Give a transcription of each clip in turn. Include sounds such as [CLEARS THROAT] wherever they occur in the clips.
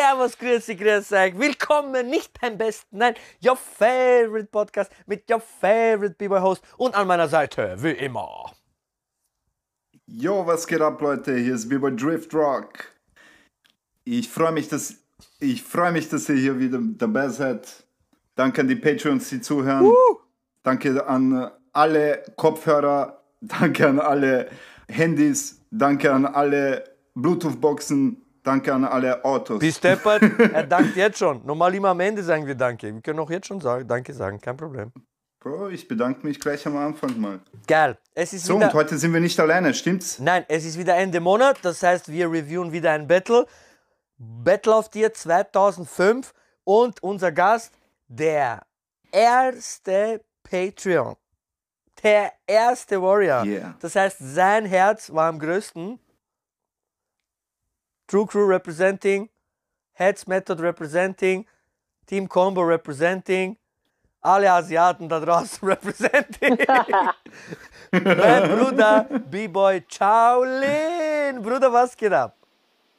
Servus, grüezi, grüß euch. Willkommen nicht beim besten, nein, your favorite Podcast mit your favorite B-Boy Host und an meiner Seite, wie immer. Jo, was geht ab, Leute? Hier ist B-Boy Drift Rock. Ich freue mich, dass ich freue mich, dass ihr hier wieder dabei seid. Danke an die Patreons, die zuhören. Uh. Danke an alle Kopfhörer. Danke an alle Handys. Danke an alle Bluetooth-Boxen. Danke an alle Autos. Bis deppert, [LAUGHS] er dankt jetzt schon. Normal immer am Ende sagen wir Danke. Wir können auch jetzt schon sagen, Danke sagen, kein Problem. Bro, ich bedanke mich gleich am Anfang mal. Geil. Es ist So, wieder, und heute sind wir nicht alleine, stimmt's? nein, es ist wieder Ende Monat, das heißt, wir reviewen wieder ein Battle. Battle of Dir 2005 und unser Gast, der erste Patreon. Der erste Warrior. Yeah. Das heißt, sein Herz war am größten. True Crew representing, Heads Method representing, Team Combo representing, alle Asiaten da draußen [LAUGHS] representing. [LAUGHS] mein Bruder, B-Boy Shaolin. Bruder, was geht ab?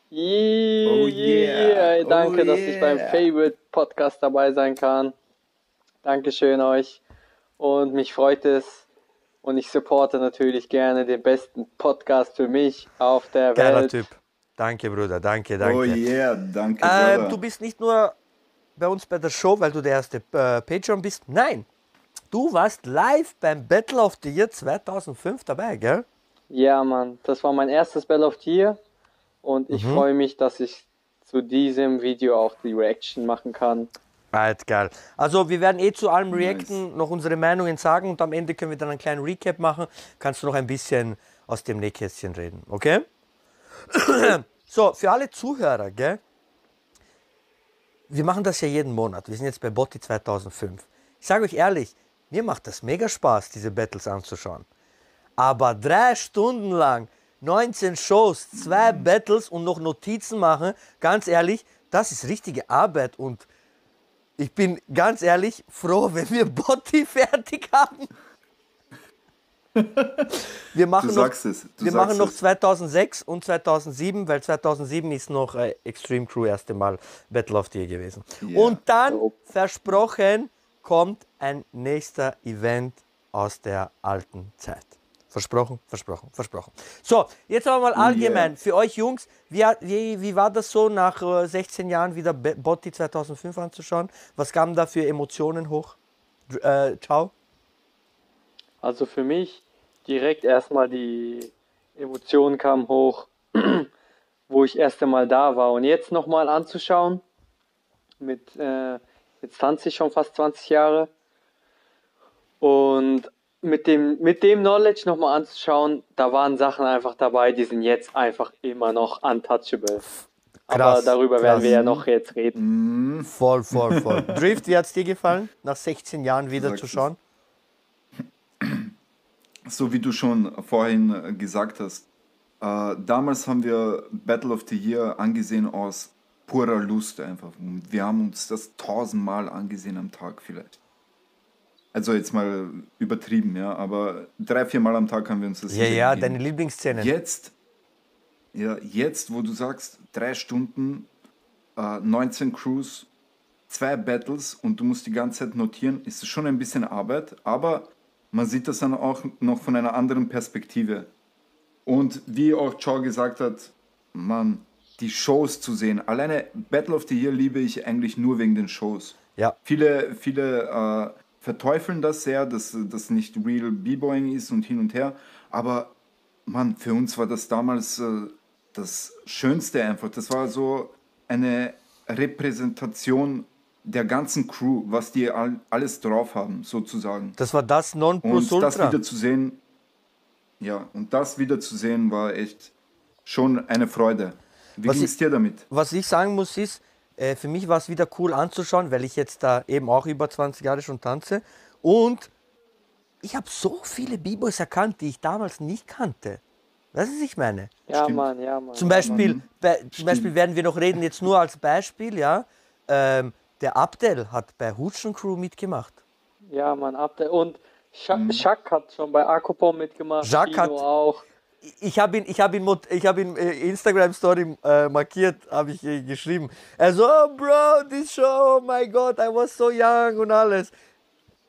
Yeah, Oh yeah. yeah. Danke, Oh dass ich beim. Favorite Podcast dabei sein kann. Dankeschön euch. Und mich freut es. Und ich supporte natürlich gerne den besten Podcast für mich auf der Geiler Welt. Typ. Danke, Bruder, danke, danke. Oh yeah, danke, Brother. du bist nicht nur bei uns bei der Show, weil du der erste äh, Patreon bist. Nein, du warst live beim Battle of the Year 2005 dabei, gell? Ja, Mann. Das war mein erstes Battle of the Year. Und ich Mhm. freue mich, dass ich zu diesem Video auch die Reaction machen kann. Right, geil. Also wir werden eh zu allem reacten, noch unsere Meinungen sagen und am Ende können wir dann einen kleinen Recap machen. Kannst du noch ein bisschen aus dem Nähkästchen reden, okay? So, für alle Zuhörer, gell? Wir machen das ja jeden Monat. Wir sind jetzt bei Botti 2005. Ich sage euch ehrlich, mir macht das mega Spaß, diese Battles anzuschauen. Aber drei Stunden lang, 19 Shows, zwei Battles und noch Notizen machen, ganz ehrlich, das ist richtige Arbeit und ich bin ganz ehrlich froh, [LAUGHS] wenn wir Botti fertig haben. Wir machen Du noch, sagst es, du wir sagst machen noch es. 2006 und 2007, weil 2007 ist noch äh, Extreme Crew erste Mal Battle of the Year gewesen. Ja. Und dann, Oh. versprochen, kommt ein nächster Event aus der alten Zeit. Versprochen, versprochen, versprochen. So, jetzt aber mal allgemein für euch Jungs, wie, wie, wie war das so nach äh, 16 Jahren wieder Botti 2005 anzuschauen? Was kamen da für Emotionen hoch? Äh, ciao. Also für mich direkt erstmal die Emotionen kamen hoch, [CLEARS THROAT] wo ich erst einmal da war. Und jetzt nochmal anzuschauen, mit äh, jetzt tanze ich schon fast 20 Jahre. Und mit dem, mit dem Knowledge nochmal anzuschauen, da waren Sachen einfach dabei, die sind jetzt einfach immer noch untouchable. Aber Krass, darüber krass. werden wir ja noch jetzt reden. Voll, voll, voll. [LAUGHS] Drift, wie hat es dir gefallen, nach 16 Jahren wieder sagst zu schauen? So wie du schon vorhin äh, gesagt hast, äh, damals haben wir Battle of the Year angesehen aus purer Lust einfach. Wir haben uns das tausendmal angesehen am Tag vielleicht. Also jetzt mal übertrieben, ja, aber drei, vier Mal am Tag haben wir uns das Ja, ja, deine Lieblingsszenen. Jetzt, ja, jetzt, wo du sagst, drei Stunden, äh, 19 Crews, zwei Battles und du musst die ganze Zeit notieren, ist es schon ein bisschen Arbeit, aber man sieht das dann auch noch von einer anderen Perspektive. Und wie auch Chow gesagt hat, man, die Shows zu sehen. Alleine Battle of the Year liebe ich eigentlich nur wegen den Shows. Ja. Viele, viele äh, verteufeln das sehr, dass das nicht real B-Boying ist und hin und her. Aber Mann, für uns war das damals äh, das Schönste einfach. Das war so eine Repräsentation der ganzen Crew, was die all, alles drauf haben, sozusagen. Das war das Und Nonplusultra. das wieder zu sehen, ja, und das wieder zu sehen war echt schon eine Freude. Wie Was ging es dir damit? Was ich sagen muss ist, äh, für mich war es wieder cool anzuschauen, weil ich jetzt da eben auch über 20 Jahre schon tanze. Und ich habe so viele B-Boys erkannt, die ich damals nicht kannte. Weißt du, was ich meine? Ja, Stimmt. Mann, ja, Mann. Zum ja, Beispiel, bei, zum Beispiel werden wir noch reden, jetzt nur als Beispiel, ja. Ähm, der Abdel hat bei Hutschen Crew mitgemacht. Ja, Mann, ab der, und Scha Shaq hat schon bei Akupom mitgemacht. Mhm. Jacques Kino hat- auch. Ich habe ihn, ich habe ihn, ich habe ihn äh, Instagram Story äh, markiert, habe ich äh, geschrieben. Er so, oh bro, this show, oh my God, I was so young und alles.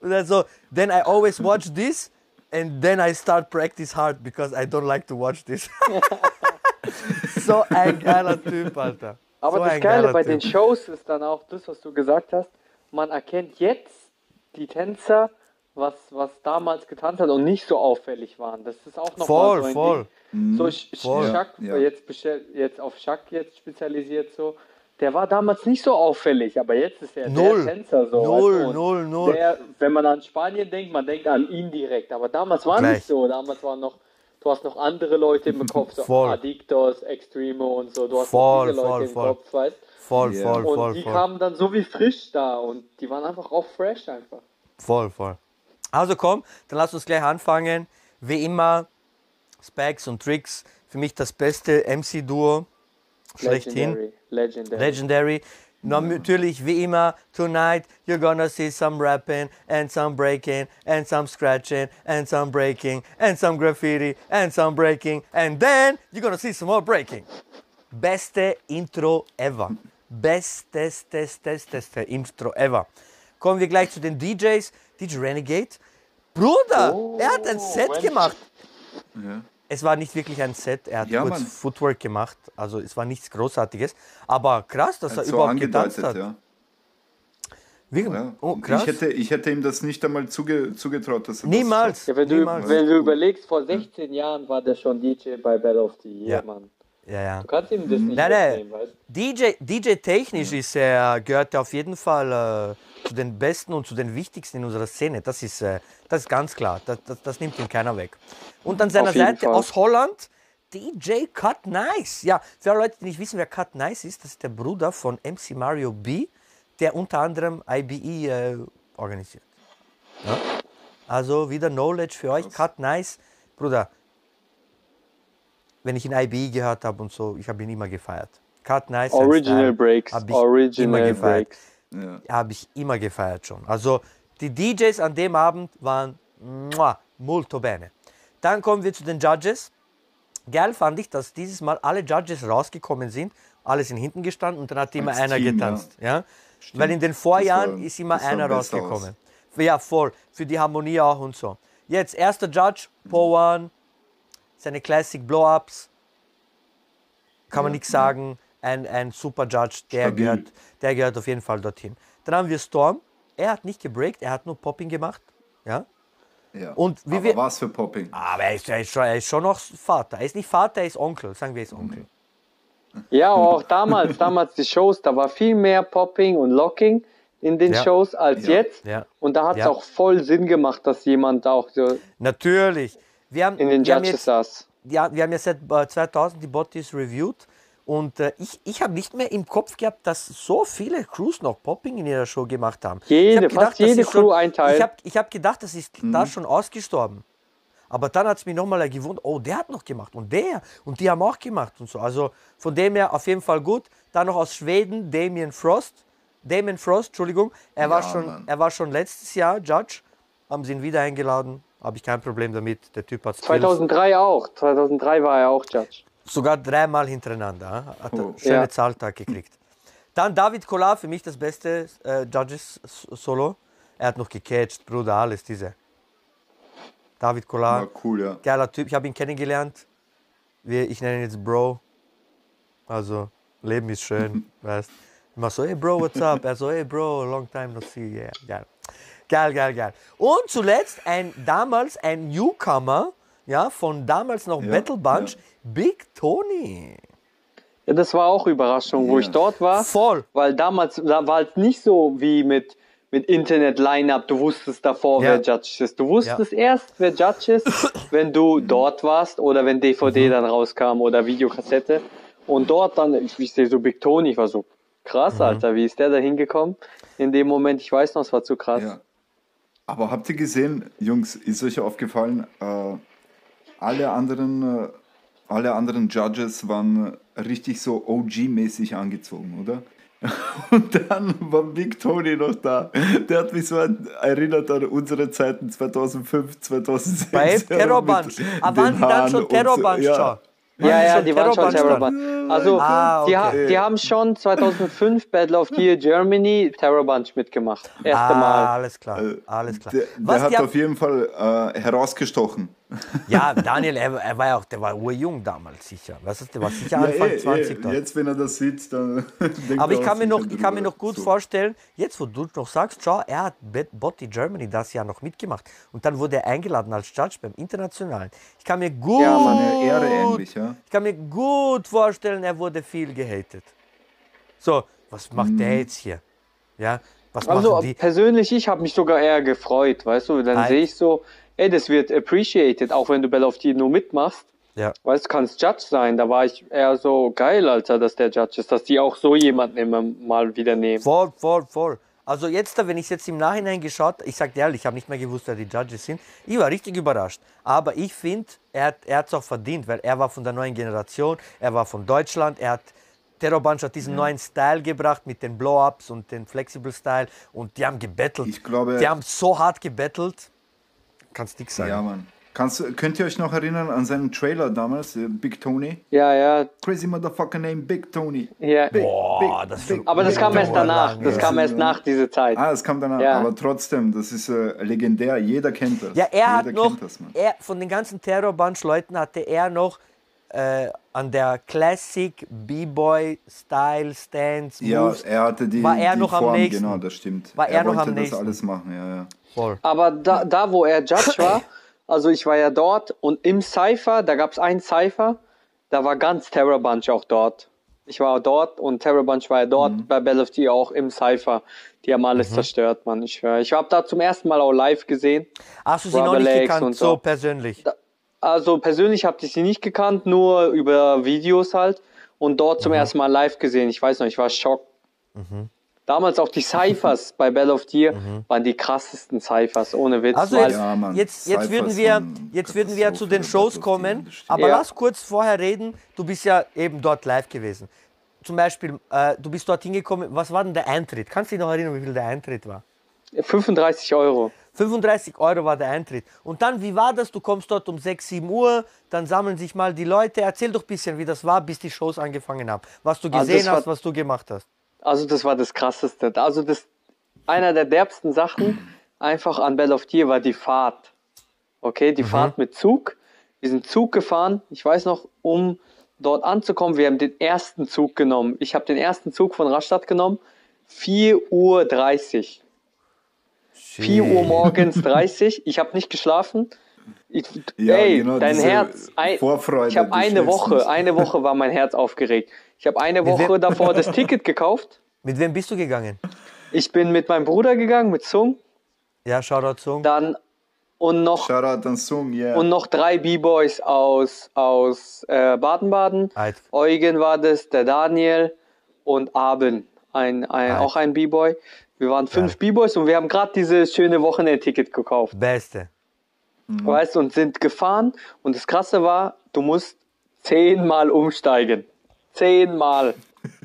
Und er so, then I always watch this and then I start practice hard because I don't like to watch this. [LAUGHS] [LAUGHS] so ein geiler Typ, Alter. Aber so das Geile bei typ. den Shows ist dann auch das, was du gesagt hast. Man erkennt jetzt die Tänzer, was, was damals getanzt hat und nicht so auffällig waren. Das ist auch noch Voll, mal so ein voll. Ding. So Sch- voll. Shaq, Ja, jetzt, jetzt auf Shaq jetzt spezialisiert so. Der war damals nicht so auffällig, aber jetzt ist er Null. der Tänzer so. Null, weißt du? Null, null. Der, wenn man an Spanien denkt, man denkt an ihn direkt. Aber damals war Gleich. nicht so. Damals waren noch, du hast noch andere Leute im Kopf, so Voll. Addictos, Extremo und so. Du hast Voll, noch diese Leute voll, im voll. Kopf, weißt Voll, Ja. voll, und voll, die voll. kamen dann so wie frisch da und die waren einfach auch fresh einfach. Voll, voll. Also komm, dann lass uns gleich anfangen. Wie immer, Specs und Tricks. Für mich das beste MC-Duo. Schlechthin. Legendary. Legendary. Legendary. Na, Natürlich, wie immer, tonight you're gonna see some rapping and some breaking and some scratching and some breaking and some graffiti and some breaking and then you're gonna see some more breaking. Beste Intro ever. Bestes, Intro ever. Kommen wir gleich zu den DJs. DJ Renegade. Bruder, er hat ein Set Mensch. gemacht. Ja. Es war nicht wirklich ein Set, er hat Ja, kurz Mann. Footwork gemacht, also es war nichts Großartiges. Aber krass, dass er so überhaupt getanzt hat. ja. Ja. Oh. Ich, hätte, ich hätte ihm das nicht einmal zuge, zugetraut, dass er Niemals. Ja, wenn du, Niemals. wenn du überlegst, vor 16 Jahren war der schon DJ bei Battle of the Year, Ja. Mann. Ja, ja. Du kannst ihm das nicht Nein, nein. DJ, DJ technisch ist er, gehört er auf jeden Fall äh, zu den Besten und zu den wichtigsten in unserer Szene. Das ist, äh, das ist ganz klar. Das, das, das nimmt ihm keiner weg. Und an seiner Seite Fall. aus Holland DJ Cut Nice. Ja, für alle Leute, die nicht wissen, wer Cut Nice ist, das ist der Bruder von MC Mario B, der unter anderem IBE äh, organisiert. Ja? Also wieder Knowledge für euch. Cut Nice, Bruder. Wenn ich ihn IBE gehört habe und so, ich habe ihn immer gefeiert. Cut Nice. Original Style Breaks. Original gefeiert. Breaks. Ja. Habe ich immer gefeiert schon. Also die DJs an dem Abend waren mua, molto bene. Dann kommen wir zu den Judges. Geil fand ich, dass dieses Mal alle Judges rausgekommen sind. Alle sind hinten gestanden und dann hat immer Als einer Team, getanzt. Ja. Stimmt. Weil in den Vorjahren war- ist immer einer rausgekommen. Ja, voll. Für die Harmonie auch und so. Jetzt erster Judge, Po One, seine Classic Blow-Ups. Kann man Ja, nichts sagen. Ein, ein super Judge, der Stabil. gehört, der gehört auf jeden Fall dorthin. Dann haben wir Storm. Er hat nicht gebreakt, er hat nur Popping gemacht. Ja. Ja. Und wie Aber wir- was für Popping. Aber er ist, er, ist schon, er ist schon noch Vater. Er ist nicht Vater, er ist Onkel. Sagen wir, er ist Onkel. Ja, aber auch damals, damals die Shows, da war viel mehr Popping und Locking in den Ja. Shows als Ja. jetzt. Ja. Und da hat es Ja. auch voll Sinn gemacht, dass jemand auch so Natürlich. Wir haben, in den wir haben Judges saß. ja, wir haben ja seit äh, 2000 die Botties reviewed. Und äh, ich, ich habe nicht mehr im Kopf gehabt, dass so viele Crews noch Popping in ihrer Show gemacht haben. Jede- Ich hab fast jede ist schon, Crew ein Teil. Ich habe ich hab gedacht, das ist da schon ausgestorben. Aber dann hat es mich nochmal gewundert, oh, der hat noch gemacht und der und die haben auch gemacht und so. Also von dem her auf jeden Fall gut. Dann noch aus Schweden, Damien Frost. Damien Frost, Entschuldigung, er, war Ja, schon, Mann. er war schon letztes Jahr Judge. Haben sie ihn wieder eingeladen. Habe ich kein Problem damit. Der Typ hat Skills. 2003 auch. 2003 war er auch Judge. Sogar dreimal hintereinander. ja. Hat er Oh. schöne Ja. Zahltag gekriegt. Dann David Collar, für mich das beste äh, Judges-Solo. Er hat noch gecatcht, Bruder, alles diese. David War cool, ja. geiler Typ. Ich habe ihn kennengelernt. Ich nenne ihn jetzt Bro. Also, Leben ist schön, [LAUGHS] weißt Immer so, hey Bro, what's up? Er so, hey Bro, long time no see. Yeah, geil. Geil, geil, geil. Und zuletzt ein damals ein Newcomer, ja, von damals noch Ja, Battle Bunch, ja. Big Tony. Ja, das war auch Überraschung, wo ich dort war. Voll. Weil damals da war es nicht so wie mit mit Internet-Line-Up, du wusstest davor, Ja. wer Judge ist. Du wusstest erst, wer Judge ist, [COUGHS] wenn du dort warst oder wenn DVD dann rauskam oder Videokassette. Und dort dann, ich, ich sehe so Big Tony, ich war so krass, Alter, wie ist der da hingekommen? In dem Moment, ich weiß noch, es war zu krass. Ja. Aber habt ihr gesehen, Jungs, ist euch aufgefallen, äh, alle anderen, äh, alle anderen Judges waren richtig so OG-mäßig angezogen, oder? [LAUGHS] Und dann war Big Tony noch da. Der hat mich so an, erinnert an unsere Zeiten 2005, 2006. Bei [LAUGHS] ja, Terror mit Bunch. Aber waren die dann schon und Terror so, Bunch ja. Ja, ja, die waren schon Terror Terror Bunch Bunch. Also, Ah, die, ha okay. die haben schon 2005 Battle of the Year Germany Terror Bunch mitgemacht. Erste Ah, Mal. alles klar, alles klar. Äh, Der, der Was hat auf jeden Fall äh, herausgestochen. Ja, Daniel, er, er war ja auch, der war urjung damals sicher. Weißt du, der war sicher Ja, Anfang eh, 20 eh, dort. Jetzt, wenn er das sieht, dann [LAUGHS] Aber er ich kann, mir noch, ich kann mir noch gut So. vorstellen, jetzt wo du noch sagst, schau, er hat Bet- Botti Germany das Jahr noch mitgemacht. Und dann wurde er eingeladen als Judge beim Internationalen. Ich kann mir gut, Ja, Mann, eine Ehre ähnlich, ja. ich kann mir gut vorstellen, er wurde viel gehatet. So, was macht der jetzt hier? Ja, was Also machen die? persönlich, ich habe mich sogar eher gefreut, weißt du, dann sehe ich so, ey, das wird appreciated, auch wenn du Battle of the Year nur mitmachst. Ja. Weißt du, kannst Judge sein. Da war ich eher so geil, Alter, dass der Judge ist, dass die auch so jemanden immer mal wieder nehmen. Voll, voll, voll. Also jetzt, wenn ich jetzt im Nachhinein geschaut, ich sag dir ehrlich, ich habe nicht mehr gewusst, wer die Judges sind. Ich war richtig überrascht. Aber ich finde, er, hat- er hat es auch verdient, weil er war von der neuen Generation, er war von Deutschland, er hat Terror Bunch hat diesen neuen Style gebracht mit den Blow-Ups und den Flexible Style und die haben gebettelt. Ich glaube- die haben so hart gebettelt. Kannst nix sagen. Ja, Mann. Kannst, könnt ihr euch noch erinnern an seinen Trailer damals, äh, Big Tony? Ja, ja, Crazy Motherfucker Name Big Tony. ja. Big, Boah, big, das big, Aber das big kam erst danach. Das Ja. kam erst nach dieser Zeit. Ah, es kam danach. Ja. Aber trotzdem, das ist äh, legendär. Jeder kennt das. Ja, er hat Jeder noch, kennt das, er, von den ganzen Terror Bunch Leuten hatte er noch äh, an der Classic B-Boy Style Stance Ja, Moves. er hatte die, war er die noch am Form, nächsten. genau, das stimmt. War er noch wollte am das nächsten. alles machen, ja, ja. Voll. Aber da, da, wo er Judge war, [LAUGHS] also ich war ja dort und im Cypher, da gab es einen Cypher, da war ganz Terror Bunch auch dort. Ich war dort und Terror Bunch war ja dort Mhm. bei Battle of the Year auch im Cypher. Die haben alles zerstört, Mann. Ich. Ich habe da zum ersten Mal auch live gesehen. Hast du sie noch Rubber nicht Legs gekannt, so so. persönlich? Also persönlich habe ich sie nicht gekannt, nur über Videos halt und dort Mhm. zum ersten Mal live gesehen. Ich weiß noch, ich war schockt. Damals auch die Cyphers bei Battle of the Year waren die krassesten Cyphers, ohne Witz. Mhm. Also jetzt, Ja, Mann, jetzt, jetzt, würden wir, jetzt würden wir zu den Shows kommen, aber Ja. lass kurz vorher reden. Du bist ja eben dort live gewesen. Zum Beispiel, äh, du bist dort hingekommen. Was war denn der Eintritt? Kannst du dich noch erinnern, wie viel der Eintritt war? 35 Euro. 35 Euro war der Eintritt. Und dann, wie war das? Du kommst dort um 6, 7 Uhr, dann sammeln sich mal die Leute. Erzähl doch ein bisschen, wie das war, bis die Shows angefangen haben. Was du Also gesehen war- hast, was du gemacht hast. Also das war das krasseste. Also das einer der derbsten Sachen einfach an Battle of Year war die Fahrt. Okay, die Fahrt mit Zug. Wir sind Zug gefahren. Ich weiß noch, um dort anzukommen, wir haben den ersten Zug genommen. Ich habe den ersten Zug von Rastatt genommen. 4.30 Uhr. 4 Uhr morgens [LAUGHS] 30. Ich habe nicht geschlafen. Ich, Ja, ey, genau, dein Herz. Ein, Vorfreude, ich habe eine Woche, nicht. eine Woche war mein Herz aufgeregt. Ich habe eine Woche davor das Ticket gekauft. [LAUGHS] Mit wem bist du gegangen? Ich bin mit meinem Bruder gegangen, mit Sung, Ja, Shoutout Song. dann und noch Shoutout an Sung, yeah. und noch drei B-Boys aus aus äh, Baden-Baden. Alt. Eugen war das, der Daniel und Aben, ein, ein auch ein B-Boy. Wir waren fünf B-Boys und wir haben gerade dieses schöne Wochenendticket gekauft, Beste. Weißt du, und sind gefahren. Und das Krasse war, du musst zehnmal umsteigen, zehnmal,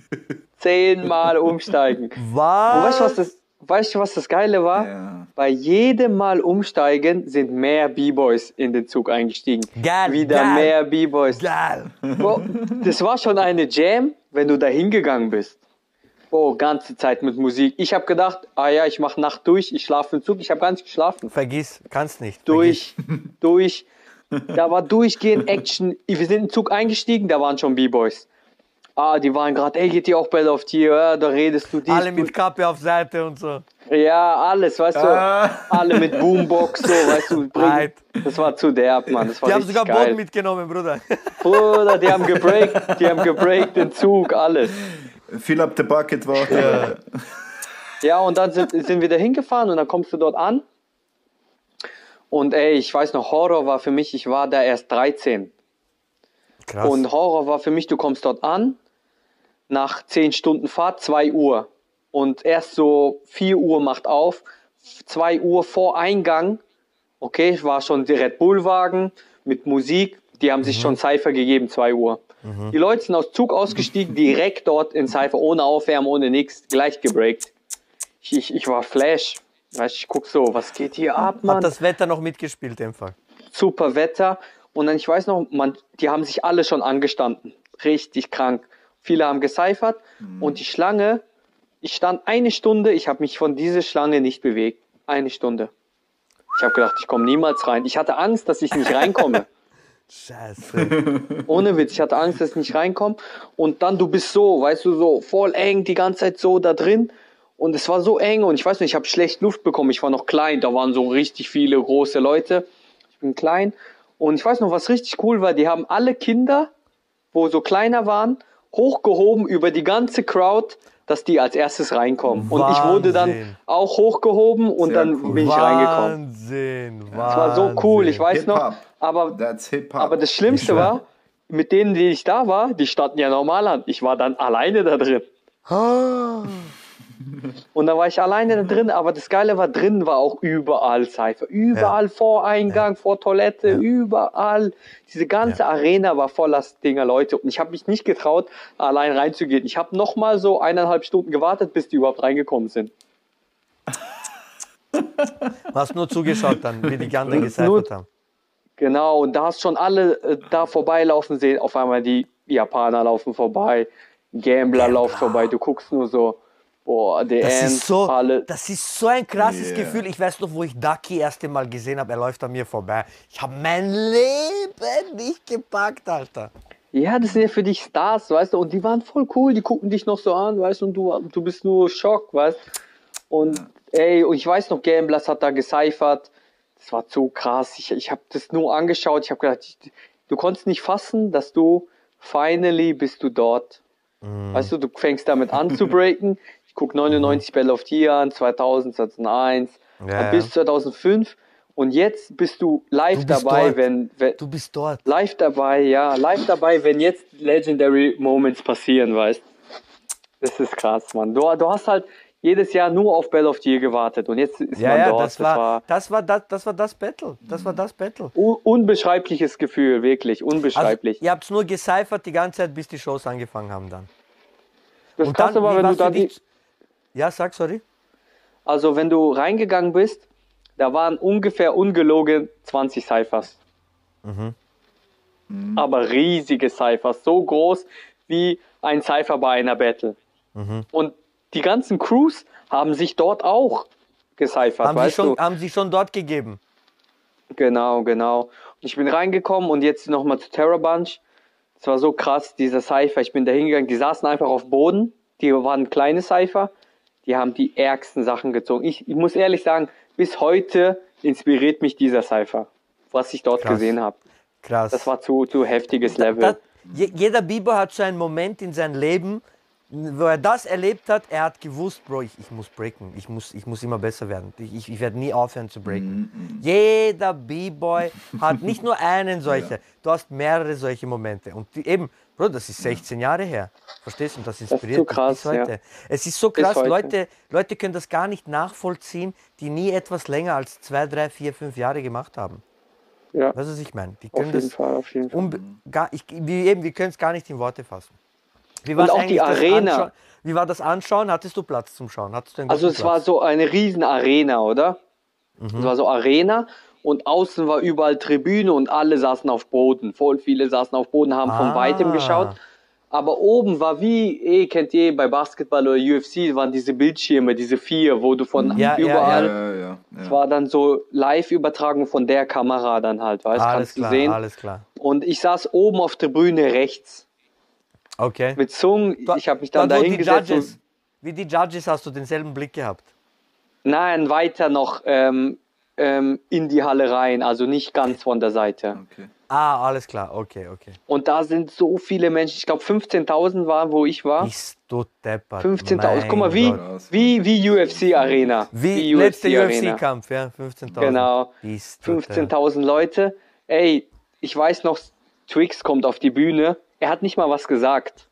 [LAUGHS] zehnmal umsteigen. Und weißt du, was Was? das, weißt du, was das Geile war? Ja. Bei jedem Mal umsteigen sind mehr B-Boys in den Zug eingestiegen. Geil, Wieder geil. mehr B-Boys. Geil. Bro, das war schon eine Jam, wenn du da hingegangen bist. Bro, ganze Zeit mit Musik. Ich habe gedacht, ah ja, ich mache Nacht durch, ich schlafe im Zug. Ich habe gar nicht geschlafen. Vergiss, kannst nicht. Durch, [LAUGHS] durch. Da war durchgehend Action. Wir sind im Zug eingestiegen, da waren schon B-Boys. Ah, die waren gerade, ey, geht dir auch Bell auf Tier, ja, da redest du dies. Alle mit Kappe auf Seite und so. Ja, alles, weißt du, Ah. alle mit Boombox, so, weißt du, [LAUGHS] bring, das war zu derb, Mann, das war Die haben sogar geil. Boden mitgenommen, Bruder. Bruder, die haben gebreakt, die haben gebreakt den Zug, alles. Fill up the bucket war auch dabei. Ja, und dann sind, sind wir da hingefahren und dann kommst du dort an. Und ey, ich weiß noch, Horror war für mich, ich war da erst 13. Krass. Und Horror war für mich, du kommst dort an, nach 10 Stunden Fahrt, 2 Uhr. Und erst so 4 Uhr macht auf, 2 Uhr vor Eingang, okay, war schon der Red Bull-Wagen mit Musik, die haben sich schon Cypher gegeben, 2 Uhr. Die Leute sind aus Zug ausgestiegen, direkt dort in Cypher, ohne Aufwärmen, ohne nix, gleich gebreakt. Ich, ich, ich war Flash. Weißt, ich guck so, was geht hier ab, Mann? Hat das Wetter noch mitgespielt, im Fall. super Wetter. Und dann, ich weiß noch, man, die haben sich alle schon angestanden. Richtig krank. Viele haben gecyphert. Und die Schlange, ich stand eine Stunde, ich habe mich von dieser Schlange nicht bewegt. Eine Stunde. Ich habe gedacht, ich komme niemals rein. Ich hatte Angst, dass ich nicht reinkomme. [LAUGHS] Scheiße. [LAUGHS] Ohne Witz, ich hatte Angst, dass ich nicht reinkomme. Und dann, du bist so, weißt du, so voll eng, die ganze Zeit so da drin. Und es war so eng und ich weiß nicht, ich habe schlecht Luft bekommen. Ich war noch klein, da waren so richtig viele große Leute. Ich bin klein. Und ich weiß noch, was richtig cool war, die haben alle Kinder, wo so kleiner waren, hochgehoben über die ganze Crowd, dass die als erstes reinkommen. Und ich wurde dann Wahnsinn. auch hochgehoben und Sehr dann cool. bin ich reingekommen. Wahnsinn, Wahnsinn. Das war so cool, ich weiß noch. Aber aber das Schlimmste war, mit denen, die ich da war, die standen ja normal an. Ich war dann alleine da drin. Ah. Und da war ich alleine da drin, aber das Geile war, drin war auch überall Cypher. Überall vor Eingang, vor Toilette, überall. Diese ganze Arena war voller Dinger Leute. Und ich habe mich nicht getraut, allein reinzugehen. Ich habe noch mal so eineinhalb Stunden gewartet, bis die überhaupt reingekommen sind. Du hast nur zugeschaut dann, wie die anderen gecyphert haben. Genau, und da hast schon alle äh, da vorbeilaufen sehen. Auf einmal die Japaner laufen vorbei, Gambler laufen vorbei. Du guckst nur so, boah, der Das End, ist, so, alle. das ist so ein krasses Yeah. Gefühl. Ich weiß noch, wo ich Ducky erste Mal gesehen habe, er läuft an mir vorbei. Ich habe mein Leben nicht gepackt, Alter. Ja, das sind ja für dich Stars, weißt du, und die waren voll cool, die gucken dich noch so an, weißt du, und du, du bist nur Schock, weißt Und ey, und ich weiß noch, Gamblers hat da gecyphert, das war so krass, ich, ich habe das nur angeschaut, ich habe gedacht, ich, du konntest nicht fassen, dass du, finally bist du dort. Weißt du, du fängst damit an zu breaken, ich guck 99 Battle of the Year an, 2000, 2001, Ja, dann ja. bis 2005 und jetzt bist du live Du bist dabei, dort. wenn, wenn Du bist dort. live dabei, ja, live dabei, wenn jetzt Legendary Moments passieren, weißt Das ist krass, Mann. Du, du hast halt jedes Jahr nur auf Battle of the Year gewartet und jetzt ist Ja, man ja, dort. das war, das war das, das war das Battle. Das war das Battle. un unbeschreibliches Gefühl, wirklich, Also, unbeschreiblich. ihr habt nur gecyphert die ganze Zeit, bis die Shows angefangen haben dann. das Und Krasse dann, war, wenn du da die? Ja, sag, sorry. also wenn du reingegangen bist, da waren ungefähr ungelogen 20 Cyphers. Aber riesige Cyphers, so groß wie ein Cypher bei einer Battle. Und die ganzen Crews haben sich dort auch gecyphert, Haben sie, weißt schon, du? haben sie schon dort gegeben? Genau, genau. Und ich bin reingekommen und jetzt nochmal zu Terror Bunch. Es war so krass, dieser Cypher. Ich bin da hingegangen, die saßen einfach auf Boden. Die waren kleine Cypher. Die haben die ärgsten Sachen gezogen. Ich, ich muss ehrlich sagen, bis heute inspiriert mich dieser Cypher, was ich dort Krass. gesehen habe. Krass. Das war zu, zu heftiges Level. Da, je- jeder Biber hat so einen Moment in seinem Leben, wo er das erlebt hat, er hat gewusst, Bro, ich, ich muss breaken, ich muss, ich muss immer besser werden. Ich, ich, ich werde nie aufhören zu breaken. Jeder B-Boy [LAUGHS] hat nicht nur einen solcher, du hast mehrere solche Momente. Und die, eben, Bro, das ist 16 Jahre her. Verstehst du? Und das inspiriert so mich krass, bis heute. ja. Es ist so krass. Leute, Leute können das gar nicht nachvollziehen, die nie etwas länger als zwei, drei, vier, fünf Jahre gemacht haben. ja, Weißt du, was ich meine? Die auf können jeden das Fall, auf jeden Fall. Gar, ich, wie eben, wir können es gar nicht in Worte fassen. Wie war's auch die Arena. Wie war das Anschauen? Hattest du Platz zum Schauen? Du Also es war Platz? so eine riesen Arena, oder? Mhm. Es war so Arena und außen war überall Tribüne und alle saßen auf Boden. Voll viele saßen auf Boden, haben von Ah. weitem geschaut. Aber oben war wie, eh, kennt ihr bei Basketball oder UFC, waren diese Bildschirme, diese vier, wo du von Ja, ja, überall, ja, ja, ja. es war dann so Live-Übertragung von der Kamera dann halt, weißt Alles kannst klar, du sehen. alles klar. Und ich saß oben auf Tribüne rechts Okay. mit Zungen, ich habe mich dann Dort, wo da die hingesetzt und Judges, wie die Judges hast du denselben Blick gehabt. Nein, weiter noch ähm, ähm, in die Halle rein, also nicht ganz von der Seite. Okay. Ah, alles klar, okay, okay. Und da sind so viele Menschen, ich glaube 15.000 waren, wo ich war. Bist du deppert. 15.000, guck mal, wie, Gott. wie, wie UFC Arena. Wie, letzte UFC-Kampf, ja, 15.000. Genau. Bist du deppert. 15.000 Leute. Ey, ich weiß noch, Twix kommt auf die Bühne. Er hat nicht mal was gesagt.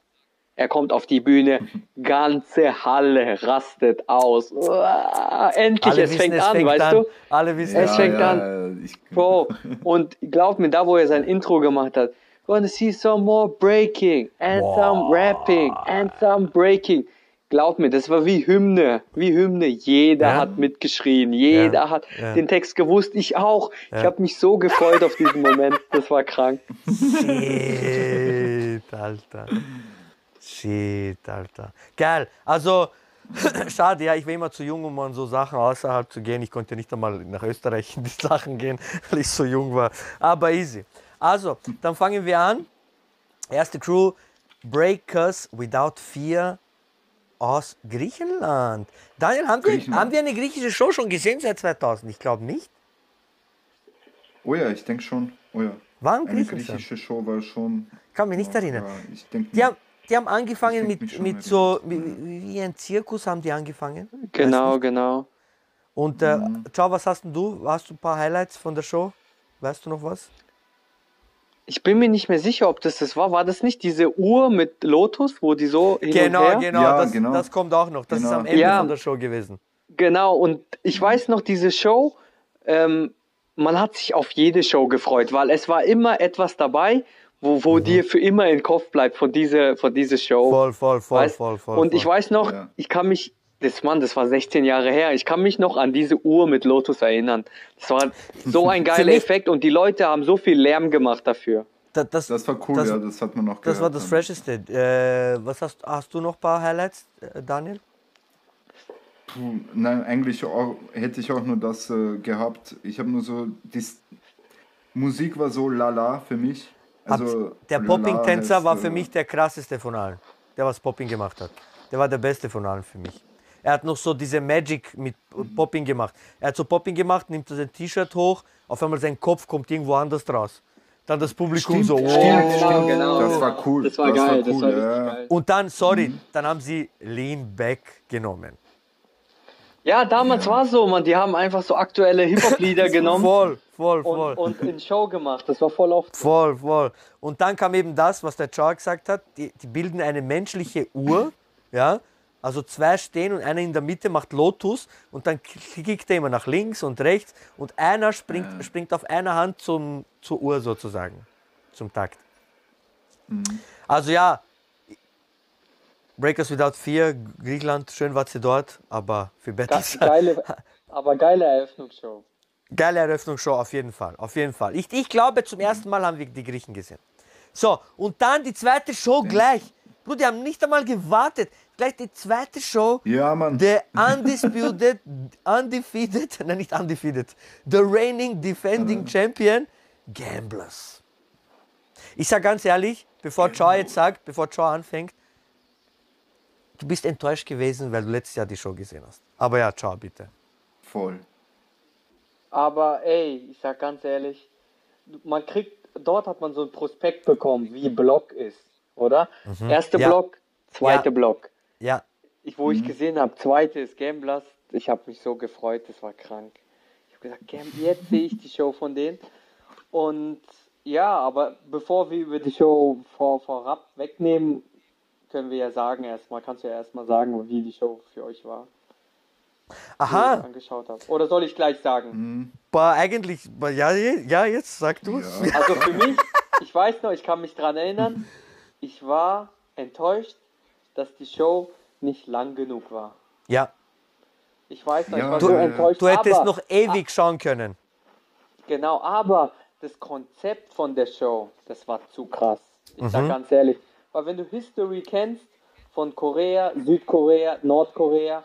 Er kommt auf die Bühne, [LAUGHS] ganze Halle rastet aus. Uah, endlich, Alle es wissen, fängt es an, fängt weißt an. du? Alle wissen, Es es fängt ja, an. ja, Bro, [LAUGHS] und glaub mir, da wo er sein Intro gemacht hat, wanna see some more breaking and some rapping and some breaking. Glaub mir, das war wie Hymne, wie Hymne. Jeder Ja. hat mitgeschrien, jeder Ja, hat ja. den Text gewusst, ich auch. Ich habe mich so gefreut auf diesen Moment, das war krank. [LAUGHS] Shit, Alter. Shit, Alter. Geil. Also, [CLEARS THROAT] schade, ja, ich war immer zu jung, um an so Sachen außerhalb zu gehen. Ich konnte nicht einmal nach Österreich in die [LAUGHS] Sachen gehen, weil ich so jung war. Aber easy. Also, dann fangen wir an. Erste Crew, Breakers Without Fear aus Griechenland. Daniel, haben wir, Griechenland. haben wir eine griechische Show schon gesehen seit 2000? Ich glaube nicht. oh ja, ich denke schon. Oh ja. War ein Eine Griechenland? griechische Show war schon. Kann mich nicht erinnern. Ja, ich denke. Die haben, die haben angefangen denk mit, mit so, wie, wie ein Zirkus haben die angefangen. Genau, genau. Und äh, Mhm. ciao, was hast denn du? Hast du ein paar Highlights von der Show? Weißt du noch was? Ich bin mir nicht mehr sicher, ob das das war. War das nicht diese Uhr mit Lotus, wo die so hin Genau, und her? genau, Ja, das, genau. das kommt auch noch. Das ist Genau. am Ende Ja. von der Show gewesen. Genau, und ich weiß noch, diese Show, ähm, man hat sich auf jede Show gefreut, weil es war immer etwas dabei, wo, wo dir für immer im Kopf bleibt von dieser, von dieser Show. Mhm. Voll, voll, voll, Weißt? voll, voll. und ich voll. weiß noch, Ja. ich kann mich, das Mann, das war 16 Jahre her, ich kann mich noch an diese Uhr mit Lotus erinnern. Das war so ein [LAUGHS] geiler Effekt und die Leute haben so viel Lärm gemacht dafür. Da- das, Das war cool, das, ja, das hat man noch das war gehört das dann. Fresheste. Äh, was hast, hast du noch ein paar Highlights, äh, Daniel? Puh, Nein, eigentlich auch, hätte ich auch nur das äh, gehabt. Ich habe nur so, die Musik war so lala für mich. Also, Der Popping-Tänzer war für äh, mich der krasseste von allen. Der was Popping gemacht hat. Der war der beste von allen für mich. Er hat noch so diese Magic mit Popping gemacht. Er hat so Popping gemacht, nimmt so sein T-Shirt hoch, auf einmal sein Kopf kommt irgendwo anders raus. Dann das Publikum Stimmt, so. stimmt, wow. stimmt. genau. Das war cool. Das war geil, das cool, war richtig ja. geil. Und dann, sorry, dann haben sie Lean Back genommen. Ja, damals war es so, man, die haben einfach so aktuelle Hip-Hop-Lieder [LAUGHS] genommen Voll, voll, voll. und, und in Show gemacht. Das war voll oft. Voll, voll. Und dann kam eben das, was der Char gesagt hat, die, die bilden eine menschliche Uhr, ja, also zwei stehen und einer in der Mitte macht Lotus und dann kickt er immer nach links und rechts und einer springt, springt auf einer Hand zum, zur Uhr sozusagen, zum Takt. Also ja, Breakers Without Fear, Griechenland, schön war sie dort, aber für Battles, geile, [LAUGHS] aber geile Eröffnungsshow. Geile Eröffnungsshow, auf jeden Fall. Auf jeden Fall. Ich, ich glaube, zum ersten Mal haben wir die Griechen gesehen. So, und dann die zweite Show gleich. Bruder, die haben nicht einmal gewartet. Gleich die zweite Show. Ja, Mann. The undisputed, [LAUGHS] undefeated, [LAUGHS] nein, nicht undefeated, the reigning defending champion, Gamblers. Ich sag ganz ehrlich, bevor Chow jetzt sagt, bevor Chow anfängt, du bist enttäuscht gewesen, weil du letztes Jahr die Show gesehen hast. Aber ja, Chow, bitte. Voll. Aber ey, ich sag ganz ehrlich, man kriegt, dort hat man so ein Prospekt bekommen, wie Block ist, oder? Erster Mhm. Ja. Block, zweiter Ja. Block. Ja, Ich, wo ich gesehen habe, zweite ist Gamblers, ich habe mich so gefreut, das war krank. Ich habe gesagt, Gam jetzt sehe ich die Show von denen. Und ja, aber bevor wir über die Show vor, vorab wegnehmen, können wir ja sagen erstmal, kannst du ja erstmal sagen, wie die Show für euch war, aha. angeschaut habt. Oder soll ich gleich sagen? War eigentlich, war- ja, ja, jetzt sag du es. Ja. Also für mich, ich weiß noch, ich kann mich dran erinnern, ich war enttäuscht, dass die Show nicht lang genug war. Ja, Ich weiß noch, Ja, ich war du- so enttäuscht. du hättest aber, noch ewig schauen können. Genau, aber das Konzept von der Show, das war zu krass. Ich Mhm. sag ganz ehrlich, weil wenn du History kennst von Korea, Südkorea, Nordkorea,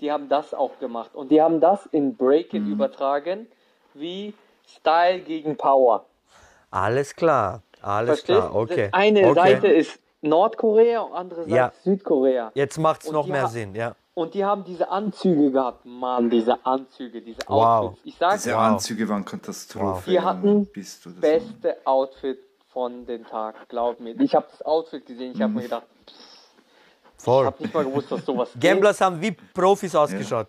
die haben das auch gemacht und die haben das in Breaking Mhm. übertragen wie Style gegen Power. Alles klar, alles Verstehst? klar, okay. Das eine okay. Seite ist Nordkorea und andere Seite Ja. Südkorea. Jetzt macht es noch die mehr Sinn, ja. Und die haben diese Anzüge gehabt. Mann, diese Anzüge, diese Wow. Outfits. Ich sag, Diese Wow. Anzüge waren Katastrophe. Wir ja. hatten Bist du das? beste Outfit von dem Tag, glaub mir. Ich habe das Outfit gesehen, ich habe Mhm. mir gedacht, ich Voll. habe nicht mal gewusst, dass sowas [LAUGHS] geht. Gamblers haben wie Profis ausgeschaut.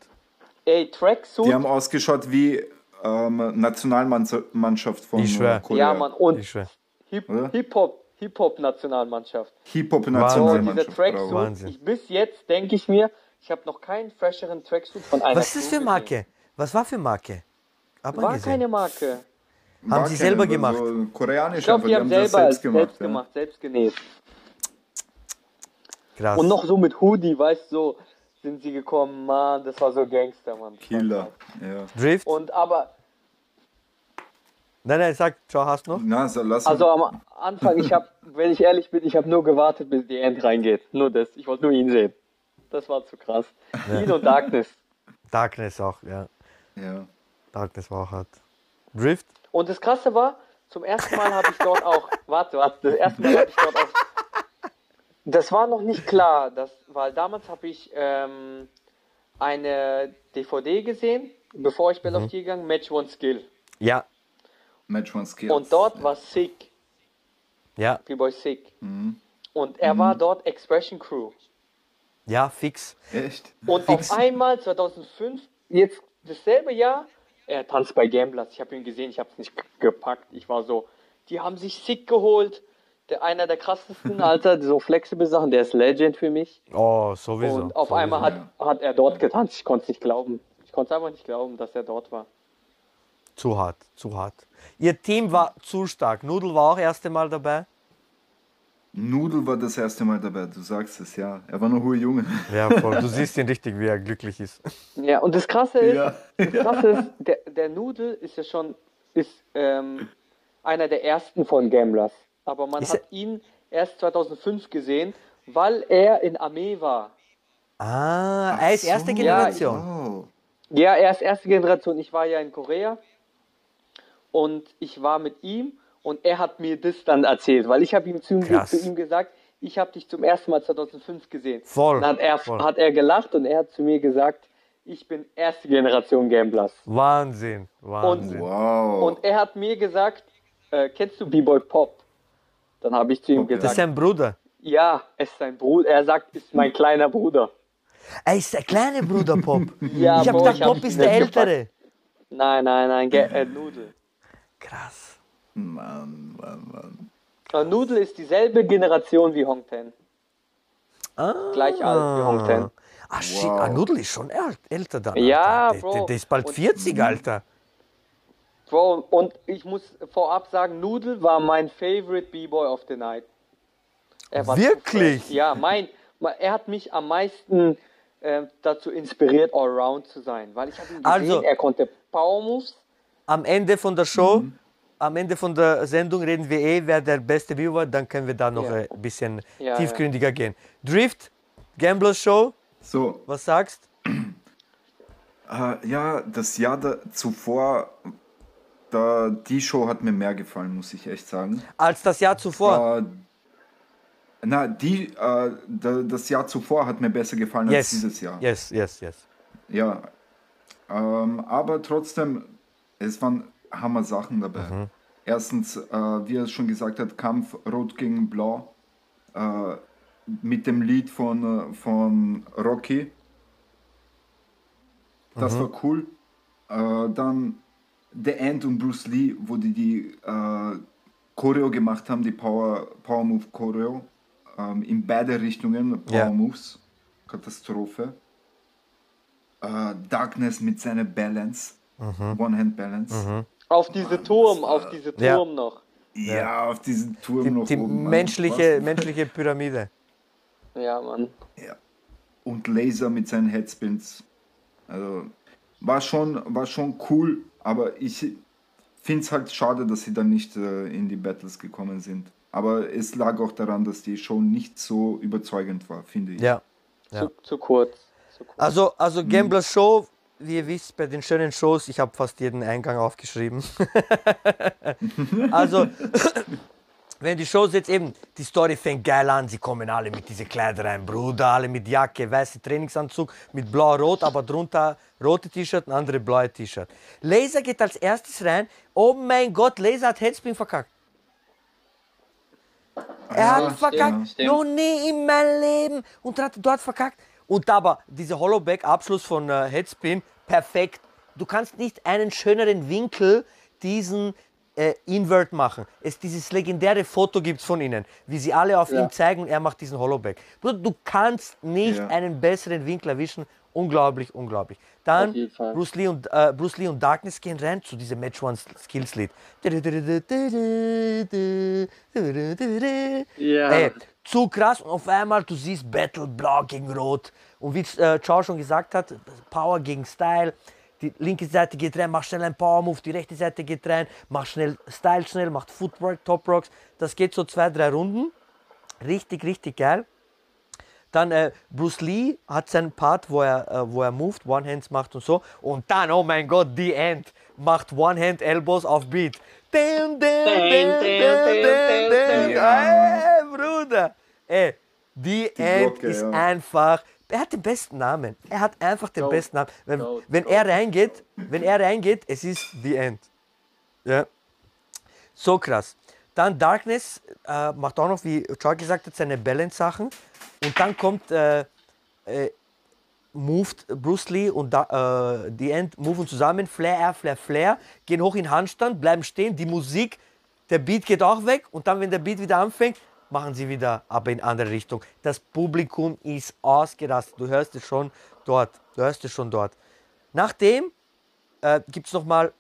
Ey, Tracksuit. Die haben ausgeschaut wie ähm, Nationalmannschaft von Ich schwör. Korea. Ja, Mann, und Ich. Hip-? Hip-Hop, Hip-Hop-Nationalmannschaft. Oh, So, Hip-Hop-Nationalmannschaft. dieser Tracksuit, ich, bis jetzt denke ich mir, ich habe noch keinen fresheren Tracksuit von einer Was ist das für. Marke? Was war für Marke? Man War gesehen? keine Marke. War sie selber gemacht? So koreanisch, Ich glaube, aber die haben selber selbst gemacht. selbst ja. gemacht, selbst genäht. Krass. Und noch so mit Hoodie, weißt du, so sind sie gekommen, Mann, das war so Gangster, Mann. Killer. Ja. Drift? Und aber, Nein, nein, sag, ciao, hast noch? Na, so lass also am Anfang, ich habe, [LAUGHS] wenn ich ehrlich bin, ich habe nur gewartet, bis die End reingeht. Nur das, ich wollte nur ihn sehen. Das war zu krass. Ihn und Darkness. Darkness auch, ja. ja. Darkness war auch hart. Drift? Und das Krasse war, zum ersten Mal habe ich dort auch, [LAUGHS] warte, warte, das erste Mal habe ich dort auch, das war noch nicht klar, das, weil damals habe ich ähm, eine DVD gesehen, bevor ich Bell of Tea gegangen, Match One Skill. Ja, Match One Skills. Und dort war Sick, ja, B-Boy Sick. Und er war dort Expression Crew. ja, fix. Echt? Und auf einmal 2005, jetzt dasselbe Jahr, er tanzt bei Gamblers. Ich habe ihn gesehen, ich habe es nicht gepackt. Ich war so, die haben sich Sick geholt. Der, einer der krassesten, [LAUGHS] Alter, so flexible Sachen, der ist Legend für mich. Oh, sowieso. Und auf sowieso. einmal hat, hat er dort getanzt. Ich konnte es nicht glauben. Ich konnte es einfach nicht glauben, dass er dort war. Zu hart, zu hart. Ihr Team war zu stark. Nudel war auch erste Mal dabei. Nudel war das erste Mal dabei, du sagst es, ja. Er war noch hoher Junge. Ja, voll. Du siehst ihn richtig, wie er glücklich ist. Ja, und das Krasse ist, Ja. das Krasse ist der, der Nudel ist ja schon ist, ähm, einer der ersten von Gamblers. Aber man Ist hat ihn erst 2005 gesehen, weil er in Armee war. Ah, er ist erste so. Generation. Oh. Ja, er ist erste Generation. Ich war ja in Korea und ich war mit ihm und er hat mir das dann erzählt, weil ich habe ihm zu, zu ihm gesagt, ich habe dich zum ersten Mal 2005 gesehen. Voll, Dann hat er, voll. hat er gelacht und er hat zu mir gesagt, ich bin erste Generation Gamblers. Wahnsinn, Wahnsinn. Wow. Und er hat mir gesagt, äh, kennst du B-Boy Pop? Dann habe ich zu ihm Pop, ja. das ist gesagt, sein Bruder. ja, es ist sein Bruder. Er sagt, ist mein kleiner Bruder. Er ist der kleine Bruder Pop. [LAUGHS] Ja, ich habe gedacht, hab Pop ist der nicht gepackt. Ältere. Nein, nein, nein, Ge äh, Nudel. Krass. Mann, Mann, Mann. Äh, Nudel ist dieselbe Generation wie Hong Ten. Ah. Gleich alt wie Hong Ten. Ah, shit, Wow. ah, Nudel ist schon älter dann. Ja, Alter. Der, Bro. der, der ist bald Und- 40, Alter. Bro, und ich muss vorab sagen, Nudel war mein favorite B-Boy of the night. Er war Wirklich? Ja, mein, er hat mich am meisten äh, dazu inspiriert, allround zu sein, weil ich habe ihn gesehen, Also- er konnte Power Moves. Am Ende von der Show, Mhm. Am Ende von der Sendung reden wir eh, wer der beste Viewer war. Dann können wir da noch Ja. ein bisschen Ja, tiefgründiger gehen. Drift, Gambler Show, So, was sagst? [CLEARS THROAT] äh, ja, das Jahr da, zuvor, da, die Show hat mir mehr gefallen, muss ich echt sagen. Als das Jahr zuvor. Äh, na, die, äh, da, das Jahr zuvor hat mir besser gefallen yes. als dieses Jahr. Yes, yes, yes. Ja. Ähm, aber trotzdem, es waren Hammer-Sachen dabei. Erstens, äh, wie er schon gesagt hat, Kampf Rot gegen Blau äh, mit dem Lied von, äh, von Rocky. Das war cool. Äh, dann The End und Bruce Lee, wo die die äh, Choreo gemacht haben, die Power, Power Move Choreo. Ähm, in beide Richtungen, Power Ja. Moves. Katastrophe. Äh, Darkness mit seiner Balance. One-Hand-Balance. Auf diese Turm, auf diese Turm Ja. noch. Ja, auf diesen Turm Die, noch die oben. Mann. menschliche, menschliche Pyramide. Ja, Mann. Ja. Und Laser mit seinen Headspins. Also war schon, war schon cool, aber ich finde es halt schade, dass sie dann nicht äh, in die Battles gekommen sind. Aber es lag auch daran, dass die Show nicht so überzeugend war, finde ich. Ja. Zu, zu kurz. Zu kurz. Also, also Gambler Show, wie ihr wisst, bei den schönen Shows, ich habe fast jeden Eingang aufgeschrieben. [LAUGHS] also, wenn die Show jetzt eben, die Story fängt geil an, sie kommen alle mit diese Kleider rein, Bruder, alle mit Jacke, weiße Trainingsanzug, mit blau-rot, aber drunter rote T-Shirt und andere blaue T-Shirt. Laser geht als erstes rein, oh mein Gott, Laser hat Headspin verkackt. Er Ja, hat verkackt, stimmt. noch nie in meinem Leben und hat dort verkackt. Und aber dieser Hollowback-Abschluss von äh, Headspin, perfekt. Du kannst nicht einen schöneren Winkel diesen äh, Invert machen. Es dieses legendäre Foto gibt von ihnen, wie sie alle auf Ja. ihn zeigen und er macht diesen Hollowback. Bruder, du kannst nicht Ja. einen besseren Winkel erwischen. Unglaublich, unglaublich. Dann. Bruce Lee, und, äh, Bruce Lee und Darkness gehen rein zu diesem Match One Skills Lied. Ja. Ey, zu krass und auf einmal du siehst Battle Blau gegen Rot und wie äh, Chow schon gesagt hat, Power gegen Style. Die linke Seite geht rein, macht schnell einen Power Move, die rechte Seite geht rein, macht schnell Style schnell, macht Footwork, Top Rocks. Das geht so zwei, drei Runden. Richtig, richtig geil. Dann äh, Bruce Lee hat seinen Part, wo er, äh, wo er moved, One Hands macht und so. Und dann, oh mein Gott, The End macht One Hand Elbows auf Beat. Dun, dun, dun. Ey, Bruder. Ey, The End Glocke, ist ja. einfach. Er hat den besten Namen. Er hat einfach den Goat. besten Namen. Wenn, Goat, wenn Goat. er reingeht, wenn er reingeht, es ist The End. Ja. So krass. Dann Darkness äh, macht auch noch, wie Chuck gesagt hat, seine Balance-Sachen. Und dann kommt äh, äh, moved Bruce Lee und da, äh, die End moven zusammen. Flair, Air, Flair, Flair. Gehen hoch in Handstand, bleiben stehen. Die Musik, der Beat geht auch weg. Und dann, wenn der Beat wieder anfängt, machen sie wieder aber in andere Richtung. Das Publikum ist ausgerastet. Du hörst es schon dort. Du hörst es schon dort. Nachdem äh, gibt es nochmal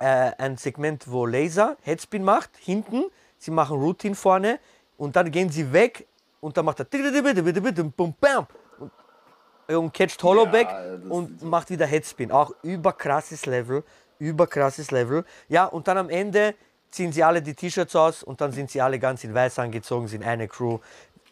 äh, ein Segment, wo Laser Headspin macht, hinten, sie machen Routine vorne und dann gehen sie weg und dann macht er und, und catcht Hollowback Ja, und macht wieder Headspin. Auch überkrasses Level, überkrasses Level. Ja, und dann am Ende ziehen sie alle die T-Shirts aus und dann sind sie alle ganz in weiß angezogen, sind eine Crew.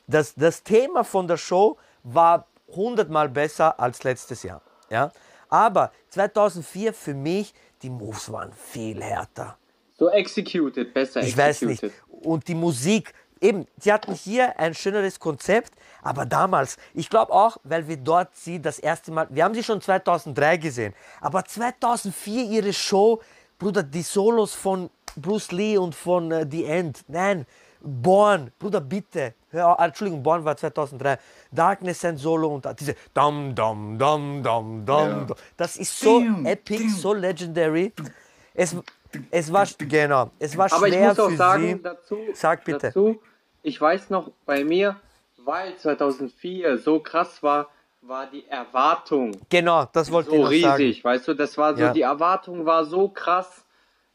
Das, das Thema von der Show war hundertmal besser als letztes Jahr. Ja? Aber 2004 für mich, die Moves waren viel härter. So executed, besser Ich weiß executed. nicht. Und die Musik, eben, sie hatten hier ein schöneres Konzept, aber damals, ich glaube auch, weil wir dort sie das erste Mal, wir haben sie schon 2003 gesehen, aber 2004 ihre Show, Bruder, die Solos von Bruce Lee und von äh, The End, nein, Born, Bruder, bitte, hör auf, Entschuldigung, Born war 2003, Darkness ein Solo und diese Dum Dum Dum Dum Dum, Ja. Das ist so Dum, epic, dum. so legendary. Es, es war, genau, es war Aber ich muss auch für sagen, sie. dazu, Sag bitte. dazu, ich weiß noch, bei mir, weil 2004 so krass war, war die Erwartung Genau, das wollte so ich noch riesig, sagen. weißt du, das war so, Ja. die Erwartung war so krass,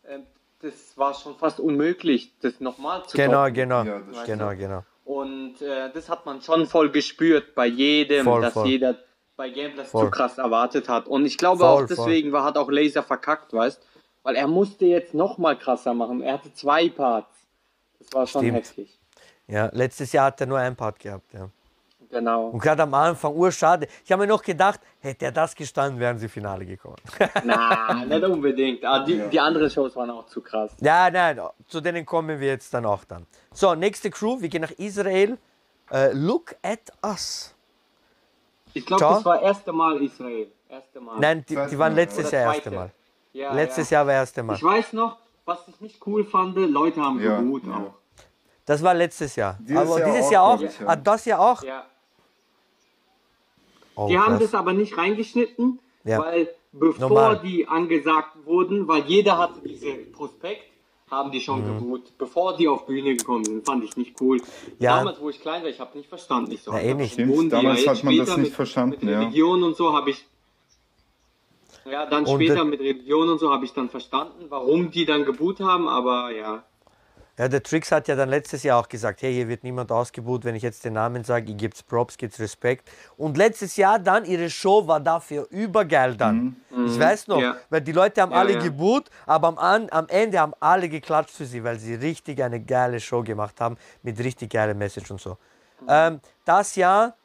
ähm, das war schon fast unmöglich, das nochmal zu Genau, toppen. genau, Ja, genau, genau. Und äh, das hat man schon voll gespürt bei jedem, Voll, dass voll. jeder bei das Voll. zu krass erwartet hat. Und ich glaube auch deswegen war, hat auch Laser verkackt, weißt Weil er musste jetzt nochmal krasser machen. Er hatte zwei Parts. Das war schon Stimmt. heftig. Ja, letztes Jahr hat er nur ein Part gehabt. Ja. Genau. Und gerade am Anfang, urschade. Ich habe mir noch gedacht, hätte er das gestanden, wären sie Finale gekommen. [LAUGHS] Na, nicht unbedingt. Aber die, die anderen Shows waren auch zu krass. ja, nein, zu denen kommen wir jetzt dann auch dann. So, nächste Crew, wir gehen nach Israel. Äh, look at us. Ich glaube, das war erste Mal Israel. Erste Mal. Nein, die, die waren letztes Jahr erste Mal. Ja, Letztes ja. Jahr war erste Mal. Ich weiß noch, was ich nicht cool fand, Leute haben Ja, geruht ja. auch. Das war letztes Jahr. Dieses Aber Jahr dieses auch, Jahr auch. ja. Ah, das Jahr auch. Oh, Die haben krass. das aber nicht reingeschnitten, Ja. weil bevor Normal. die angesagt wurden, weil jeder hatte diese Prospekt, haben die schon Mhm. geboot. Bevor die auf Bühne gekommen sind, fand ich nicht cool. Ja. Damals, wo ich klein war, ich habe nicht verstanden. Ich so, Na, eh nicht. Stimmt, damals ja hat man das nicht mit, verstanden, Mit ja. Religion und so habe ich. Ja, dann Und, später mit Religion und so habe ich dann verstanden, warum die dann geboot haben, aber ja. Ja, der Trix hat ja dann letztes Jahr auch gesagt, hey, hier wird niemand ausgebucht, wenn ich jetzt den Namen sage, ihr gibt's Props, gibt's Respekt. Und letztes Jahr dann, ihre Show war dafür übergeil dann. Ich weiß noch, Ja. weil die Leute haben Ja, alle ja. gebucht, aber am, am Ende haben alle geklatscht für sie, weil sie richtig eine geile Show gemacht haben, mit richtig geiler Message und so. Ähm, das Jahr,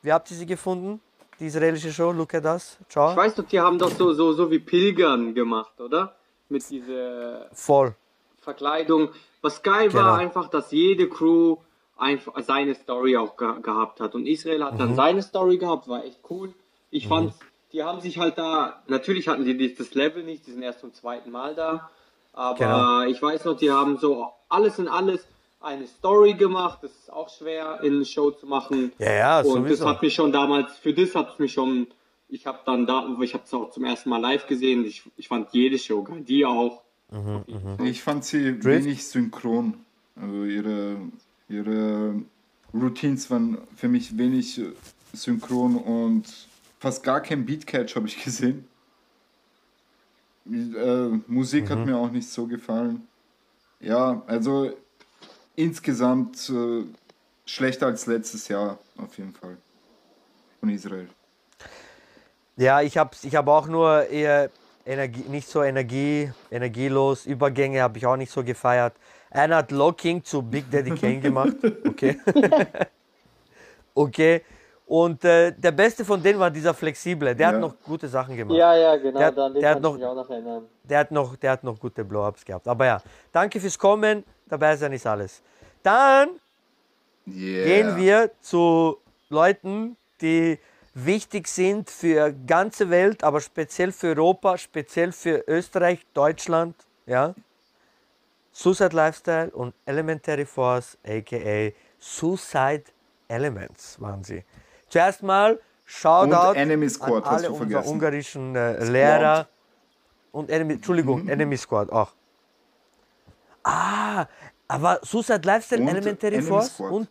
wie habt ihr sie gefunden? Die israelische Show, look at das, ciao. Ich weiß doch, die haben doch so, so, so wie Pilgern gemacht, oder? Mit dieser Voll. Verkleidung, Was geil Genau. war einfach, dass jede Crew einfach seine Story auch ge gehabt hat. Und Israel hat Mhm. dann seine Story gehabt, war echt cool. Ich fand, die haben sich halt da, natürlich hatten die das Level nicht, die sind erst zum zweiten Mal da. Aber Genau. ich weiß noch, die haben so alles in alles eine Story gemacht. Das ist auch schwer in eine Show zu machen. Ja, ja, Und das sowieso. hat mich schon damals, für das hat es mich schon, ich habe dann da, ich habe es auch zum ersten Mal live gesehen. Ich, ich fand jede Show geil, die auch. Ich fand sie Drift? wenig synchron. Also ihre, ihre Routines waren für mich wenig äh, synchron und fast gar kein Beatcatch habe ich gesehen. Äh, Musik hat mir auch nicht so gefallen. Ja, also insgesamt äh, schlechter als letztes Jahr auf jeden Fall von Israel. Ja, ich habe ich hab auch nur eher Energie, nicht so Energie, energielos. Übergänge habe ich auch nicht so gefeiert. Einer hat Locking zu Big Daddy Kane gemacht. Okay. [LAUGHS] okay. Und äh, der beste von denen war dieser Flexible. Der Ja. hat noch gute Sachen gemacht. Ja, ja, genau, Der- der hat noch- noch. Der hat noch, der hat noch gute Blow-Ups gehabt. Aber ja, danke fürs Kommen. Dabei sein ist alles. Dann Yeah. gehen wir zu Leuten, die wichtig sind für ganze Welt, aber speziell für Europa, speziell für Österreich, Deutschland, ja. Suicide Lifestyle und Elementary Force, aka Suicide Elements waren sie. Zuerst mal Shoutout Enemy Squad, an alle vergessen. ungarischen äh, Lehrer und Enemy, Entschuldigung, Enemy Squad auch. Ah, aber Suicide Lifestyle, Und Elementary Enemy Force Squad. und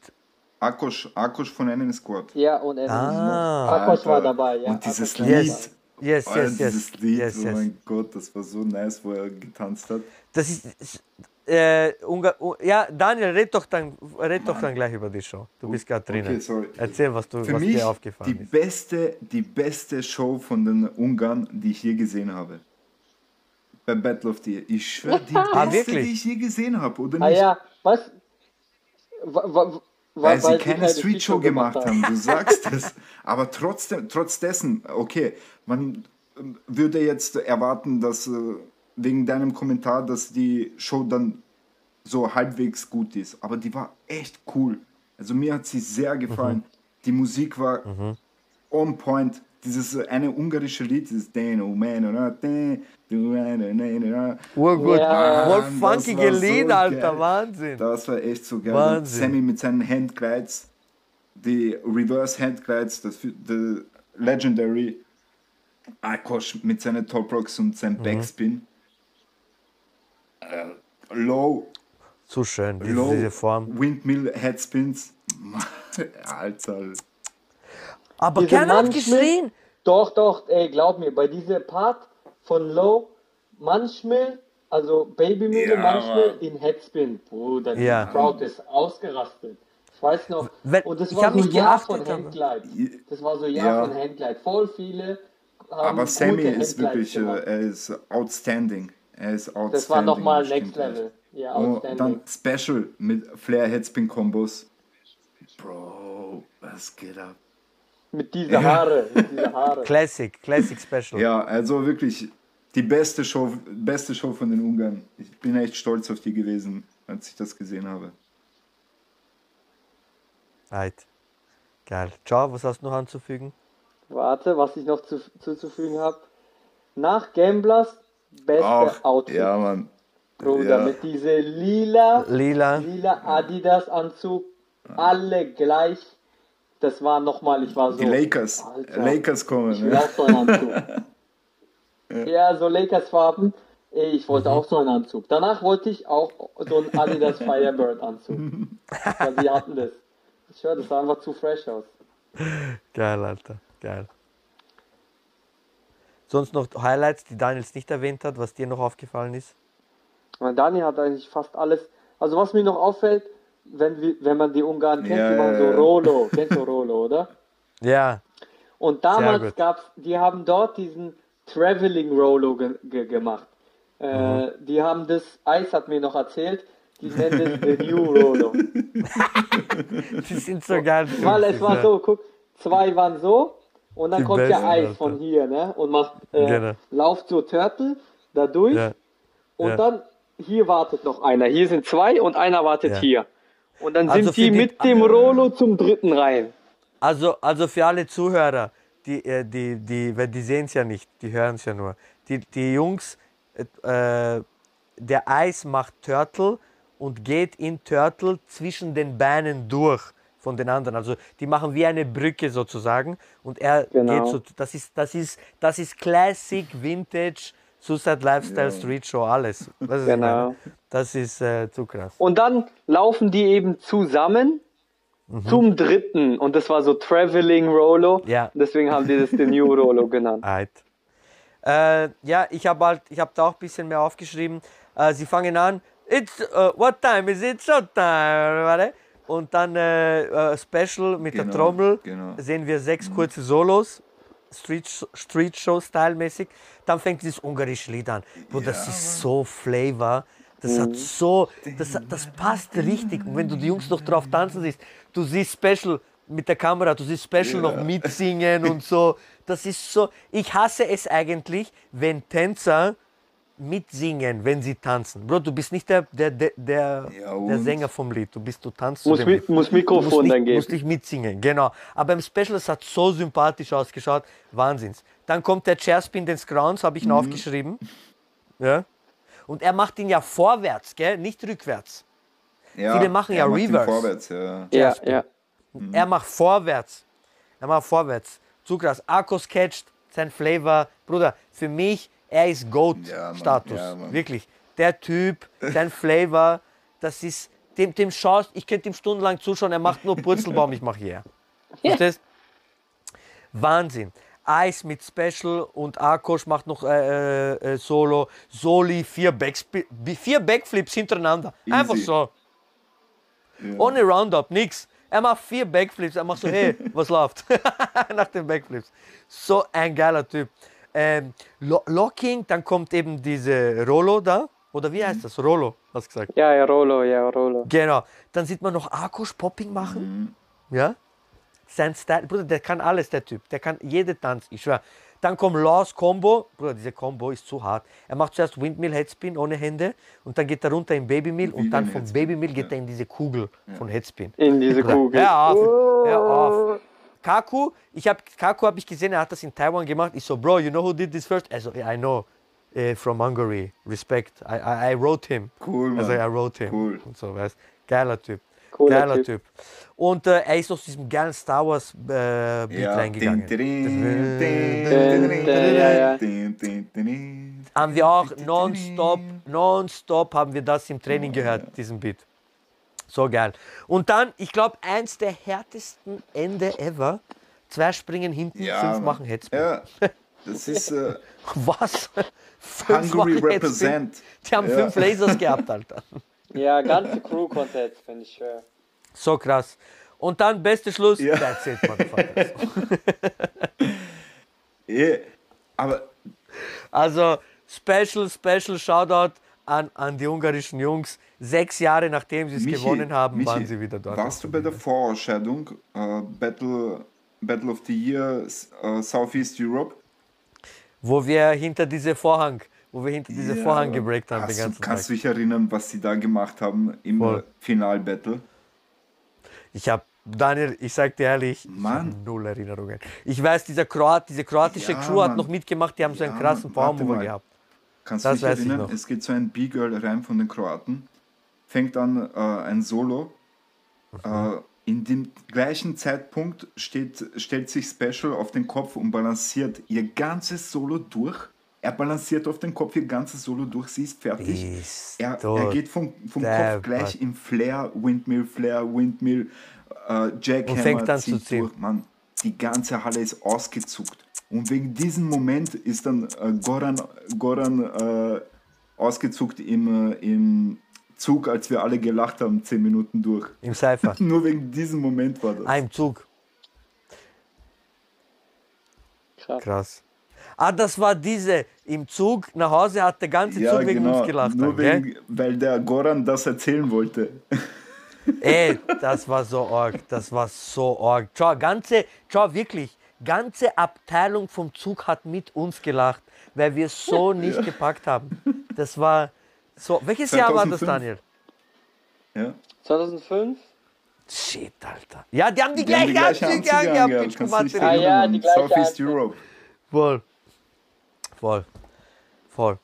Akosh, Akosh von Enemy Squad. Ja, und er Ah. Akos war dabei, ja. Und dieses Akos Lied. Yes. Yes, Alter, yes, yes. Lied, yes, oh yes. mein Gott, das war so nice, wo er getanzt hat. Das ist, äh, ja, Daniel, red doch dann, red doch dann gleich über die Show. Du bist gerade drinnen. Okay, sorry. Erzähl, was, du, Für was mich dir aufgefallen die ist. beste, die beste Show von den Ungarn, die ich je gesehen habe. Bei Battle of the Year. Ich schwöre, die [LAUGHS] beste, Ah, die ich je gesehen habe, oder Ah nicht? ja, was? Wa- Weil wa- sie keine Street Show gemacht haben, du sagst es. Aber trotzdem, trotz dessen, okay, man ähm, würde jetzt erwarten, dass äh, wegen deinem Kommentar, dass die Show dann so halbwegs gut ist. Aber die war echt cool. Also mir hat sie sehr gefallen. Die Musik war on point. Dieses äh, eine ungarische Lied, dieses Den, oh man, oder? Den, du, ne, ne. Urgut, Ja. voll das funkige so Lied, Alter, geil. Wahnsinn. Das war echt so geil. Wahnsinn. Sammy mit seinen Handglides, die Reverse Handglides, das the Legendary. Akosh mit seinen Top Rocks und Mhm. seinem Backspin. Äh, low, Zu schön, diese, Low diese Form. Windmill Headspins. [LAUGHS] Alter. Aber Diese keiner hat geschrien. Doch, doch, ey, glaub mir, bei diesem Part von Low, manchmal, also Babymühle, Ja, manchmal in Headspin. Bruder, die Ja. Crowd ist ausgerastet. Ich weiß noch, Wenn- und das ich war hab so nicht Jahr von Handglide. Das war so Jahr Ja. von Handglide. Voll viele haben Aber Sammy gute ist wirklich, äh, gemacht. er ist outstanding. Er ist outstanding. Das war nochmal Next. Level. Ja, Und outstanding. dann Special mit Flair Headspin Kombos. Bro, was geht ab? Mit dieser Haare, mit dieser [LAUGHS] Haare. Classic, Classic Special. Ja, also wirklich die beste Show, beste Show von den Ungarn. Ich bin echt stolz auf die gewesen, als ich das gesehen habe. Right. Geil. Ciao, was hast du noch anzufügen? Warte, was ich noch zu, zuzufügen habe. Nach Gamblers beste Outfit. ja, Mann. Bruder, ja. mit diese lila, Lila. lila Adidas Anzug, alle gleich. Das war nochmal, ich war so. Die Lakers. Alter, Lakers kommen. Ich will Ne? auch so einen Anzug. [LAUGHS] ja, so Lakers Farben. Ey, Ich wollte auch so einen Anzug. Danach wollte ich auch so einen Adidas Firebird Anzug. [LAUGHS] Weil die hatten das. Ich höre, das sah einfach zu fresh aus. Geil, Alter. Geil. Sonst noch Highlights, die Daniels nicht erwähnt hat, was dir noch aufgefallen ist? Weil Dani hat eigentlich fast alles. Also was mir noch auffällt, wenn, wir, wenn man die Ungarn kennt, Ja, die waren ja, so ja. Rolo. Kennst du Rolo, oder? Ja, Und damals gut. gab's, die haben dort diesen Traveling Rolo ge ge gemacht. Äh, Mhm. Die haben das, Ice hat mir noch erzählt, die nennen das The New Rolo. [LAUGHS] die sind so geil. Weil es war so, guck, zwei waren so und dann Die kommt ja Eis Alter. von hier, ne? Und macht, äh, Genau. lauft so Turtle da durch Ja. und ja. dann hier wartet noch einer. Hier sind zwei und einer wartet Ja. hier. Und dann Also sind die für die- mit dem Rolo zum dritten rein. Also, also für alle Zuhörer, die, äh, die, die, weil die sehen es ja nicht, die hören es ja nur. Die, die Jungs, äh, der Eis macht Turtle und geht in Turtle zwischen den Beinen durch von den anderen. Also die machen wie eine Brücke sozusagen und er Genau. geht so. Das ist, das ist, das ist Classic Vintage Suicide Lifestyle Street Show alles. Das ist, Genau. das ist äh, zu krass. Und dann laufen die eben zusammen Mhm. zum dritten. Und das war so Traveling Rolo. Ja. Deswegen haben die das den New Rolo genannt. [LAUGHS] Alright. Äh, ja, ich habe halt, ich habe da auch ein bisschen mehr aufgeschrieben. Äh, sie fangen an, it's, uh, what time is it? Showtime. Und dann äh, äh, Special mit der Genau, Trommel genau. sehen wir sechs kurze Solos, Street, Street Show Style mäßig. Dann fängt dieses ungarische Lied an. Bro, das ist so Flavor. Das hat so, das, das passt richtig. Und wenn du die Jungs noch drauf tanzen siehst, du siehst Special mit der Kamera, du siehst Special noch mitsingen und so. Das ist so. Ich hasse es eigentlich, wenn Tänzer mitsingen, wenn sie tanzen. Bro, du bist nicht der, der, der, der, Ja, der? Sänger vom Lied. Du bist, du tanzt Muss, Mi muss Du musst Mikrofon nicht, dann geben. musst nicht mitsingen, genau. Aber im Special, es hat so sympathisch ausgeschaut. Wahnsinns. Dann kommt der Chairspin des Grounds, habe ich ihn aufgeschrieben. Ja. Und er macht ihn ja vorwärts, gell? nicht rückwärts. Ja, Viele machen ja er Reverse. Vorwärts, ja. Ja, ja. Er macht vorwärts. Er macht vorwärts. Zu krass. Akkus catcht, sein Flavor. Bruder, für mich, er ist Ja, Goat-Status. Ja, Mann. Wirklich. Der Typ, sein [LAUGHS] Flavor, das ist, dem, dem schaust, ich könnte ihm stundenlang zuschauen, er macht nur Purzelbaum, ich mache hier. [LAUGHS] Verstehst? Wahnsinn. Eis mit Special und Akos macht noch äh, äh, Solo. Soli, vier, Backsp vier Backflips hintereinander. Einfach Easy. so. Ohne Roundup, nix. Er macht vier Backflips. Er macht so, hey, [LAUGHS] was läuft? Nach den Backflips. So ein geiler Typ. Ähm, Lo Locking, dann kommt eben diese Rolo da. Oder wie heißt das? Rolo, hast du gesagt. Ja, ja, Rolo, ja, Rolo. Genau. Dann sieht man noch Akkusch Popping machen. Ja. Sein Style, Bruder, der kann alles, der Typ. Der kann jede Tanz, ich schwör. Dann kommt Laws Combo. Bruder, diese Combo ist zu hart. Er macht zuerst Windmill Headspin ohne Hände und dann geht er runter in Babymill und dann vom Headspin, Babymill geht er in diese Kugel von Headspin. In diese Bruder, Kugel. Hör auf, Oh. hör auf. Kaku, ich hab, Kaku habe ich gesehen, er hat das in Taiwan gemacht. Ich so, Bro, you know who did this first? Also, yeah, I know. eh, from Hungary. Respect. I, I, I wrote him. Cool, Also, Mann. I wrote him. Cool. Und so, weißt Geiler Typ. Cooler Geiler Typ. typ. Und äh, er ist aus diesem geilen Star Wars äh, Beat Ja. reingegangen. Haben wir auch nonstop, nonstop haben wir das im Training gehört, diesen Beat. So geil. Und dann, ich glaube, eins der härtesten Ende ever. Zwei springen hinten, Ja, fünf machen Headspin. Ja, [LAUGHS] das ist äh, Was? Fünf Hungary machen Headspin? represent. Die haben Ja. fünf Lasers gehabt, Alter. Ja, ganze Crew konnte jetzt, finde ich schwer. So krass. Und dann, beste Schluss, Ja. that's it, motherfuckers. [LAUGHS] Ja, aber Also, special, special Shoutout an, an die ungarischen Jungs. Sechs Jahre nachdem sie es Michi, gewonnen haben, Michi, waren sie wieder dort. Warst du bei der Vorausscheidung äh, Battle, Battle of the Year äh, Southeast Europe? Wo wir hinter diese Vorhang, wo wir hinter diese Ja, Vorhang gebreakt haben den Hast du, ganzen kannst Tag. du dich erinnern, was sie da gemacht haben im Voll. Final-Battle? Ich habe, Daniel, ich sag dir ehrlich, ich Mann. null Erinnerungen. Ich weiß, dieser Kroat, diese kroatische Ja, Crew hat Mann. noch mitgemacht, die haben so einen Ja, krassen mal. gehabt. Kannst Das du dich erinnern? Es geht so ein B-Girl rein von den Kroaten, fängt an äh, ein Solo. Mhm. Äh, in dem gleichen Zeitpunkt steht, stellt sich Special auf den Kopf und balanciert ihr ganzes Solo durch. Er balanciert auf den Kopf ihr ganzes Solo durch, sie ist fertig. Ist Er, er geht vom, vom Kopf gleich Mann. im Flair, Windmill, Flair, Windmill, äh, Jackhammer, fängt an zu ziehen. durch. Mann, die ganze Halle ist ausgezuckt. Und wegen diesem Moment ist dann äh, Goran, Goran äh, ausgezuckt im, äh, im Zug, als wir alle gelacht haben, zehn Minuten durch. Im Cypher. [LAUGHS] Nur wegen diesem Moment war das. Ah, im Zug. Krass. Krass. Ah, das war diese. Im Zug nach Hause hat der ganze ja, Zug wegen genau. uns gelacht. Nur dann, gell? wegen, weil der Goran das erzählen wollte. [LAUGHS] Ey, das war so arg, das war so arg. Schau, ganze, schau, wirklich, ganze Abteilung vom Zug hat mit uns gelacht, weil wir es so [LAUGHS] nicht gepackt haben. Das war So, welches Jahr war das, 2005? Daniel? Ja. 2005? Shit, Alter. Ja, die haben die Die haben gleiche Anzüge angehabt, Mathe. Ah, ja, die gleiche Southeast. Europe. Voll. Voll. Voll.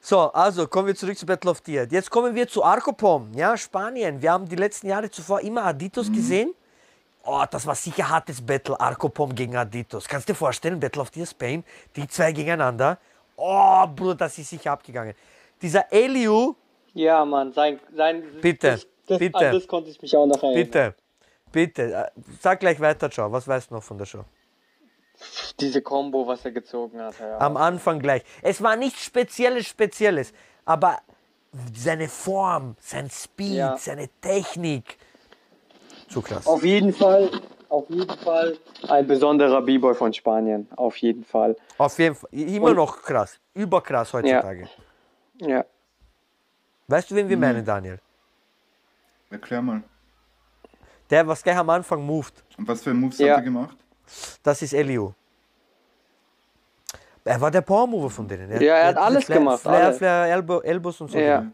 So, also kommen wir zurück zu Battle of the Year. Jetzt kommen wir zu Arcopom, ja, Spanien. Wir haben die letzten Jahre zuvor immer Aditos gesehen. Oh, das war sicher hartes Battle, Arcopom gegen Aditos. Kannst du dir vorstellen, Battle of the Year Spain, die zwei gegeneinander. Oh, Bruder, das ist sicher abgegangen. Dieser Eliu, Ja, Mann, sein, sein Bitte, das, das, bitte. An das konnte ich mich auch noch erinnern. bitte, bitte, äh, sag gleich weiter, Joe. Was weißt du noch von der Show? Diese Combo, was er gezogen hat. Ja. Am Anfang gleich. Es war nichts Spezielles, Spezielles, aber seine Form, sein Speed, Ja. seine Technik. Zu krass. Auf jeden Fall, auf jeden Fall ein besonderer B-Boy von Spanien. Auf jeden Fall. Auf jeden Fall. Immer Und- noch krass. Überkrass heutzutage. Ja. Weißt du, wen wir Mhm. meinen, Daniel? Erklär mal. Der, was gleich am Anfang moved. Und was für Moves Ja. hat er gemacht? Das ist Eliu. Er war der Power-Mover von denen. Ja, er hat alles Flair, gemacht, Flair, alles. Flair, Elbow, Elbows und so. Ja.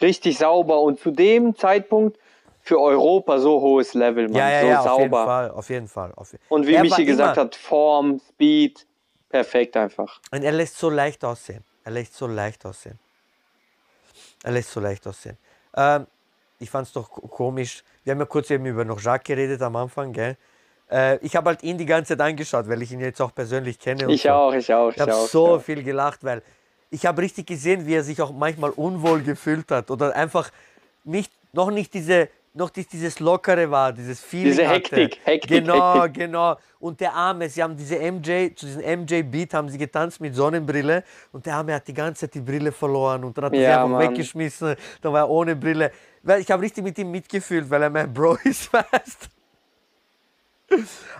Richtig sauber und zu dem Zeitpunkt für Europa so hohes Level, Mann. ja, ja, so ja auf jeden sauber. Fall. Auf jeden Fall. Auf Und wie Er Michi gesagt immer- hat, Form, Speed, perfekt einfach. Und er lässt so leicht aussehen. Er lässt so leicht aussehen. Er lässt so leicht aussehen. Ähm, ich fand es doch ko- komisch. Wir haben ja kurz eben über noch Jacques geredet am Anfang, gell? Äh, ich habe halt ihn die ganze Zeit angeschaut, weil ich ihn jetzt auch persönlich kenne. Ich so. auch, ich auch, Ich ich habe so ja. viel gelacht, weil ich habe richtig gesehen, wie er sich auch manchmal unwohl gefühlt hat oder einfach nicht, noch nicht diese, noch dieses Lockere war, dieses Feeling Diese hatte. Hektik, Hektik, Genau, Hektik. genau. Und der Arme, sie haben diese MJ, zu diesem MJ-Beat haben sie getanzt mit Sonnenbrille und der Arme hat die ganze Zeit die Brille verloren und dann hat er sie Ja, einfach Mann. weggeschmissen, dann war er ohne Brille. Weil ich habe richtig mit ihm mitgefühlt, weil er mein Bro [LAUGHS] ist, weißt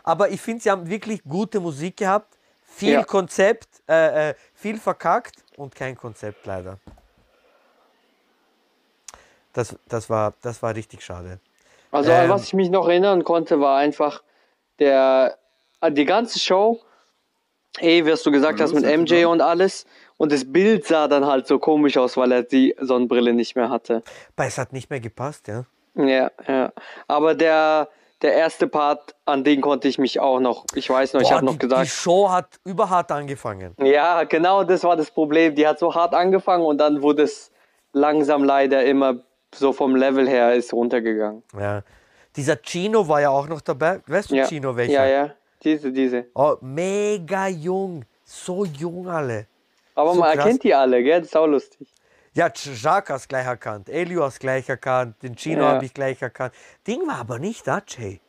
aber ich finde, sie haben wirklich gute Musik gehabt, viel Ja. Konzept, äh, äh, viel verkackt und kein Konzept leider. Das, das, war, das war richtig schade. Also Ähm, was ich mich noch erinnern konnte, war einfach der äh, die ganze Show, eh, was du gesagt hast los, mit MJ und alles. Und das Bild sah dann halt so komisch aus, weil er die Sonnenbrille nicht mehr hatte. Aber es hat nicht mehr gepasst, ja. Ja, ja. Aber der, der erste Part, an den konnte ich mich auch noch, ich weiß noch, ich Boah, habe noch die, die gesagt, Show hat überhart angefangen. ja, genau das war das Problem. Die hat so hart angefangen und dann wurde es langsam leider immer so vom Level her ist runtergegangen. Ja. Dieser Chino war ja auch noch dabei. Weißt du Ja, Chino welcher? ja, ja, diese, diese. Oh, mega jung. So jung alle. Aber So man krass. erkennt die alle, gell? Das ist auch lustig. Ja, Jacques hast gleich erkannt, Elio hast gleich erkannt, den Chino Ja. habe ich gleich erkannt. Ding war aber nicht da, Jay.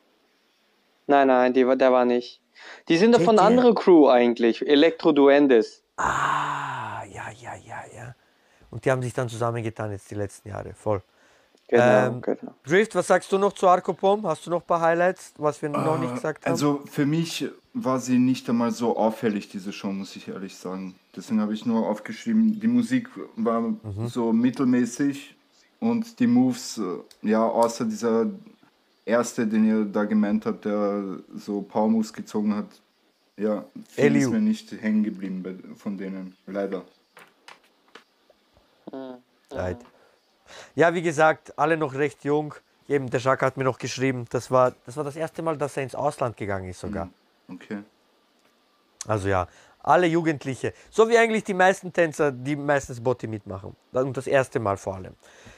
Nein, nein, die, war- der war nicht. Die sind doch von Der- einer andere Crew eigentlich. Elektro Duendes. Ah, ja, ja, ja, ja. Und die haben sich dann zusammengetan jetzt die letzten Jahre, voll. Genau, Ähm, genau. Drift, was sagst du noch zu Arcopom? Hast du noch ein paar Highlights, was wir noch nicht gesagt haben? Also für mich war sie nicht einmal so auffällig, diese Show, muss ich ehrlich sagen. Deswegen habe ich nur aufgeschrieben, die Musik war Mhm. so mittelmäßig und die Moves, äh, ja, außer dieser erste, den ihr da gemeint habt, der so Power Moves gezogen hat, ja, viel ist mir nicht hängen geblieben bei, von denen, leider. Leid. Ja, wie gesagt, alle noch recht jung. Eben, der Jacques hat mir noch geschrieben, das war, das war das erste Mal, dass er ins Ausland gegangen ist sogar. Okay. Also ja, alle Jugendliche. So wie eigentlich die meisten Tänzer, die meistens Botti mitmachen. Und das erste Mal vor allem.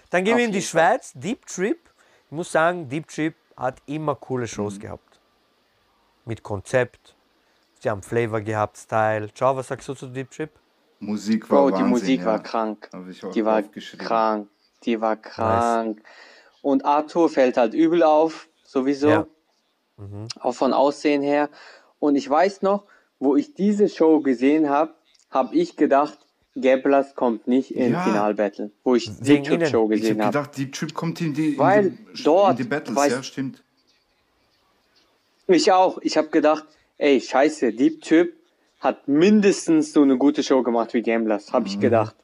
Dann gehen Auf wir in die. Schweiz, Deep Trip. Ich muss sagen, Deep Trip hat immer coole Shows Mhm. gehabt. Mit Konzept. Sie haben Flavor gehabt, Style. Ciao, was sagst du zu Deep Trip? Musik war Bro, die Wahnsinn, Musik ja. war krank. Habe ich auch Die war krank. Die war krank. Und Arthur fällt halt übel auf, sowieso. Ja. Auch von Aussehen her. Und ich weiß noch, wo ich diese Show gesehen habe, habe ich gedacht, Geblas kommt nicht in Ja. Finalbattle. Wo ich die Trip. Show Ich gesehen habe habe. gedacht, Deep Trip kommt in die, in Weil die, dort in die Battles, weiß- ja, stimmt. Ich auch. Ich habe gedacht, ey, scheiße, Deep Trip hat mindestens so eine gute Show gemacht wie Gamblers, habe ich gedacht.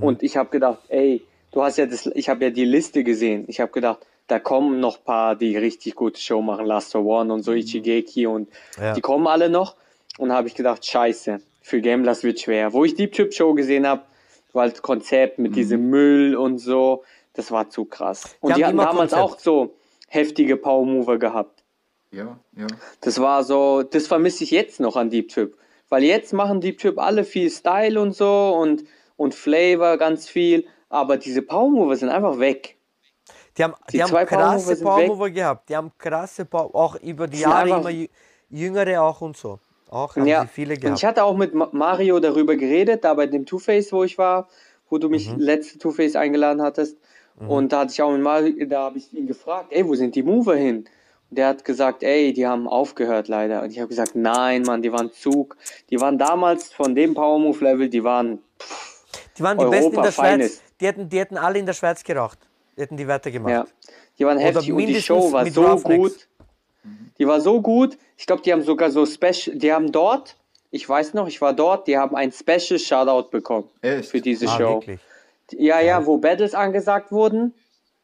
Und ich habe gedacht, ey, du hast ja das, ich habe ja die Liste gesehen. Ich habe gedacht, da kommen noch paar, die richtig gute Show machen, Last of One und so Ichigeki und Ja. die kommen alle noch. Und habe ich gedacht, scheiße, für Gamblers wird schwer. Wo ich Deep Trip Show gesehen habe, Weil das Konzept mit diesem Müll und so, das war zu krass. Und Die die, haben hatten damals Konzept. auch so heftige Power Mover gehabt. Ja, ja. Das war so, das vermisse ich jetzt noch an Deep Trip. Weil jetzt machen Deep Trip alle viel Style und so und, und Flavor ganz viel, aber diese Power Mover sind einfach weg. Die haben, die Die haben krasse sind Power weg. Mover gehabt. Die haben krasse Power, auch über die Jahre immer jü- jüngere auch und so. Auch haben Ja, viele und gehabt. ich hatte auch mit Ma- Mario darüber geredet, da bei dem Two-Face, wo ich war, wo du Mhm. mich letzte Two-Face eingeladen hattest. Und da hatte ich auch mit Mario, da habe ich ihn gefragt, ey, wo sind die Mover hin? Und der hat gesagt, ey, die haben aufgehört leider. Und ich habe gesagt, nein, Mann, die waren Zug. Die waren damals von dem Power Move Level, die waren Die waren die Europa besten in der Schweiz. Die hätten, die hätten alle in der Schweiz geraucht. Die hätten die weitergemacht. Ja, die waren heftig und die Show war so Roughnecks. gut. Die war so gut. Ich glaube, die haben sogar so Special, die haben dort, ich weiß noch, ich war dort, die haben ein Special Shoutout bekommen Echt? für diese Ah, Show. wirklich. Ja, ja, wo Battles angesagt wurden.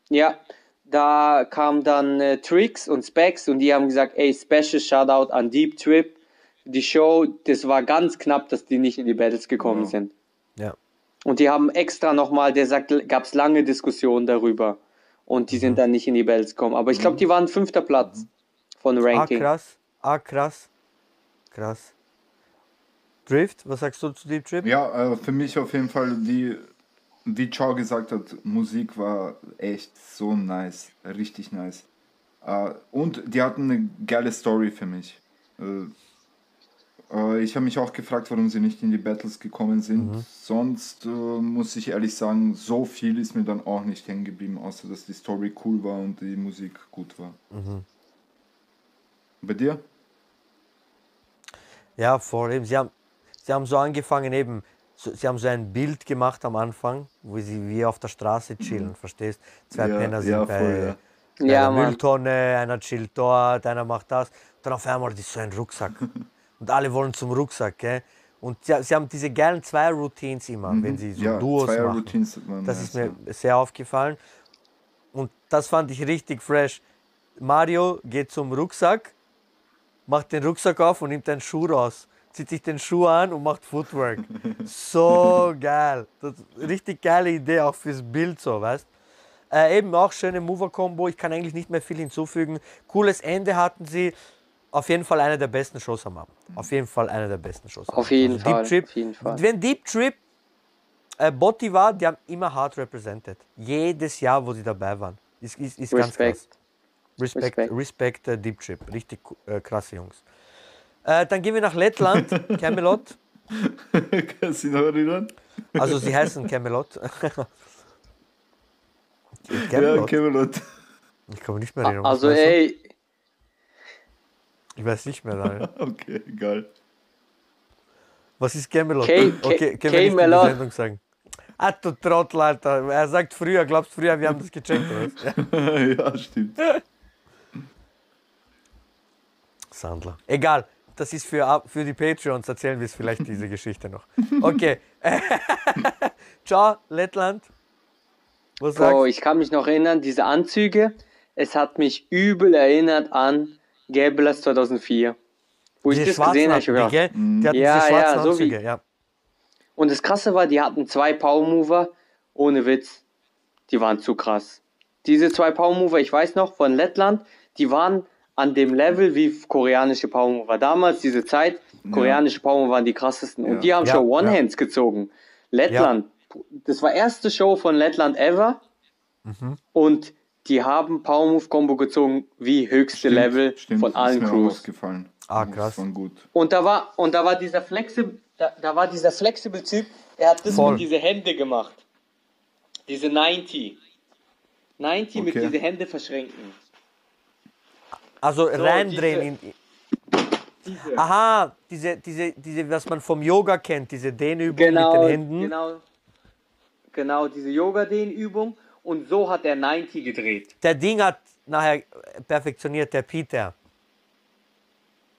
Ja, da kamen dann äh, Tricks und Specs und die haben gesagt, ey, Special Shoutout an Deep Trip. Die Show, das war ganz knapp, dass die nicht in die Battles gekommen Wow. sind. Und die haben extra nochmal, der sagt, gab es lange Diskussionen darüber. Und die Mhm. sind dann nicht in die Battles gekommen. Aber ich glaube, die waren fünfter Platz von Ah, Ranking. krass. Ah, krass. Krass. Drift, was sagst du zu Deep Trip? Ja, äh, für mich auf jeden Fall, die, wie Chow gesagt hat, Musik war echt so nice. Richtig nice. Äh, und die hatten eine geile Story für mich. Äh, äh, ich habe mich auch gefragt, warum sie nicht in die Battles gekommen sind. Sonst äh, muss ich ehrlich sagen, so viel ist mir dann auch nicht hängen geblieben, außer dass die Story cool war und die Musik gut war. Bei dir? Ja, voll. Eben. Sie, haben, sie haben so angefangen, eben, so, sie haben so ein Bild gemacht am Anfang, wo sie wie auf der Straße chillen, verstehst? Zwei Ja, Penner sind ja, bei, voll, ja. bei Ja, der. Mülltonne, einer chillt dort, einer macht das. Dann auf einmal ist so ein Rucksack. [LAUGHS] Und alle wollen zum Rucksack, gell? Und sie, sie haben diese geilen zwei Routines immer, wenn sie so ja, Duos machen. Das ist mir ja. sehr aufgefallen. Und das fand ich richtig fresh. Mario geht zum Rucksack, macht den Rucksack auf und nimmt einen Schuh raus. Zieht sich den Schuh an und macht Footwork. [LAUGHS] So geil. Das richtig geile Idee auch fürs Bild, so, weißt äh, Eben auch schöne Mover-Combo. Ich kann eigentlich nicht mehr viel hinzufügen. Cooles Ende hatten sie. Auf jeden Fall eine der besten Shows am Abend. Auf jeden Fall eine der besten Shows. Auf jeden Also Fall, Deep Trip, auf jeden Fall. Wenn Deep Trip äh, Botti war, die haben immer hart represented. Jedes Jahr, wo sie dabei waren. Ist, ist, ist ganz krass. Respekt, Respekt. Respekt, äh, Deep Trip. Richtig äh, krasse Jungs. Äh, dann gehen wir nach Lettland, [LAUGHS] Camelot. Kannst du dich noch erinnern? Also sie heißen Camelot. Ja, Camelot? Camelot. Ich kann mich nicht mehr erinnern. Also, ey, Ich weiß nicht mehr. Daniel. [LAUGHS] Okay, egal. Was ist Camelot? K- okay, können wir nicht in der. Sendung sagen. Ah, du Trottel, Alter. Er sagt früher, glaubst früher, wir haben das gecheckt, oder? was? [LAUGHS] Ja. stimmt. Sandler. Egal, das ist für, für die Patreons, erzählen wir es vielleicht diese [LAUGHS] Geschichte noch. Okay. Ciao, Lettland. Was sagst Bro, ich kann mich noch erinnern, diese Anzüge, es hat mich übel erinnert an Gablers 2004. Wo ich Diese das gesehen habe, ich die? Die hatten Ja, diese schwarzen ja, so wie- ja. Und das Krasse war, die hatten zwei Power Mover, ohne Witz. Die waren zu krass. Diese zwei Power Mover, ich weiß noch, von Lettland, die waren an dem Level wie koreanische Power Mover. Damals, diese Zeit, koreanische Power Mover waren die krassesten. Und Ja. die haben Ja, schon. One-Hands gezogen. Lettland, das war erste Show von Lettland ever. Mhm. Und die haben Power Move Combo gezogen wie höchste Level stimmt, von ist allen Crews. Ah, krass. Und da war, und da war dieser Flexible, da, da war dieser Flexible Typ, der hat das Voll. mit diese Hände gemacht. Diese 90. 90 mit Okay. diese Hände verschränken. Also So, reindrehen. diese- in, aha, diese, diese, diese, was man vom Yoga kennt, diese Dehnübung Genau, mit den Händen. genau, genau, diese Yoga-Dehnübung. Und so hat er 90 gedreht. Der Ding hat nachher perfektioniert, der Peter.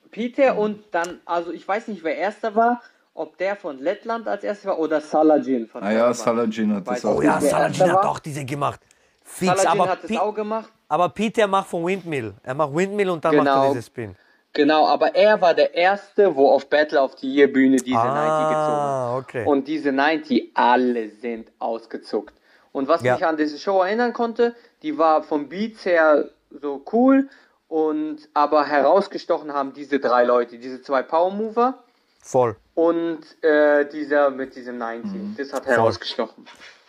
Peter und dann, also ich weiß nicht, wer erster war, ob der von Lettland als erster war oder Salajin von Ah ja. Saladin hat das auch Oh ja, erster hat auch diese gemacht. Fix, Salajin aber, hat es Pi- auch gemacht. aber Peter macht von Windmill. Er macht Windmill und dann macht er Genau. diese Spin. Genau, aber er war der Erste, wo auf Battle of the Year Bühne diese 90 gezogen Ah, hat. okay. Und diese 90, alle sind ausgezuckt. Und was Ja. mich an diese Show erinnern konnte, die war vom Beats her so cool und aber herausgestochen haben diese drei Leute, diese zwei Power Mover Voll, und äh, dieser mit diesem 90. Das hat herausgestochen.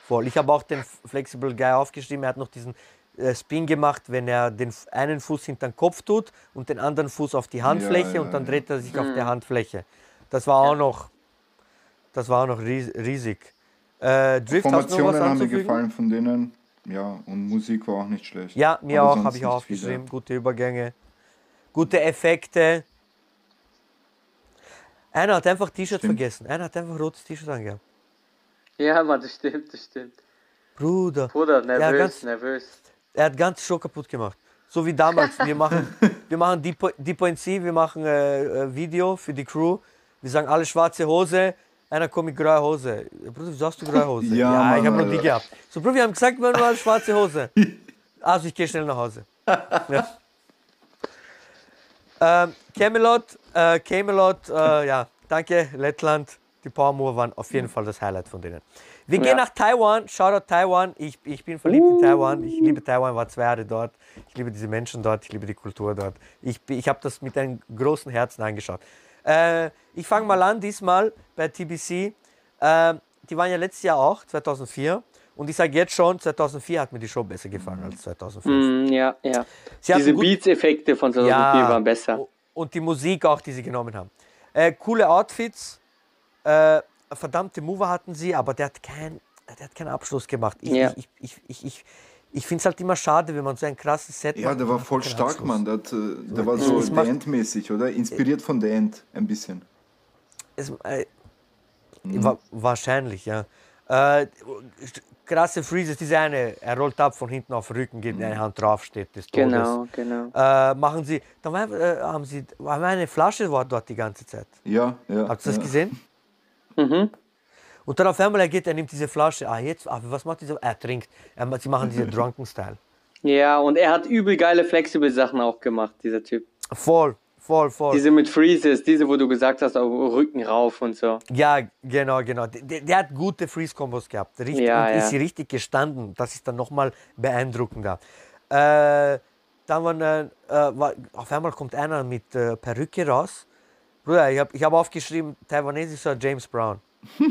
voll. Ich habe auch den Flexible Guy aufgeschrieben. Er hat noch diesen äh, Spin gemacht, wenn er den einen Fuß hinter den Kopf tut und den anderen Fuß auf die Handfläche ja, und dann ja. dreht er sich auf der Handfläche. Das war auch noch, das war auch noch ries- riesig. Äh, Drift, Formationen haben mir gefallen von denen. Ja, und Musik war auch nicht schlecht. Ja, mir Aber auch, habe ich auch aufgeschrieben. Gute Übergänge, gute Effekte. Einer hat einfach T-Shirt vergessen. Einer hat einfach rotes T-Shirt angehabt. Ja, Mann, das stimmt, das stimmt. Bruder. Bruder, nervös, ganz- nervös. Er hat ganz Show kaputt gemacht. So wie damals. Wir machen, [LAUGHS] wir machen Deep, Deep C, wir machen äh, äh, Video für die Crew. Wir sagen alle schwarze Hose. Einer kommt mit grauer Hose. Bruder, wieso hast du graue Hose? Ja, ich Mann, habe noch die gehabt. So, Bruder, wir haben gesagt, wir haben nur alle schwarze Hose. [LAUGHS] Also, ich gehe schnell nach Hause. Ja. ähm, Camelot, äh, Camelot, äh, ja, danke, Lettland. Die Power Mover waren auf jeden Fall das Highlight von denen. Wir gehen Ja. nach Taiwan. Shoutout Taiwan. Ich, ich bin verliebt in Taiwan. Ich liebe Taiwan, war zwei Jahre dort. Ich liebe diese Menschen dort. Ich liebe die Kultur dort. Ich, ich habe das mit einem großen Herzen angeschaut. Äh, ich fange mal an, diesmal bei TBC. Äh, die waren ja letztes Jahr auch, 2004. Und ich sage jetzt schon, 2004 hat mir die Show besser gefallen als 2005. Mm, ja, ja. Sie Diese Beats-Effekte von 2004 waren besser. Und die Musik auch, die sie genommen haben. Äh, coole Outfits. Äh, verdammte Mover hatten sie, aber der hat, kein, der hat keinen Abschluss gemacht. Ich, Ja. ich, ich, ich, ich, ich finde es halt immer schade, wenn man so ein krasses Set Ja, macht. der und war voll stark. Mann. Der, hat, äh, der war so End-mäßig, oder? Inspiriert von The End, ein bisschen. Es, äh, Mhm. wa wahrscheinlich, ja. Äh, krasse Freezes, diese eine, er rollt ab von hinten auf den Rücken, geht Mhm. eine Hand drauf, steht des Todes. Genau, genau. Äh, machen sie, dann äh, haben sie, war eine Flasche war dort die ganze Zeit. Ja, ja. Habt ihr das ja. gesehen? Mhm. Und dann auf einmal er geht, er nimmt diese Flasche. Ah, jetzt, ah, was macht dieser? Er trinkt. Er, sie machen diese [LAUGHS] Drunken Style. Ja, und er hat übel geile Flexible Sachen auch gemacht, dieser Typ. Voll, voll, voll. Diese mit Freezes, diese, wo du gesagt hast, auf Rücken rauf und so. ja, genau, genau. Der, der hat gute Freeze-Kombos gehabt. Richtig, Ja, und ja. ist sie richtig gestanden. Das ist dann nochmal beeindruckender. Äh, dann waren, äh, äh, war, auf einmal kommt einer mit äh, Perücke raus. Bruder, ich habe ich hab aufgeschrieben, taiwanesischer James Brown. [LAUGHS]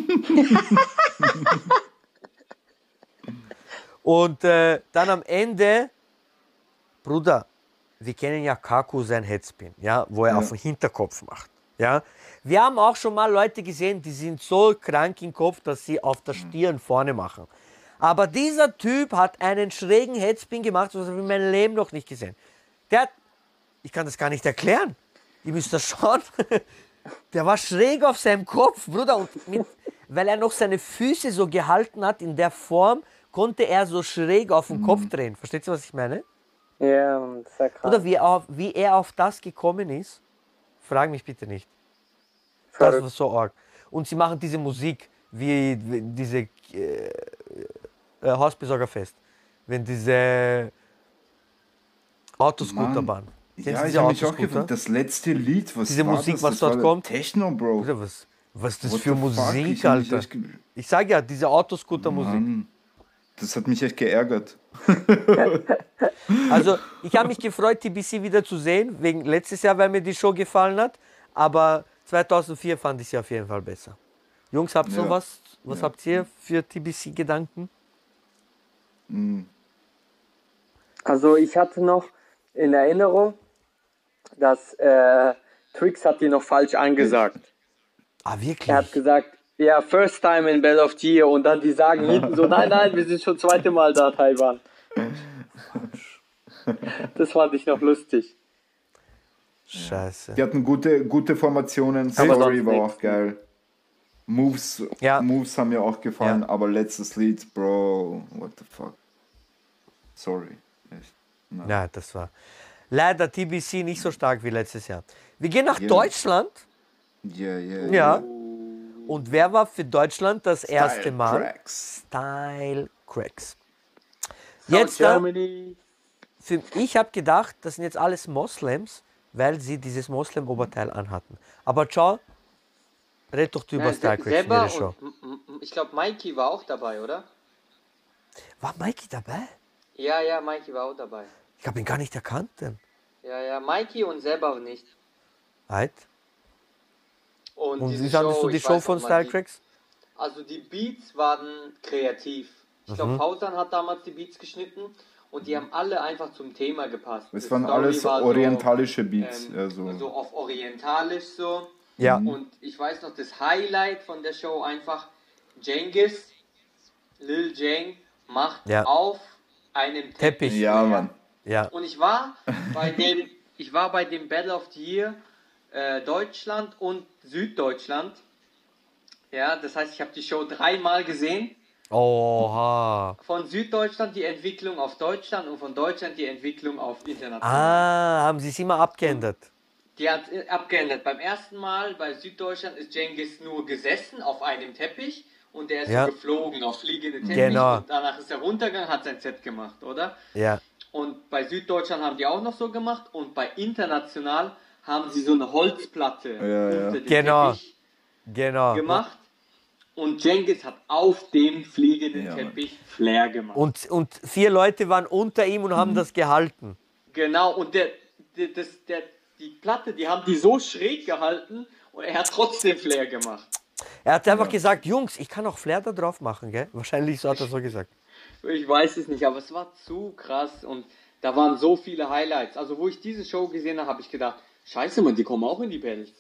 Und äh, dann am Ende, Bruder, wir kennen ja Kaku sein Headspin, ja, wo er Ja. auf den Hinterkopf macht. Ja. Wir haben auch schon mal Leute gesehen, die sind so krank im Kopf, dass sie auf der Stirn vorne machen. Aber dieser Typ hat einen schrägen Headspin gemacht, habe ich in meinem Leben noch nicht gesehen. Der hat, ich kann das gar nicht erklären. Ihr müsst das schauen. Der war schräg auf seinem Kopf, Bruder. Und mit, weil er noch seine Füße so gehalten hat in der Form, konnte er so schräg auf den Kopf drehen. Versteht ihr, was ich meine? Ja, das ist ja krass. Oder wie er, auf, wie er auf das gekommen ist, frag mich bitte nicht. Das war so arg. Und sie machen diese Musik, wie, wie diese äh, äh, Hausbesorgerfest. Wenn diese Autoscooterbahn. Ja, ich habe mich auch gefragt, das letzte Lied, was Diese war Musik, das? was das dort war kommt? Techno, Bro. Was, was ist das What für fuck? Musik, Ich mich Alter? echt ge- Ich sag ja, diese Autoscooter-Musik. Das hat mich echt geärgert. [LAUGHS] Also, ich habe mich gefreut, TBC wieder zu sehen, wegen letztes Jahr, weil mir die Show gefallen hat. Aber 2004 fand ich sie auf jeden Fall besser. Jungs, habt ihr Ja. noch was? Was habt ihr für TBC-Gedanken? Also ich hatte noch in Erinnerung, dass äh, Trix hat die noch falsch angesagt. Ah, wirklich? Er hat gesagt, ja, first time in Battle of the Year und dann die sagen hinten so, nein, nein, wir sind schon zweite Mal da, Taiwan. Das fand ich noch lustig. Scheiße. Die hatten gute, gute Formationen, Story war auch geil. Moves, Ja. Moves haben mir auch gefallen, Ja. aber letztes Lied, Bro, what the fuck. Sorry. Echt. Nein. Ja, das war leider TBC nicht so stark wie letztes Jahr. Wir gehen nach Ja. Deutschland. Yeah, yeah, Ja. yeah. Und wer war für Deutschland das erste Style Mal? Cracks. Style Cracks. Jetzt, Germany. für, ich habe gedacht, das sind jetzt alles Moslems, weil sie dieses Moslem-Oberteil anhatten. Aber ciao, red doch du über Nein, Se- Trek in ihrer Show. ich glaube Mikey war auch dabei, oder? War Mikey dabei? Ja, ja, Mikey war auch dabei. Ich habe ihn gar nicht erkannt. Denn. Ja, ja, Mikey und Seba nicht. Right? Und, Und wie fandest du die Show von Treks? Also die Beats waren kreativ. Ich Mhm. glaube, Fausan hat damals die Beats geschnitten und die haben alle einfach zum Thema gepasst. Es waren Story alles war so, orientalische Beats. ähm, also. so auf orientalisch so. Ja. Und ich weiß noch, das Highlight von der Show einfach, Jengis, Lil Jang, macht Ja. auf einem Teppich. Teppich. ja, Mann. Ja. Und ich war bei dem, ich war bei dem Battle of the Year äh, Deutschland und Süddeutschland. Ja, das heißt, ich habe die Show dreimal gesehen. Oha. Von Süddeutschland die Entwicklung auf Deutschland und von Deutschland die Entwicklung auf international. Ah, haben sie es immer abgeändert. Die hat äh, abgeändert. Beim ersten Mal bei Süddeutschland ist Jengis nur gesessen auf einem Teppich und der ist Ja. geflogen auf fliegende Teppich Genau. und danach ist er runtergegangen, hat sein Set gemacht, oder? Ja. Und bei Süddeutschland haben die auch noch so gemacht und bei international haben sie so eine Holzplatte Ja, ja. unter den Genau. Teppich Genau. gemacht und Jengis hat auf dem fliegenden Ja, Mann. Teppich Flair gemacht. Und, und vier Leute waren unter ihm und Mhm. haben das gehalten. Genau, und der, der, das, der, die Platte, die haben die so schräg gehalten und er hat trotzdem Flair gemacht. Er hat einfach gesagt, Jungs, ich kann auch Flair da drauf machen, gell? Wahrscheinlich so hat er so gesagt. Ich weiß es nicht, aber es war zu krass und da waren so viele Highlights. Also wo ich diese Show gesehen habe, habe ich gedacht, scheiße man, die kommen auch in die Battles.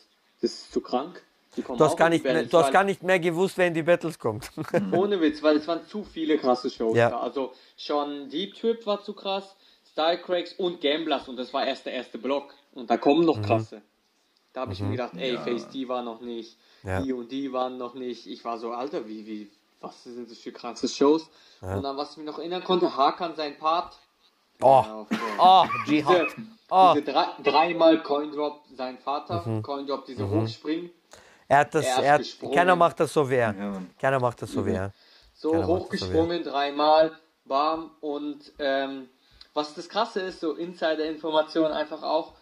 Das ist zu krank. Die kommen Du hast, auch gar in die nicht mehr, Battles, du hast gar nicht mehr gewusst, wer in die Battles kommt. [LAUGHS] Ohne Witz, weil es waren zu viele krasse Shows Ja. da. Also schon Deep Trip war zu krass, Style Cracks und Gamblers und das war erst der erste Block. Und da kommen Mhm. noch krasse. Da habe ich mir gedacht, ey, Ja. Face D war noch nicht, Ja. die und die waren noch nicht. Ich war so, Alter, wie, wie, was sind das für krasse Shows? Und dann, was ich mir noch erinnern konnte, Hakan sein Part. Oh, Ja, oh, diese, Jihad. Oh. diese drei, dreimal Coindrop, sein Vater, Mhm. Coindrop, diese Hochspringen. Er hat das, Er er hat, keiner macht das so wer. Ja. Keiner macht das so wer. So Keiner das so hochgesprungen, dreimal, bam. Und ähm, was das Krasse ist, so Insider-Information einfach auch,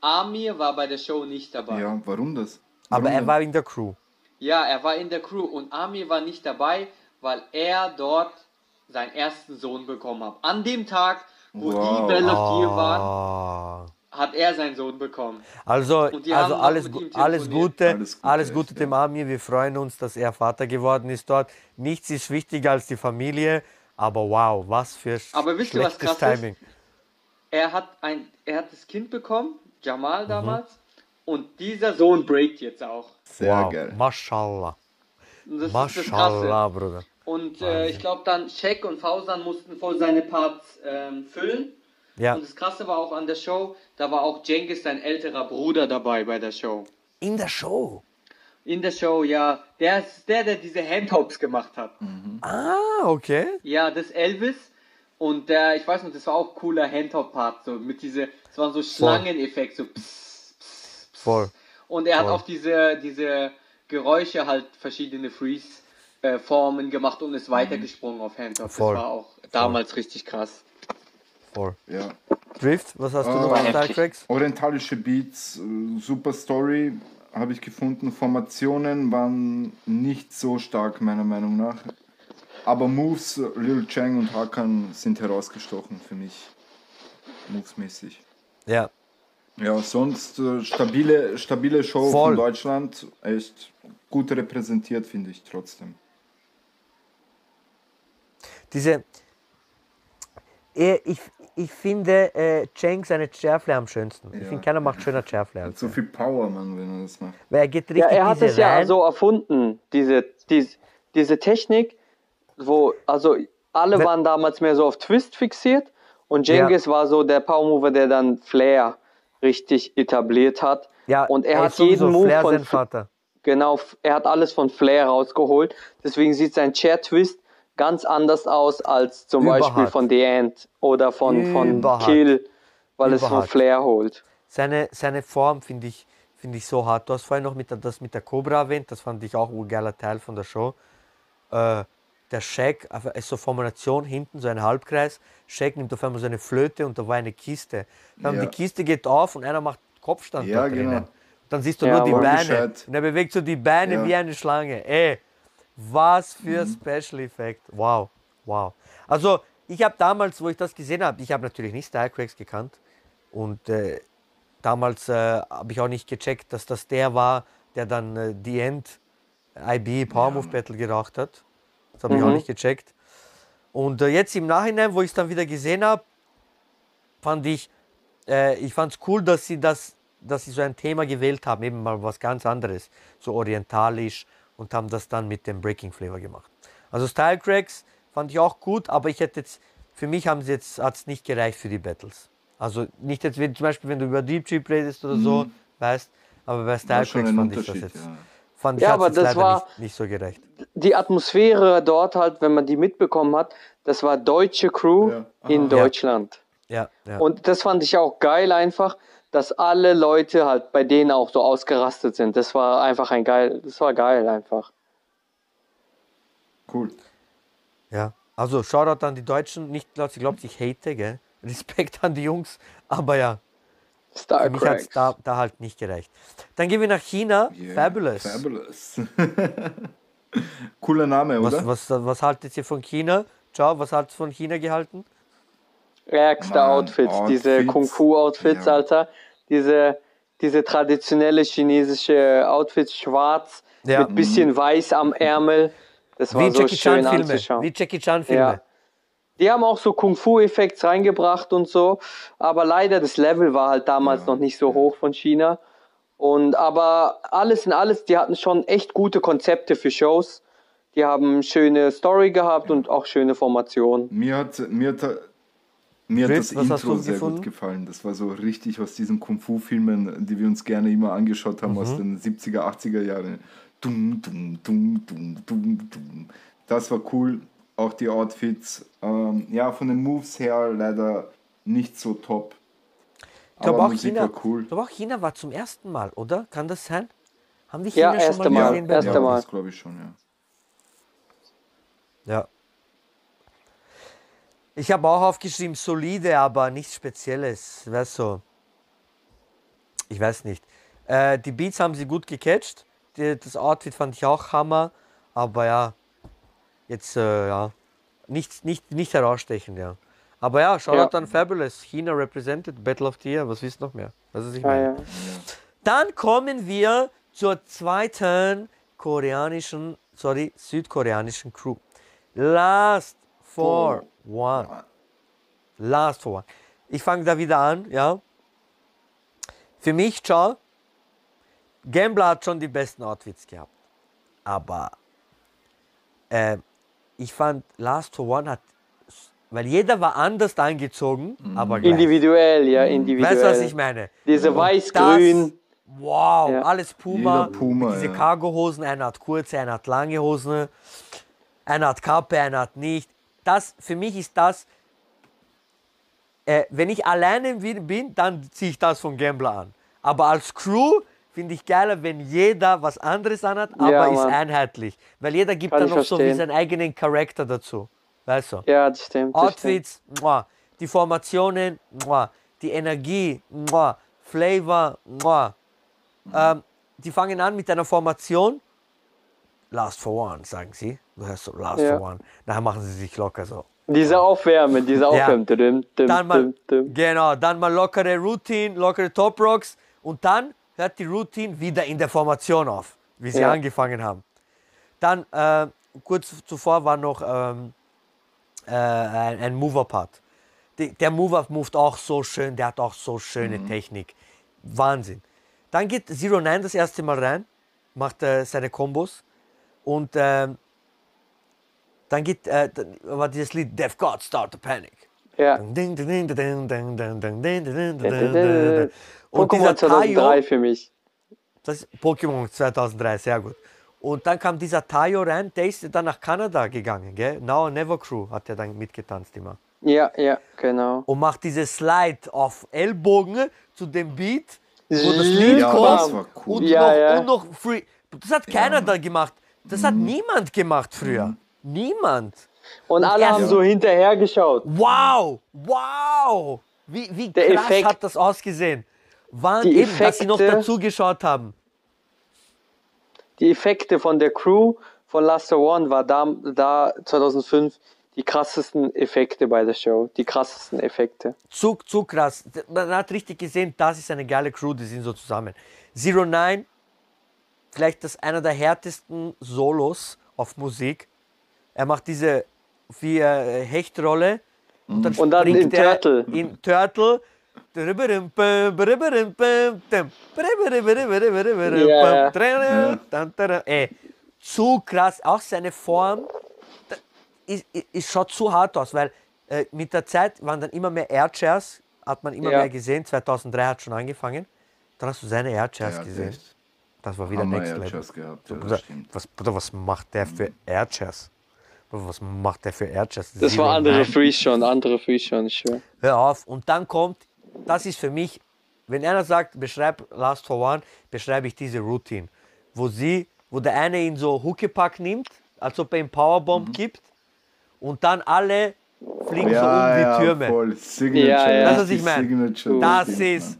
Amir war bei der Show nicht dabei. Ja. Ja, warum das? Aber Warum er denn? war in der Crew. Er war in der Crew und Amir war nicht dabei, weil er dort seinen ersten Sohn bekommen hat. An dem Tag, wo Wow. die Bell of Year waren, hat er seinen Sohn bekommen. Also, also alles, alles. Gute, alles Alles Gute, Gute, echt, dem Amir. Wir freuen uns, dass er Vater geworden ist dort. Nichts ist wichtiger als die Familie. Aber wow, was für Aber wisst ihr, was schlechtes krass ist? Timing. Er hat ein, er hat das Kind bekommen, Mhm. Jamal damals, und dieser Sohn breakt jetzt auch. Sehr wow, geil. Mashallah. Und das das. Mashallah, Bruder. Und äh, ich glaube dann Shaq und Fausan mussten voll seine Parts ähm, füllen. Ja, Und das Krasse war auch an der Show, da war auch Jengis, sein älterer Bruder, dabei bei der Show. in der Show. In der Show, ja. Der ist der, der diese Handhops gemacht hat. Ah, okay. Ja, das Elvis. Und der, ich weiß noch, das war auch cooler Handhop-Part, so mit diese, es war so Schlangeneffekt, so pss, pss, pss. Voll. Und er hat Voll. auch diese, diese Geräusche halt verschiedene Freeze-Formen gemacht und ist weitergesprungen auf Handhop. Das Voll. war auch damals richtig krass. Voll. Ja. Drift, was hast du Ah. noch an. Treks? Orientalische Beats, äh, super Story, habe ich gefunden. Formationen waren nicht so stark, meiner Meinung nach. Aber Moves, äh, Lil Chang und Hakan sind herausgestochen für mich. Movesmäßig. Ja, Ja, sonst äh, stabile, stabile Show Voll. von Deutschland. Echt gut repräsentiert, finde ich trotzdem. diese. Eh, Ich, ich finde äh, Cheng seine Chairfly am schönsten. Ich Ja. finde, keiner macht schöner Chairfly als So viel Power, man, wenn er das macht. Weil er geht richtig Ja, er hat es ja rein. so erfunden, diese, diese, diese Technik, wo, also alle Wenn- waren damals mehr so auf Twist fixiert und Jengis war so der Power Mover, der dann Flair richtig etabliert hat. ja, und er, ist hat jeden Move Flair von Vater. Genau, er hat alles von Flair rausgeholt. Deswegen sieht sein Chair Twist ganz anders aus als zum Überhart. Beispiel von The Ant oder von, von. Kill, weil es von. Flair holt. Seine, seine Form finde ich, find ich so hart. Du hast vorhin noch mit der, das mit der Cobra erwähnt, das fand ich auch ein geiler Teil von der Show. Äh, der Shaq, einfach ist so Formation hinten, so ein Halbkreis. Shaq nimmt auf einmal so eine Flöte und da war eine Kiste. Dann Ja. Die Kiste geht auf und einer macht Kopfstand Ja, da drinnen. genau. Dann siehst du Ja, nur die Beine. gescheit. Und er bewegt so die Beine Ja. wie eine Schlange. Ey, was für Mhm. Special Effect. Wow, wow. Also, ich habe damals, wo ich das gesehen habe, ich habe natürlich nicht Stylecracks gekannt. Und äh, damals äh, habe ich auch nicht gecheckt, dass das der war, der dann äh, The End IB Power Move Battle geraucht hat. Das habe ich auch Mhm. nicht gecheckt. Und äh, jetzt im Nachhinein, wo ich es dann wieder gesehen habe, fand ich, äh, ich fand es cool, dass sie das, dass sie so ein Thema gewählt haben, eben mal was ganz anderes, so orientalisch und haben das dann mit dem Breaking Flavor gemacht. Also Style Cracks fand ich auch gut, aber ich hätte jetzt, für mich haben sie jetzt, hat es nicht gereicht für die Battles. Also nicht jetzt, wie zum Beispiel, wenn du über Deep Chip redest oder so, weißt, aber bei Style Cracks fand ich das jetzt, ja. Fand ich Ja, aber das leider war- nicht, nicht so gerecht. Die Atmosphäre dort halt, wenn man die mitbekommen hat, das war deutsche Crew Ja. in. Deutschland. Ja, ja. Und das fand ich auch geil einfach, dass alle Leute halt bei denen auch so ausgerastet sind. Das war einfach ein geil, das war geil einfach. Cool. Ja, also Shoutout an die Deutschen, nicht, dass ihr glaubt, ich hate, gell? Respekt an die Jungs, aber ja, Star für mich hat es da, da halt nicht gereicht. Dann gehen wir nach China, Yeah, Fabulous. Fabulous. [LAUGHS] Cooler Name, oder? Was, was, was haltet ihr von China? Ciao, was haltet ihr von China gehalten? Ärgste Mann, Outfits, diese Outfits. Kung-Fu-Outfits, Ja. Alter. Diese, diese traditionelle chinesische Outfits, schwarz, Ja. mit bisschen weiß am Ärmel. Das war Wie so Jackie schön Chan Filme. anzuschauen. Wie Jackie Chan Filme. Ja. Die haben auch so Kung-Fu-Effekte reingebracht und so, aber leider das Level war halt damals noch nicht so hoch von China. Und aber alles in alles, die hatten schon echt gute Konzepte für Shows. Die haben schöne Story gehabt und auch schöne Formationen. Mir hat, mir hat, mir hat das was Intro sehr gefunden? gut gefallen. Das war so richtig aus diesen Kung-Fu-Filmen, die wir uns gerne immer angeschaut haben Mhm. aus den 70er, 80er Jahren. Dum, dum, dum, dum, dum, dum. Das war cool. Auch die Outfits. Ähm, ja, von den Moves her leider nicht so top. Ich glaube Aber auch China, war cool. ich glaube auch China war zum ersten Mal, oder? Kann das sein? Haben die Ja, China schon erste mal Mal, gesehen? bei- erste ja, Mal. das glaube ich schon, ja. Ja. Ich habe auch aufgeschrieben, solide, aber nichts Spezielles. Weißt du, ich weiß nicht. Äh, die Beats haben sie gut gecatcht. Die, das Outfit fand ich auch Hammer. Aber ja, jetzt, äh, ja, nicht, nicht, nicht herausstechen, ja. Aber ja, Shoutout Ja. an Fabulous. China represented, Battle of the Year. Was wisst noch mehr? Was ist ich Ah, meine? ja. Dann kommen wir zur zweiten koreanischen, sorry, südkoreanischen Crew. Last for one. Last for one. Ich fange da wieder an, ja. Für mich, schau, Gambler hat schon die besten Outfits gehabt. Aber äh, ich fand Last for One hat, weil jeder war anders angezogen, aber gleich. Individuell, ja, individuell. Weißt du, was ich meine? Diese weiß-grün. Wow, Ja. alles Puma. Puma, diese ja. Cargohosen, einer hat kurze, einer hat lange Hosen, einer hat Kappe, einer hat nicht. Das, für mich ist das, äh, wenn ich alleine bin, dann ziehe ich das von Gambler an. Aber als Crew finde ich geiler, wenn jeder was anderes anhat, aber Ja, ist einheitlich. Weil jeder gibt Kann dann noch so wie verstehen. seinen eigenen Charakter dazu. Weißt du? Ja, das stimmt. Das stimmt. Outfits, muah. die Formationen, muah. die Energie, muah. Flavor. Ähm, die fangen an mit einer Formation. Last for one, sagen sie. Du hörst so, last Ja. for one. Nachher machen sie sich locker so. Diese Aufwärmen, diese Aufwärmen. Dum, dum, Dann mal, genau, dann mal lockere Routine, lockere Top Rocks und dann hört die Routine wieder in der Formation auf, wie sie Ja. angefangen haben. Dann äh, kurz zuvor war noch ähm, äh, ein, ein Mover-Part. Der Mover moved auch so schön, der hat auch so schöne Mhm. Technik. Wahnsinn. Dann geht Zero Nine das erste Mal rein, macht äh, seine Kombos und ähm, dann geht, äh, dann war dieses Lied Death God Start the Panic. Ja. Und Pokémon 2003 für mich. Das ist Pokémon 2003, sehr gut. Und dann kam dieser Tayo rein, der ist dann nach Kanada gegangen, gell? Now Never Crew hat er dann mitgetanzt immer. Ja, ja, genau. Und macht diese Slide auf Ellbogen zu dem Beat, wo das Lied ja, kommt. Cool. und, ja, noch, ja. und noch Free. Das hat keiner ja. da gemacht. Das hat mhm. niemand gemacht früher. Mhm. Niemand. Und, und alle haben so hinterher geschaut. Wow, wow. Wie, wie der krass Effekt. hat das ausgesehen? Waren Die eben, dass sie noch Effekte- dazu geschaut haben. Die Effekte von der Crew von Last One war da, da 2005 die krassesten Effekte bei der Show. Die krassesten Effekte. Zu, zu krass. Man hat richtig gesehen, das ist eine geile Crew, die sind so zusammen. Zero Nine, vielleicht das einer der härtesten Solos auf Musik. Er macht diese wie äh, Hechtrolle und dann, Und dann in Turtle. In Turtle. Ey, zu krass. Auch seine Form ist, ist, schaut zu hart aus, weil äh, mit der Zeit waren dann immer mehr Airchairs, hat man immer Ja. mehr gesehen. 2003 hat schon angefangen. Dann hast du seine Airchairs Ja, gesehen. echt. Das war wieder Hammer Next Level. Airchairs gehabt, ja, Bruder, das was, Bruder, was macht der für Airchairs? Bruder, was macht der für Airchairs? Das Zero war andere. Freeze schon, andere Freeze schon, ich schwör. Hör auf. Und dann kommt, das ist für mich, wenn einer sagt, beschreib Last for One, beschreibe ich diese Routine, wo sie, wo der eine ihn so Huckepack nimmt, als ob er ihm Powerbomb Mhm. gibt und dann alle fliegen Ja, so um ja, die Türme. voll. Signature. Ja, ja. Das, was ich meine. Das ist,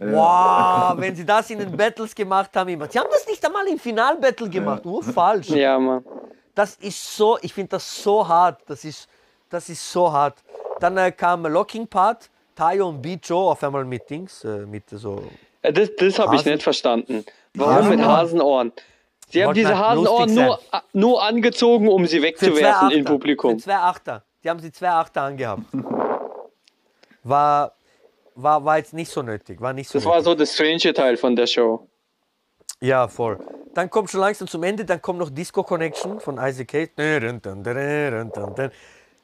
wow, wenn sie das in den [LAUGHS] Battles gemacht haben, immer. Sie haben das nicht einmal im Finalbattle gemacht, nur falsch. [LAUGHS] Ja, Mann. Das ist so, ich finde das so hart. Das ist, das ist so hart. Dann äh, kam Locking Part, Tayo und Beat Joe auf einmal mit Dings, äh, mit so. Äh, Das, das habe ich nicht verstanden. Warum Hasenohren. mit Hasenohren? Sie haben diese Hasenohren nur, nur angezogen, um sie wegzuwerfen im. Publikum. Für zwei Achter. Die haben sie zwei Achter angehabt. War, war, war jetzt nicht so nötig. War nicht so Das war nötig. so das strange Teil von der Show. Ja, voll. Dann kommt schon langsam zum Ende, dann kommt noch Disco Connection von Isaac Hayes.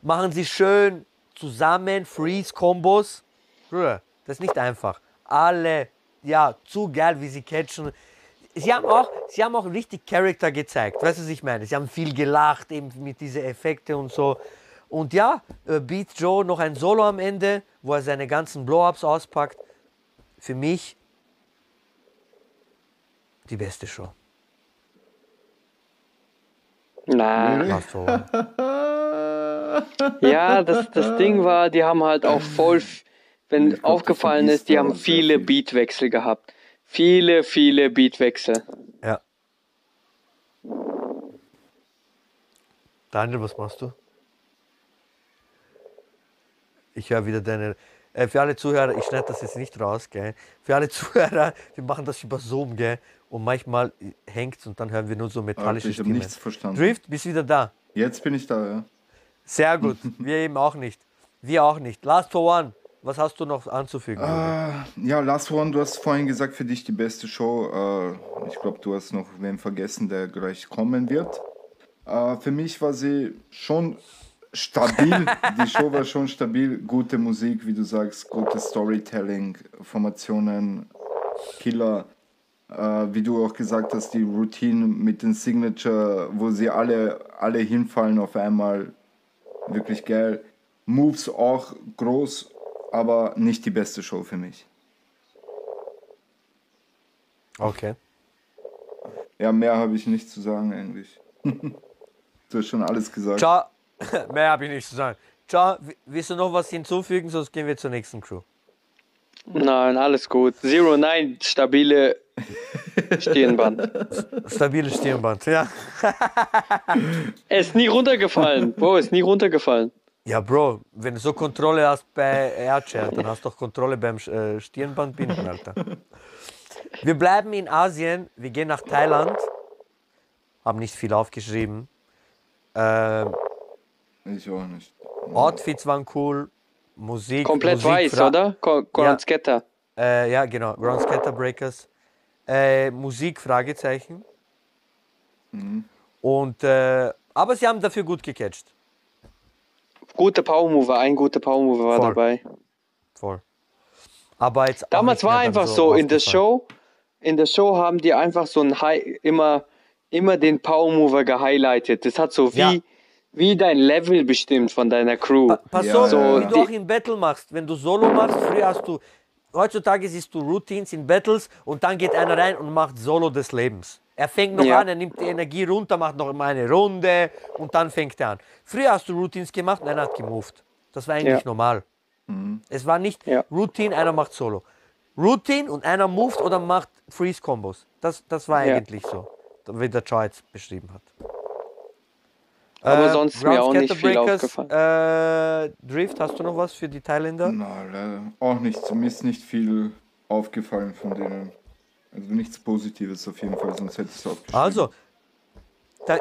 Machen sie schön zusammen, Freeze-Kombos. Bruder, das ist nicht einfach. Alle, ja, zu geil, wie sie catchen. Sie haben auch, sie haben auch richtig Charakter gezeigt. Weißt du, was ich meine? Sie haben viel gelacht, eben mit diesen Effekten und so. Und ja, äh, Beat Joe noch ein Solo am Ende, wo er seine ganzen Blow-Ups auspackt. Für mich die beste Show. One. [LAUGHS] ja, das, das Ding war, die haben halt auch voll, wenn glaub, aufgefallen du ist, die haben viele viel. Beatwechsel gehabt. Viele, viele Beatwechsel. Ja. Daniel, was machst du? Ich höre wieder deine. Äh, für alle Zuhörer, ich schneide das jetzt nicht raus, gell? Für alle [LAUGHS] Zuhörer, wir machen das über Zoom, gell? Und manchmal hängt und dann hören wir nur so metallische ich habe Stimmen. nichts verstanden. Drift, bist wieder da. Jetzt bin ich da, ja. Sehr gut. [LAUGHS] wir eben auch nicht. Wir auch nicht. Last for One, was hast du noch anzufügen? Äh, ja, Last One, du hast vorhin gesagt, für dich die beste Show. Äh, ich glaube, du hast noch wen vergessen, der gleich kommen wird. Äh, für mich war sie schon stabil. [LAUGHS] die Show war schon stabil. Gute Musik, wie du sagst, gutes Storytelling, Formationen, Killer. Äh, wie du auch gesagt hast, die Routine mit den Signature, wo sie alle, alle hinfallen auf einmal. Wirklich geil. Moves auch groß, aber nicht die beste Show für mich. Okay. Ja, mehr habe ich nicht zu sagen eigentlich. [LAUGHS] du hast schon alles gesagt. Ciao. [LAUGHS] Mehr habe ich nicht zu sagen. Ciao. Willst du noch was hinzufügen, sonst gehen wir zur nächsten Crew. Nein, alles gut. Zero Nine, stabile Stirnband. Stabiles Stirnband, ja. [LAUGHS] Er ist nie runtergefallen. Bro, ist nie runtergefallen. Ja, Bro, wenn du so Kontrolle hast bei Airchair, dann hast du auch Kontrolle beim äh, Stirnbandbinden, Alter. Wir bleiben in Asien, wir gehen nach Thailand. Haben nicht viel aufgeschrieben. Ähm, Ich auch nicht. Outfits waren cool, Musik. Komplett Musik weiß, oder? Ko- Conan Scatter. Äh, ja, genau, Ground Scatter Breakers. Äh, Musik, Fragezeichen. Und, äh, aber sie haben dafür gut gecatcht. Gute Power Mover, ein guter Power Mover war Voll. dabei. Voll. Aber jetzt Damals war einfach so, in der. Show, in der Show haben die einfach so ein High, immer, immer den Power Mover gehighlightet. Das hat so wie, Ja. wie dein Level bestimmt von deiner Crew. Pa- Pass Ja, auf, ja, wie du auch im Battle machst. Wenn du Solo machst, früher hast du, heutzutage siehst du Routines in Battles und dann geht einer rein und macht Solo des Lebens. Er fängt noch Ja. an, er nimmt die Energie runter, macht noch mal eine Runde und dann fängt er an. Früher hast du Routines gemacht und einer hat gemoved. Das war eigentlich Ja. normal. Es war nicht Ja. Routine, einer macht Solo. Routine und einer moved oder macht Freeze-Kombos. Das, das war Ja. eigentlich so, wie der jetzt beschrieben hat. Aber sonst ist mir auch nicht viel Scatterbreakers, Äh, Drift, hast du noch was für die Thailänder? Na, leider auch nicht. Mir ist nicht viel aufgefallen von denen. Also nichts Positives auf jeden Fall, sonst hätte ich es aufgeschrieben. Also, dann,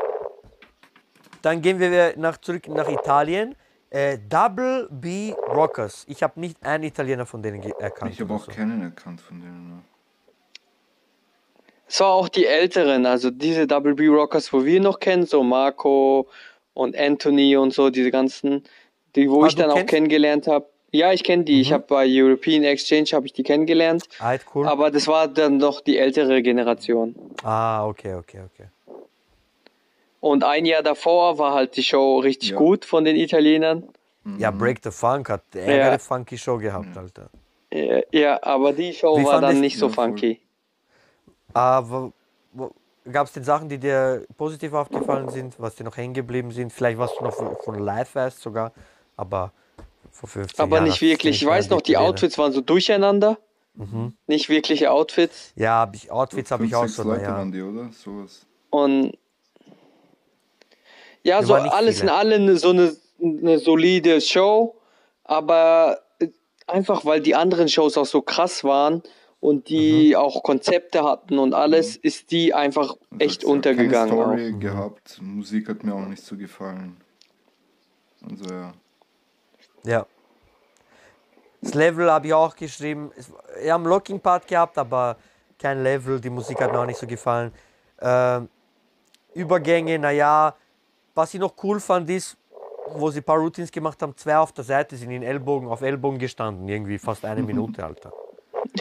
dann gehen wir nach, zurück nach Italien. Äh, Double B Rockers. Ich habe nicht einen Italiener von denen erkannt. Ich habe auch so. keinen erkannt von denen. Es war auch die älteren, also diese Double B Rockers, wo wir noch kennen, so Marco und Anthony und so, diese ganzen, die wo Ah, ich dann auch kennengelernt habe. Ja, ich kenne die. Ich habe bei European Exchange habe ich die kennengelernt, Alt, cool. aber das war dann noch die ältere Generation. ah, okay, okay, okay. Und ein Jahr davor war halt die Show richtig Ja. gut von den Italienern. Ja, Break the Funk hat eine Ja. funky Show gehabt, Alter. Ja, Ja, aber die Show Wie war dann fandest- nicht so Ja, voll. Aber gab es denn Sachen, die dir positiv aufgefallen sind, was dir noch hängen geblieben sind? Vielleicht was du noch von- live weißt sogar, aber vor 15 Aber Jahren nicht wirklich. Ich weiß noch, die. Outfits waren so durcheinander. Mhm. Nicht wirkliche Outfits. Ja, hab ich, Outfits habe ich auch sechs so, Leute naja. waren die, oder? Sowas. Und ja, Wir so alles viele. in allem so eine, eine solide Show, aber einfach weil die anderen Shows auch so krass waren und die Mhm. auch Konzepte hatten und alles, ist die einfach Und echt auch untergegangen. Keine Auch. Story gehabt. Musik hat mir auch nicht so gefallen. Also ja. Ja. Das Level habe ich auch geschrieben. Es- Wir haben Locking Part gehabt, aber kein Level. Die Musik hat mir auch nicht so gefallen. Ähm, Übergänge, naja. Was ich noch cool fand, ist, wo sie ein paar Routines gemacht haben, zwei auf der Seite sind in Ellbogen, auf Ellbogen gestanden. Irgendwie fast eine Minute, Alter.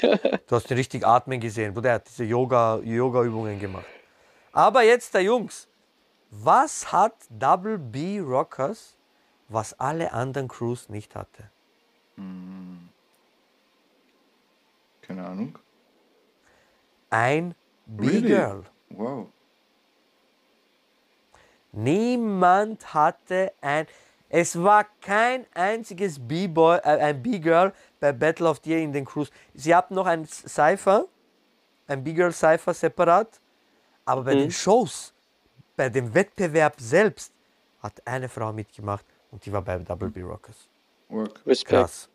[LAUGHS] Du hast ihn richtig atmen gesehen. Bruder, er hat diese Yoga- Yoga-Übungen gemacht. Aber jetzt der Jungs. Was hat Double B Rockers, was alle anderen Crews nicht hatte? Keine Ahnung. Ein B-Girl. Wow. Niemand hatte ein. Es war kein einziges B-Boy, äh, ein B-Girl bei Battle of the Year in den Crews. Sie hatten noch ein Cypher, ein B-Girl Cypher separat, aber bei den Shows, bei dem Wettbewerb selbst, hat eine Frau mitgemacht und die war bei Double B Rockers. Work. Respekt. Krass.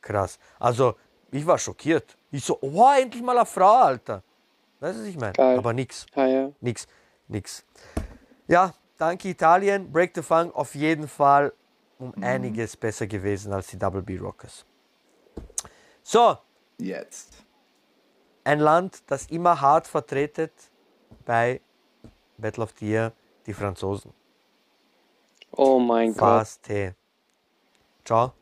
Krass. Also, ich war schockiert. Ich so, wow, endlich mal eine Frau, Alter. Weißt du, was ich meine? Aber nix. Ja, ja. Nix. Nix. Ja, danke Italien. Break the Funk auf jeden Fall um einiges besser gewesen als die Double B Rockers. So, Jetzt. ein Land, das immer hart vertretet bei Battle of the Year, die Franzosen. Oh mein Gott. Fast T. Ciao.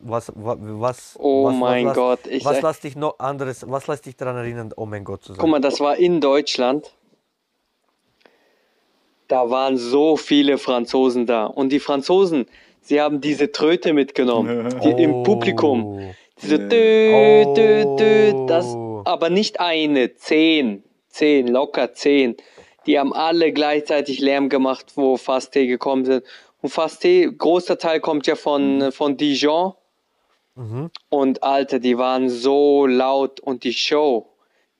Was, was, was, Oh was, mein was, Gott, ich was lässt dich noch anderes, was lässt dich daran erinnern, oh mein Gott zu sagen? Guck mal, das war in Deutschland. Da waren so viele Franzosen da. Und die Franzosen, sie haben diese Tröte mitgenommen. Die, Im Publikum. Diese dö, dö, dö, das, Oh. aber nicht eine, zehn, zehn, locker zehn. Die haben alle gleichzeitig Lärm gemacht, wo Fasté gekommen sind. Und Fasté, großer Teil kommt ja von, von Dijon. Und Alter, die waren so laut und die Show,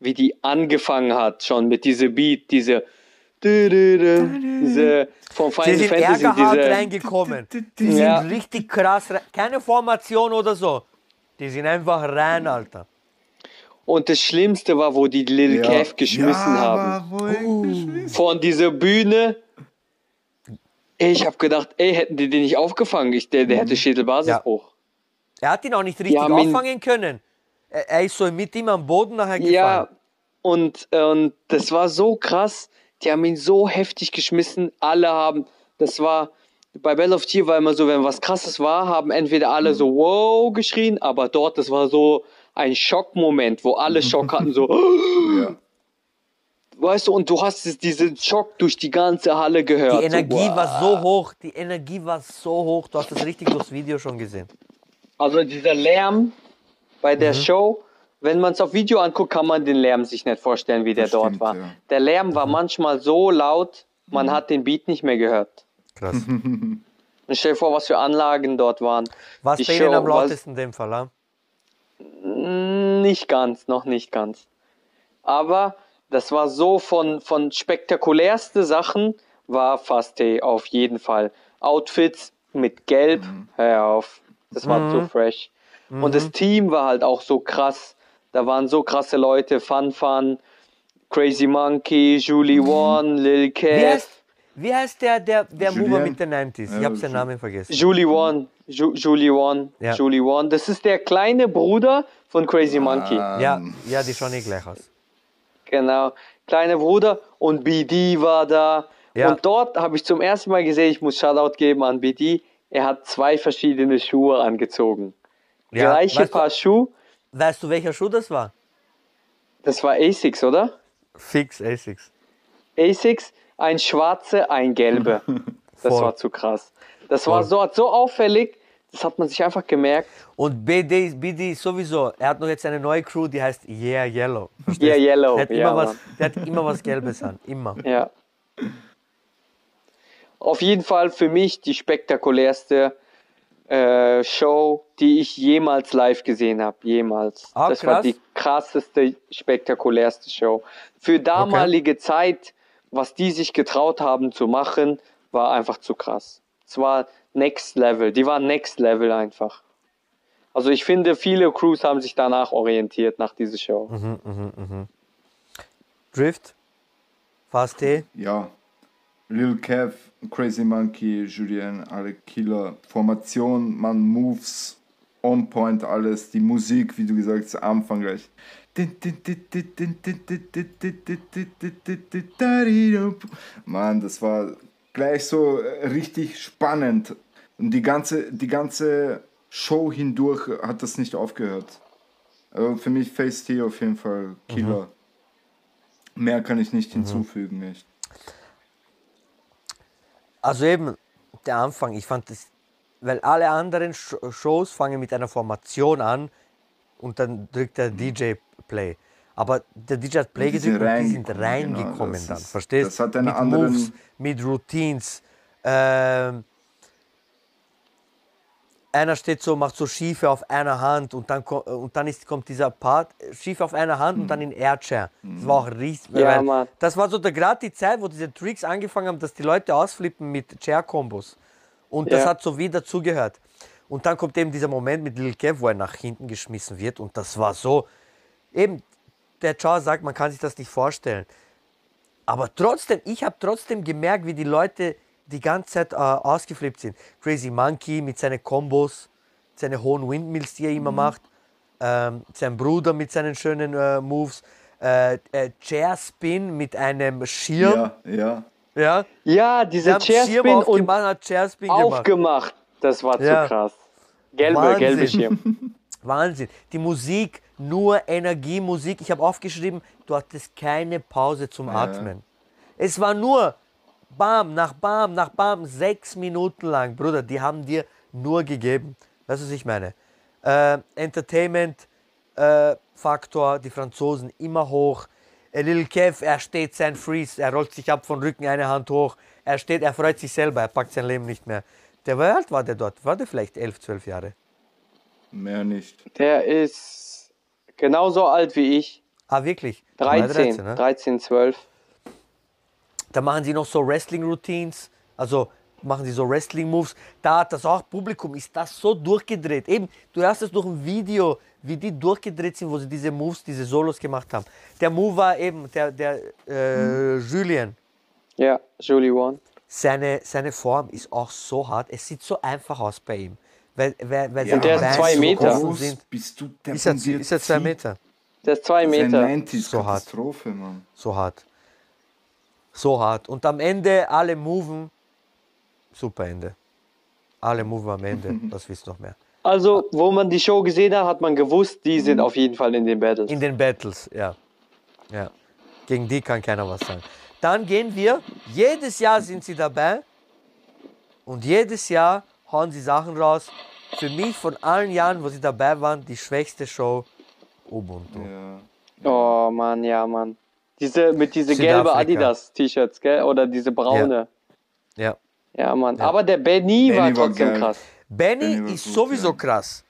wie die angefangen hat, schon mit diese Beat, diese, diese von Final sind Fantasy, diese, reingekommen. Die sind Ja. richtig krass. Keine Formation oder so. Die sind einfach rein, Alter. und das Schlimmste war, wo die Lil Kev geschmissen ja, haben. Geschmissen? Von dieser Bühne. Ich habe gedacht, ey, hätten die den nicht aufgefangen? Ich, der, der hätte Schädelbasisbruch. Er hat ihn auch nicht richtig auffangen können. Er, er ist so mit ihm am Boden nachher gefallen. Ja, und, äh, und das war so krass. Die haben ihn so heftig geschmissen. Alle haben, das war, bei Bell of Tier war immer so, wenn was krasses war, haben entweder alle so wow geschrien, aber dort, das war so ein Schockmoment, wo alle [LAUGHS] Schock hatten, so, Ja. [GASPS] weißt du, und du hast es- diesen Schock durch die ganze Halle gehört. Die Energie so, wow. war so hoch. Die Energie war so hoch. Du hast das richtig durchs Video schon gesehen. Also dieser Lärm bei Mhm. der Show, wenn man es auf Video anguckt, kann man den Lärm sich nicht vorstellen, wie der Das dort stimmt, war. ja. Der Lärm war manchmal so laut, man Mhm. hat den Beat nicht mehr gehört. Krass. [LAUGHS] Und stell dir vor, was für Anlagen dort waren. Was Die bei Ihnen am lautesten in dem Fall? ah? Mm, nicht ganz, noch nicht ganz. Aber das war so von, von spektakulärste Sachen, war Fastay auf jeden Fall. Outfits mit Gelb, hör auf, das war zu fresh. Und das Team war halt auch so krass. Da waren so krasse Leute, Fun Fun, Crazy Monkey, Julie One, Lil Wie Kev, heißt, wie heißt der, der, der? Mover mit den 90s? Ich habe seinen Namen vergessen. Julie One, Ju Julie One, Ja. Julie One. Das ist der kleine Bruder von Crazy Monkey. Ja, ja, die schauen eh gleich aus. Genau. Kleiner Bruder und BD war da. Ja. Und dort habe ich zum ersten Mal gesehen, ich muss Shoutout geben an BD, er hat zwei verschiedene Schuhe angezogen. Ja, Gleiche weißt, Paar Schuh, du, weißt du, welcher Schuh das war? das war Asics, oder? Fix Asics. Asics, ein schwarze, ein gelbe. [LAUGHS] Das Voll. war zu krass. Das war so, so auffällig, das hat man sich einfach gemerkt. Und BD, BD sowieso, er hat noch jetzt eine neue Crew, die heißt Yeah Yellow. Verstehst? Yeah Yellow, Der hat, ja, immer was, der hat immer was Gelbes an, immer. Ja. Auf jeden Fall für mich die spektakulärste äh, Show, die ich jemals live gesehen habe. Jemals. Ah, das war krass. die krasseste, spektakulärste Show. Für damalige Zeit, was die sich getraut haben zu machen, war einfach zu krass. Es war Next Level. Die waren Next Level einfach. Also ich finde, viele Crews haben sich danach orientiert, nach dieser Show. Mhm. Drift, Fast T, Ja. Lil Kev, Crazy Monkey, Julien, alle Killer. Formation, man, Moves, on point, alles. Die Musik, wie du gesagt hast, am Anfang gleich. Mann, das war gleich so richtig spannend. Und die ganze, die ganze Show hindurch hat das nicht aufgehört. Also für mich Face T auf jeden Fall Killer. Mehr kann ich nicht hinzufügen, nicht. Also eben der Anfang, ich fand das, weil alle anderen Sh Shows fangen mit einer Formation an und dann drückt der DJ Play. Aber der DJ hat Play gedrückt und die sind reingekommen, genau, das dann, ist- verstehst? das hat einen mit anderen- Moves, mit Routines. Ähm, einer steht so, macht so Schiefe auf einer Hand und dann, ko- und dann ist, kommt dieser Part, äh, Schiefe auf einer Hand und dann in Airchair. Das war auch riesig. Ja. Das war so gerade die Zeit, wo diese Tricks angefangen haben, dass die Leute ausflippen mit Chair-Kombos. Und das Ja. hat so wie dazugehört. Und dann kommt eben dieser Moment mit Lil Kev, wo er nach hinten geschmissen wird. Und das war so. Eben, der Charles sagt, man kann sich das nicht vorstellen. Aber trotzdem, ich habe trotzdem gemerkt, wie die Leute die ganze Zeit äh, ausgeflippt sind. Crazy Monkey mit seinen Kombos, seine hohen Windmills, die er immer macht. Ähm, sein Bruder mit seinen schönen äh, Moves. Äh, äh, Chair Spin mit einem Schirm. Ja, ja. Ja. Ja, Sie diese haben Schirm Chairspin und aufgemacht, hat Chair Spin gemacht. aufgemacht. Das war Ja. zu krass. Gelbe, Wahnsinn. gelbe Schirm. [LAUGHS] Wahnsinn. Die Musik, nur Energiemusik. Ich habe aufgeschrieben, du hattest keine Pause zum Atmen. Es war nur Bam nach Bam nach Bam, sechs Minuten lang. Bruder, die haben dir nur gegeben. Weißt du, was ich meine? Äh, Entertainment äh, Faktor, die Franzosen immer hoch. Äh, Lil Kev, er steht sein Freeze, er rollt sich ab von Rücken, eine Hand hoch. Er steht, er freut sich selber, er packt sein Leben nicht mehr. Der war wie alt war der dort? War der vielleicht elf, zwölf Jahre? Mehr nicht. Der ist genauso alt wie ich. Ah, wirklich? 13, ne? 13, 12. Da machen sie noch so Wrestling-Routines, also machen sie so Wrestling-Moves. Da hat das auch Publikum, ist das so durchgedreht. Eben, du hast es durch ein Video, wie die durchgedreht sind, wo sie diese Moves, diese Solos gemacht haben. Der Move war eben, der, der äh, Julien, Ja, Julie One. Seine, seine Form ist auch so hart. Es sieht so einfach aus bei ihm. Weil, weil, weil Ja, der seine ist zwei so Meter. offen groß Sind. bist du Ist er, der ist er zwei Meter? Der ist zwei Meter. 90s So hart. Katastrophe, Mann. So hart. So hart. Und am Ende alle moven. Super Ende. Alle moven am Ende. [LAUGHS] Was willst du noch mehr? Also, wo man die Show gesehen hat, hat man gewusst, die sind auf jeden Fall in den Battles. In den Battles, ja. ja. Gegen die kann keiner was sagen. Dann gehen wir, jedes Jahr sind sie dabei und jedes Jahr hauen sie Sachen raus. Für mich von allen Jahren, wo sie dabei waren, die schwächste Show Ubuntu. Ja. Oh Mann, ja, Mann. Diese mit diese gelbe Adidas-T-Shirts, gell? Oder diese braune. Ja. Ja, Mann. Aber der Benny, war Benny war trotzdem geil. krass. Benny Benny war ist gut, sowieso ja. krass.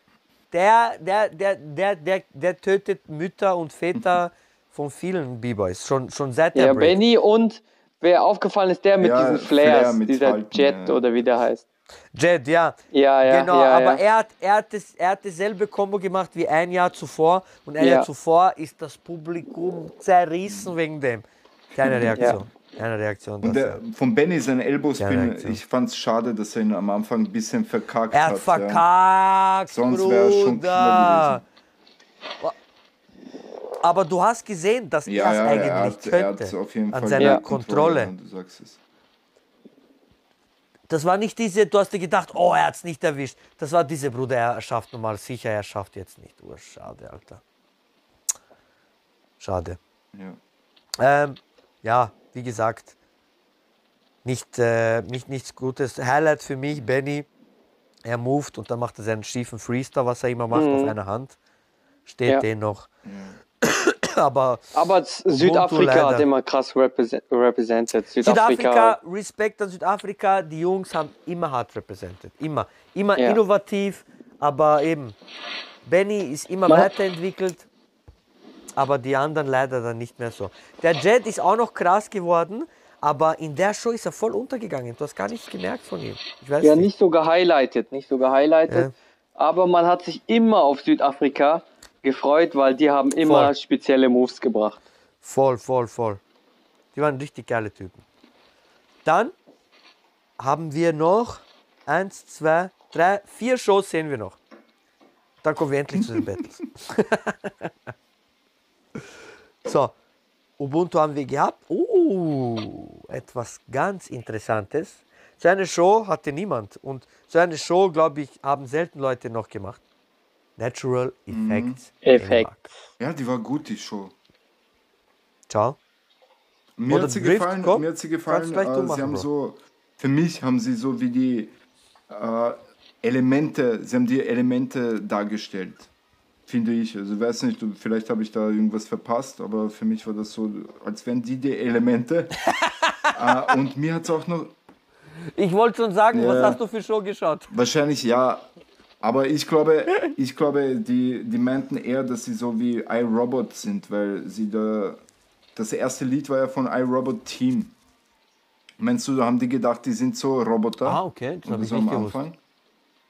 der, der, der, der, der, der tötet Mütter und Väter von vielen B-Boys. Schon, schon seit der Ja, Break. Benny und wer aufgefallen ist, der mit Ja, diesen Flares, Flair mit dieser Falten, Jet ja. oder wie der heißt. Jet, ja. Ja, ja, Genau, ja, aber ja. Er, hat, er, hat das, er hat dasselbe Combo gemacht wie ein Jahr zuvor und ein Ja. Jahr zuvor ist das Publikum zerrissen wegen dem. Keine Reaktion. Keine Reaktion. Und der, von Benny sein Reaktion. ich fand es schade, dass er ihn am Anfang ein bisschen verkackt Er hat. hat Ja. verkackt, Sonst wär's schon Bruder. Aber du hast gesehen, dass Ja, er es ja, eigentlich er hat, er könnte. jeden an Fall seiner Kontrolle. und Du sagst es. Das war nicht diese, du hast dir gedacht, oh, er hat es nicht erwischt. Das war diese, Bruder, er schafft normal sicher, er schafft jetzt nicht. Oh, schade, Alter. Schade. Ja. Ähm, ja, wie gesagt, nicht, äh, nicht, nichts Gutes. Highlight für mich, Benny, er moved und dann macht er seinen schiefen Freestyle, was er immer macht, auf einer Hand. Steht Ja. den noch. [COUGHS] Aber Aber Südafrika hat immer krass represent, represented. Südafrika, Südafrika, Respekt an Südafrika, die Jungs haben immer hart repräsentiert. Immer. Immer Ja. innovativ, aber eben, Benny ist immer Man- weiterentwickelt, aber die anderen leider dann nicht mehr so. Der Jet ist auch noch krass geworden, aber in der Show ist er voll untergegangen. Du hast gar nichts gemerkt von ihm. Ja nicht. nicht so gehighlightet, nicht so gehighlightet. Ja. Aber man hat sich immer auf Südafrika gefreut, weil die haben immer Voll. spezielle Moves gebracht. Voll, voll, voll. Die waren richtig geile Typen. Dann haben wir noch eins, zwei, drei, vier Shows sehen wir noch. Dann kommen wir endlich zu den Battles. [LAUGHS] so, Ubuntu haben wir gehabt. Uh, etwas ganz Interessantes. So eine Show hatte niemand. Und so eine Show, glaube ich, haben selten Leute noch gemacht. Natural Effects. Effekt. Dänemark. ja, die war gut, die Show. Ciao. Mir Oder hat sie Drift, gefallen, komm. mir hat sie gefallen, äh, machen, sie haben Bro. so, für mich haben sie so wie die äh, Elemente, sie haben die Elemente dargestellt, finde ich. Also weiß nicht, du- vielleicht habe ich da irgendwas verpasst, aber für mich war das so, als wären die die Elemente. [LAUGHS] äh, und mir hat es auch noch, Ich wollte schon sagen, was Ja. hast du für Show geschaut? wahrscheinlich ja, aber ich glaube, ich glaube, die, die meinten eher, dass sie so wie iRobot sind, weil sie da, das erste Lied war ja von iRobot Team. Meinst du, da haben die gedacht, die sind so Roboter? Ah, okay, das habe ich so nicht am gewusst. Anfang.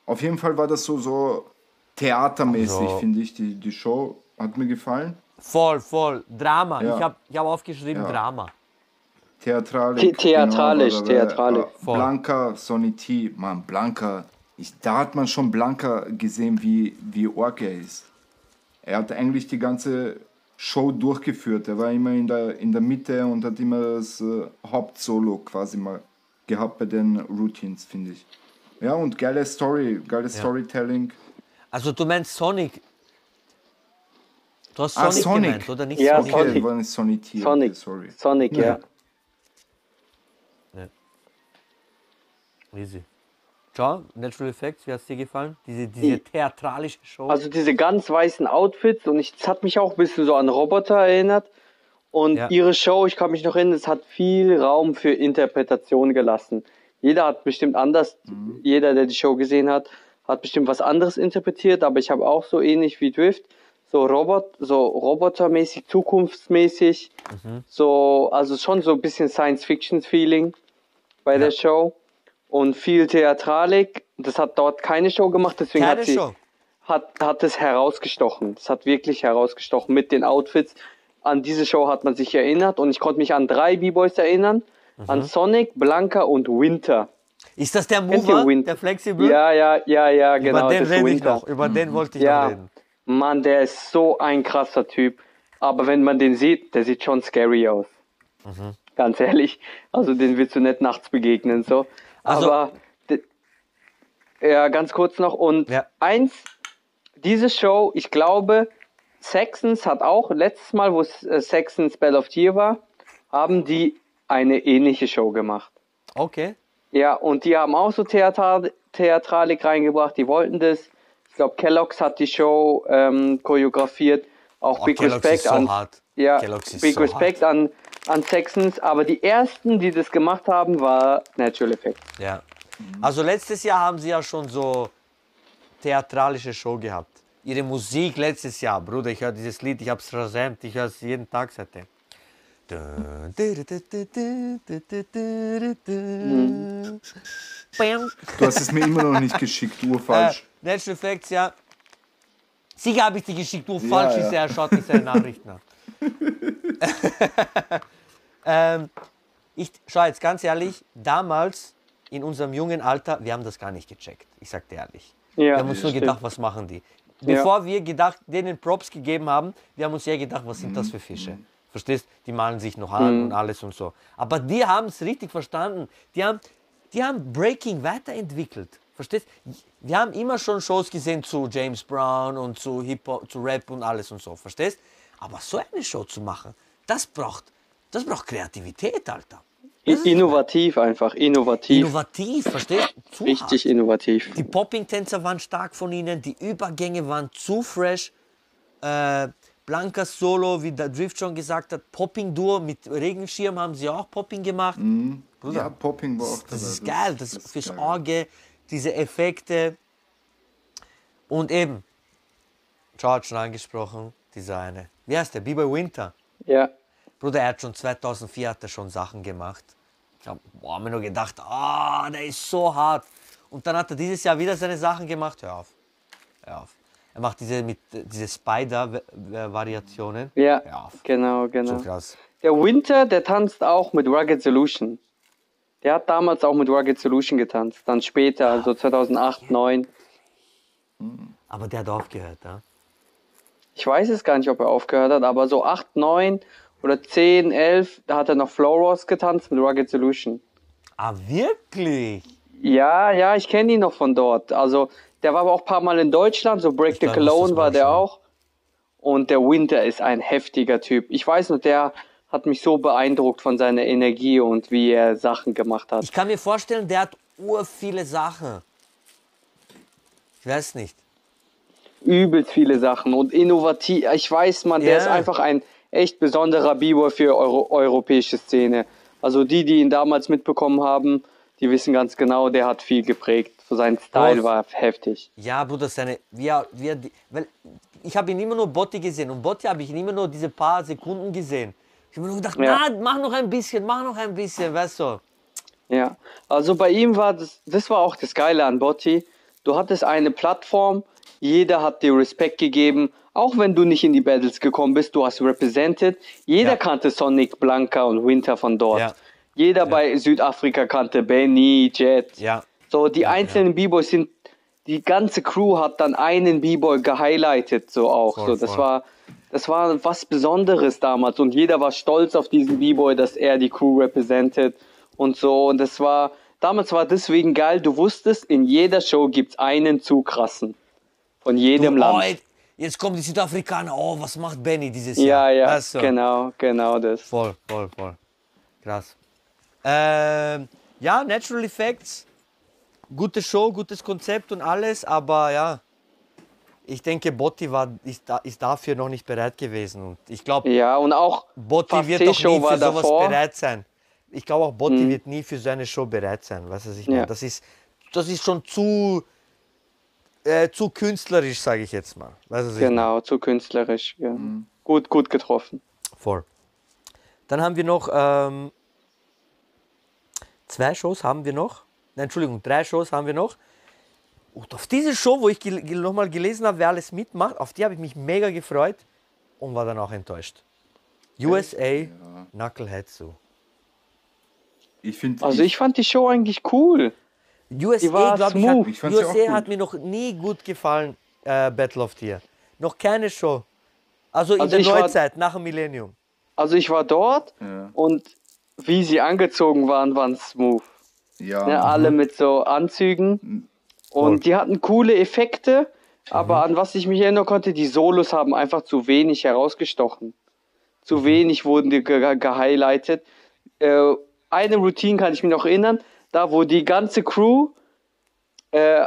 Auf jeden Fall war das so, so theatermäßig, Also- finde ich, die, die Show. Hat mir gefallen. Voll, voll. Drama. Ja. Ich habe ich hab aufgeschrieben Ja. Drama. The- theatralisch, theatralisch. äh, Voll. Blanca, Sonny T, Mann, Blanca. Ich, da hat man schon Blanca gesehen, wie, wie org er ist. Er hat eigentlich die ganze Show durchgeführt. Er war immer in der, in der Mitte und hat immer das äh, Hauptsolo quasi mal gehabt bei den Routines, finde ich. Ja, und geile Story, geiles Storytelling. Also du meinst Sonic. Du hast Ah, Sonic, Sonic. gemeint, oder nicht Ja, Sonic? Okay, Sonic. war nicht Sonny T. Okay, Sonic. sorry. Sonic, ja. Ja. Easy. Ciao, Natural Effects, wie hat es dir gefallen? Diese, diese theatralische Show. Also diese ganz weißen Outfits und es hat mich auch ein bisschen so an Roboter erinnert. Und Ja. ihre Show, ich kann mich noch erinnern, es hat viel Raum für Interpretation gelassen. Jeder hat bestimmt anders, jeder, der die Show gesehen hat, hat bestimmt was anderes interpretiert, aber ich habe auch so ähnlich wie Drift, so Robot, so robotermäßig, zukunftsmäßig, so, also schon so ein bisschen Science-Fiction-Feeling bei der Show und viel Theatralik. Das hat dort keine Show gemacht, deswegen Keine hat sie, Show. hat, hat es herausgestochen. Es hat wirklich herausgestochen mit den Outfits. An diese Show hat man sich erinnert und ich konnte mich an drei B-Boys erinnern. Mhm. An Sonic, Blanca und Winter. Ist das der Mover, der Flexible? Ja, ja, ja, ja, genau. Über den rede ich noch. Über den wollte ich Ja, noch reden. Mann, der ist so ein krasser Typ. Aber wenn man den sieht, der sieht schon scary aus. Mhm. Ganz ehrlich. Also den willst du nicht nachts begegnen, so. Also- Aber, ja, ganz kurz noch. Und Ja. eins, diese Show, ich glaube, Saxons hat auch, letztes Mal, wo äh, Saxons Spell of Tear war, haben die eine ähnliche Show gemacht. Okay. Ja, und die haben auch so Theater Theatralik reingebracht, die wollten das. Ich glaube, Kellogg's hat die Show ähm, choreografiert. Auch Oh, Big Kellogg's Respect so an, hart. Ja, Kellogg's Big so Respect an, an Saxons. Aber die ersten, die das gemacht haben, war Natural Effect. Ja. Also letztes Jahr haben sie ja schon so theatralische Show gehabt. ihre Musik letztes Jahr, Bruder, ich höre dieses Lied, ich habe es versämt, ich höre es jeden Tag seitdem. Du hast es mir immer noch nicht geschickt, Äh, urfalsch. Natural Facts, ja. Sicher habe ich die geschickt, du falsch ja. ist er, schaut nicht seine Nachrichten an. Ähm, ich schau jetzt ganz ehrlich, damals in unserem jungen Alter, wir haben das gar nicht gecheckt. Ich sag dir ehrlich. Ja, wir haben uns nur gedacht, was machen die? Bevor wir gedacht, denen Props gegeben haben, wir haben uns eher gedacht, was sind das für Fische? Verstehst? Die malen sich noch an und alles und so. Aber die haben es richtig verstanden. Die haben, die haben Breaking weiterentwickelt. Verstehst? Wir haben immer schon Shows gesehen zu James Brown und zu Hip-Hop, zu Rap und alles und so. Verstehst? Aber so eine Show zu machen, das braucht, das braucht Kreativität, Alter. Innovativ einfach, innovativ. Innovativ, verstehst? Zu Richtig hart. innovativ. Die Popping-Tänzer waren stark von ihnen, die Übergänge waren zu fresh. Äh, Blankas Solo, wie der Drift schon gesagt hat, Popping-Duo mit Regenschirm haben sie auch Popping gemacht. Bruder, Ja, Popping war auch das dabei. ist geil, das, ist fürs geil. Auge, diese Effekte. Und eben, George schon angesprochen, dieser eine. Wie heißt der? B-Boy Winter. Ja. Bruder, er hat schon 2004 hat er schon Sachen gemacht. Ich habe mir nur gedacht, ah, der ist so hart. Und dann hat er dieses Jahr wieder seine Sachen gemacht. Hör auf. Hör auf. Er macht diese, mit, diese Spider-Variationen. Ja, Hör auf. genau, So genau. krass. Der Winter, der tanzt auch mit Rugged Solution. Der hat damals auch mit Rugged Solution getanzt. Dann später, so 2008, 2009. Aber der hat aufgehört, ja? Ich weiß es gar nicht, ob er aufgehört hat, aber so 8, 9 oder 10, 11, da hat er noch Floros getanzt mit Rugged Solution. Ah, wirklich? Ja, ja, ich kenne ihn noch von dort. Also, der war aber auch ein paar Mal in Deutschland, so Break Ich the glaub, Cologne war der schauen. auch. Und der Winter ist ein heftiger Typ. Ich weiß noch, der hat mich so beeindruckt von seiner Energie und wie er Sachen gemacht hat. Ich kann mir vorstellen, der hat ur viele Sachen. Ich weiß nicht. Übelst viele Sachen und innovativ. Ich weiß, man, der ist einfach ein echt besonderer B-Boy für Euro europäische Szene. Also die, die ihn damals mitbekommen haben, die wissen ganz genau, der hat viel geprägt. Sein Style Groß. war heftig. Ja, Bruder, seine, er, die- weil ich habe ihn immer nur Botti gesehen und Botti habe ich immer nur diese paar Sekunden gesehen. Ich habe mir nur gedacht, Ja. na, mach noch ein bisschen, mach noch ein bisschen, weißt du. Ja, also bei ihm war das, das war auch das Geile an Botti. Du hattest eine Plattform, jeder hat dir Respekt gegeben, auch wenn du nicht in die Battles gekommen bist, du hast represented. Jeder Ja. kannte Sonic, Blanca und Winter von dort. Ja. Jeder bei Südafrika kannte Benny, Jet. Ja. So, die einzelnen B-Boys sind, die ganze Crew hat dann einen B-Boy gehighlightet, so auch. Voll, so, das voll. war, das war was Besonderes damals und jeder war stolz auf diesen B-Boy, dass er die Crew represented und so. Und das war, damals war deswegen geil, du wusstest, in jeder Show gibt's einen zu krassen. Von jedem Du, Land. oh, jetzt kommen die Südafrikaner, oh, was macht Benny dieses ja, Jahr? ja, Weißt du? genau, genau das. Voll, voll, voll. Krass. Ähm, ja, Natural Effects, gute Show, gutes Konzept und alles, aber ja, ich denke, Botti war, ist, ist dafür noch nicht bereit gewesen. Und ich glaube, Ja, und auch Botti wird doch nie für sowas davor. bereit sein. Ich glaube auch, Botti wird nie für so eine Show bereit sein. Weißt du, was ich meine? Ja. Das, ist, das ist schon zu, äh, zu künstlerisch, sage ich jetzt mal. Weißt du, was ich? Genau, zu künstlerisch. Ja. Gut, gut getroffen. Voll. Dann haben wir noch ähm, zwei Shows haben wir noch. Nein, Entschuldigung, drei Shows haben wir noch. Und auf diese Show, wo ich gel gel nochmal gelesen habe, wer alles mitmacht, auf die habe ich mich mega gefreut und war dann auch enttäuscht. USA, Knucklehead Zoo. Ich finde, Also ich fand die Show eigentlich cool. USA, glaube ich, hat, Ich USA hat mir noch nie gut gefallen, äh, Battle of the Year. Noch keine Show. Also in Also der ich war- Neuzeit, nach dem Millennium. Also ich war dort Ja. und wie sie angezogen waren, waren smooth. ja, Ne, alle mit so Anzügen. Voll. Und die hatten coole Effekte, aber an was ich mich erinnern konnte, die Solos haben einfach zu wenig herausgestochen. Zu wenig wurden die ge ge- gehighlightet. Äh, eine Routine kann ich mich noch erinnern, da wo die ganze Crew, äh,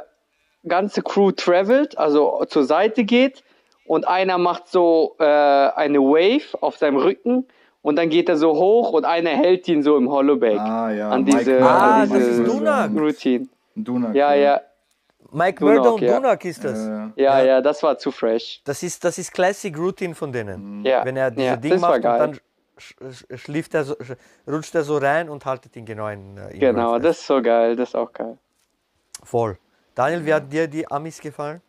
ganze Crew travelt, also zur Seite geht und einer macht so äh, eine Wave auf seinem Rücken und dann geht er so hoch und einer hält ihn so im Hollowback Ah, ja. an Mike diese, Ah, an das diese ist Dunak. Routine. Dunak, Ja, ja. Mike Dunak, Murder und ja. Dunak ist das. Ja, Ja. ja, das war zu fresh. Das ist, das ist Classic Routine von denen. Ja, Wenn er diese ja, Ding das war macht und geil. dann sch- sch- schlieft er so, sch- rutscht er so rein und haltet ihn genau in, äh, in Genau, das ist so geil, das ist auch geil. Voll. Daniel, wie hat dir die Amis gefallen?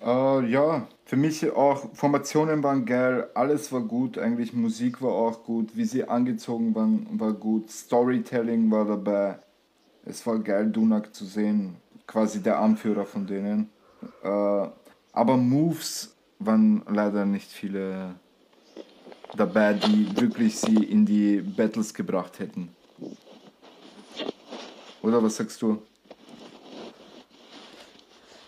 Äh, ja, für mich auch Formationen waren geil, alles war gut, eigentlich Musik war auch gut, wie sie angezogen waren, war gut, Storytelling war dabei. Es war geil, Dunak zu sehen, quasi der Anführer von denen. Äh, aber Moves waren leider nicht viele dabei, die wirklich sie in die Battles gebracht hätten. Oder was sagst du?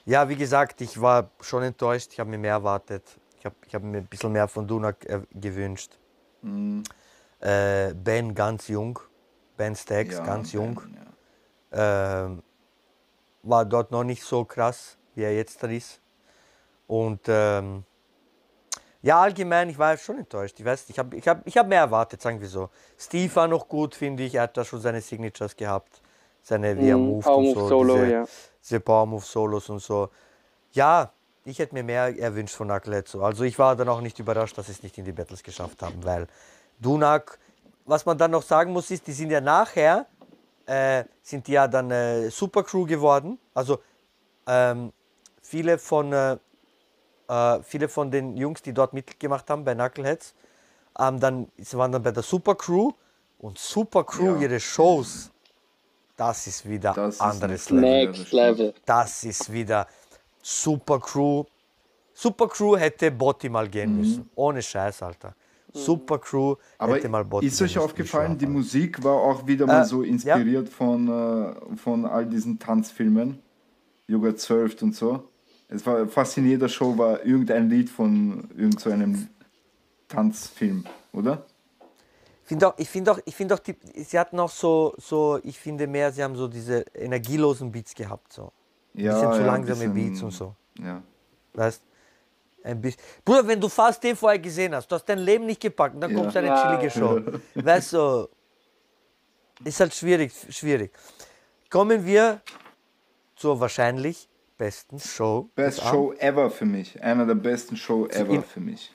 Ja, wie gesagt, ich war schon enttäuscht. Ich habe mir mehr erwartet. Ich habe ich hab mir ein bisschen mehr von Dunak äh, gewünscht. Mhm. Äh, ben ganz jung. Ben Stacks Ja, ganz Ben, jung. ja. ähm, war dort noch nicht so krass, wie er jetzt da ist. Und ähm, ja, allgemein, ich war schon enttäuscht. Ich weiß, ich habe ich hab, ich hab mehr erwartet, sagen wir so. Steve war noch gut, finde ich. Er hat da schon seine Signatures gehabt. Seine, Mhm, Power und Move so. Solo, diese, ja. diese Power Move Solos und so. Ja, ich hätte mir mehr erwünscht von Knucklehead so. Also ich war dann auch nicht überrascht, dass sie es nicht in die Battles geschafft haben, weil Dunak, was man dann noch sagen muss, ist, die sind ja nachher, äh, sind die ja dann äh, Supercrew geworden. Also ähm, viele von äh, äh, viele von den Jungs, die dort mitgemacht haben bei Knuckleheads, ähm, dann, sie waren dann bei der Supercrew und Supercrew, Ja. ihre Shows, das ist wieder Das ist anderes nicht- Level. Ja, das Next. Level. Das ist wieder Supercrew. Supercrew hätte Botti mal gehen müssen. Ohne Scheiß, Alter. Supercrew Aber hätte mal Botti ist euch aufgefallen, die Musik war auch wieder mal Äh, so ja. inspiriert von, äh, von all diesen Tanzfilmen, Yoga 12 und so. Es war fast in jeder Show war irgendein Lied von irgend so einem Tanzfilm, oder? Ich finde auch, ich finde auch, ich finde auch, die, sie hatten auch so, so, ich finde mehr, sie haben so diese energielosen Beats gehabt, so. Ein Ja, bisschen zu ja, langsame bisschen- Beats und so. Ja. Weißt ein bisschen. Bruder, wenn du fast den vorher gesehen hast, du hast dein Leben nicht gepackt, und dann Ja. kommt eine Ja, chillige Show. Weißt du, ist halt schwierig, schwierig. Kommen wir zur wahrscheinlich besten Show. Best des Abends. Show ever für mich. Einer der besten Show ever im- für mich.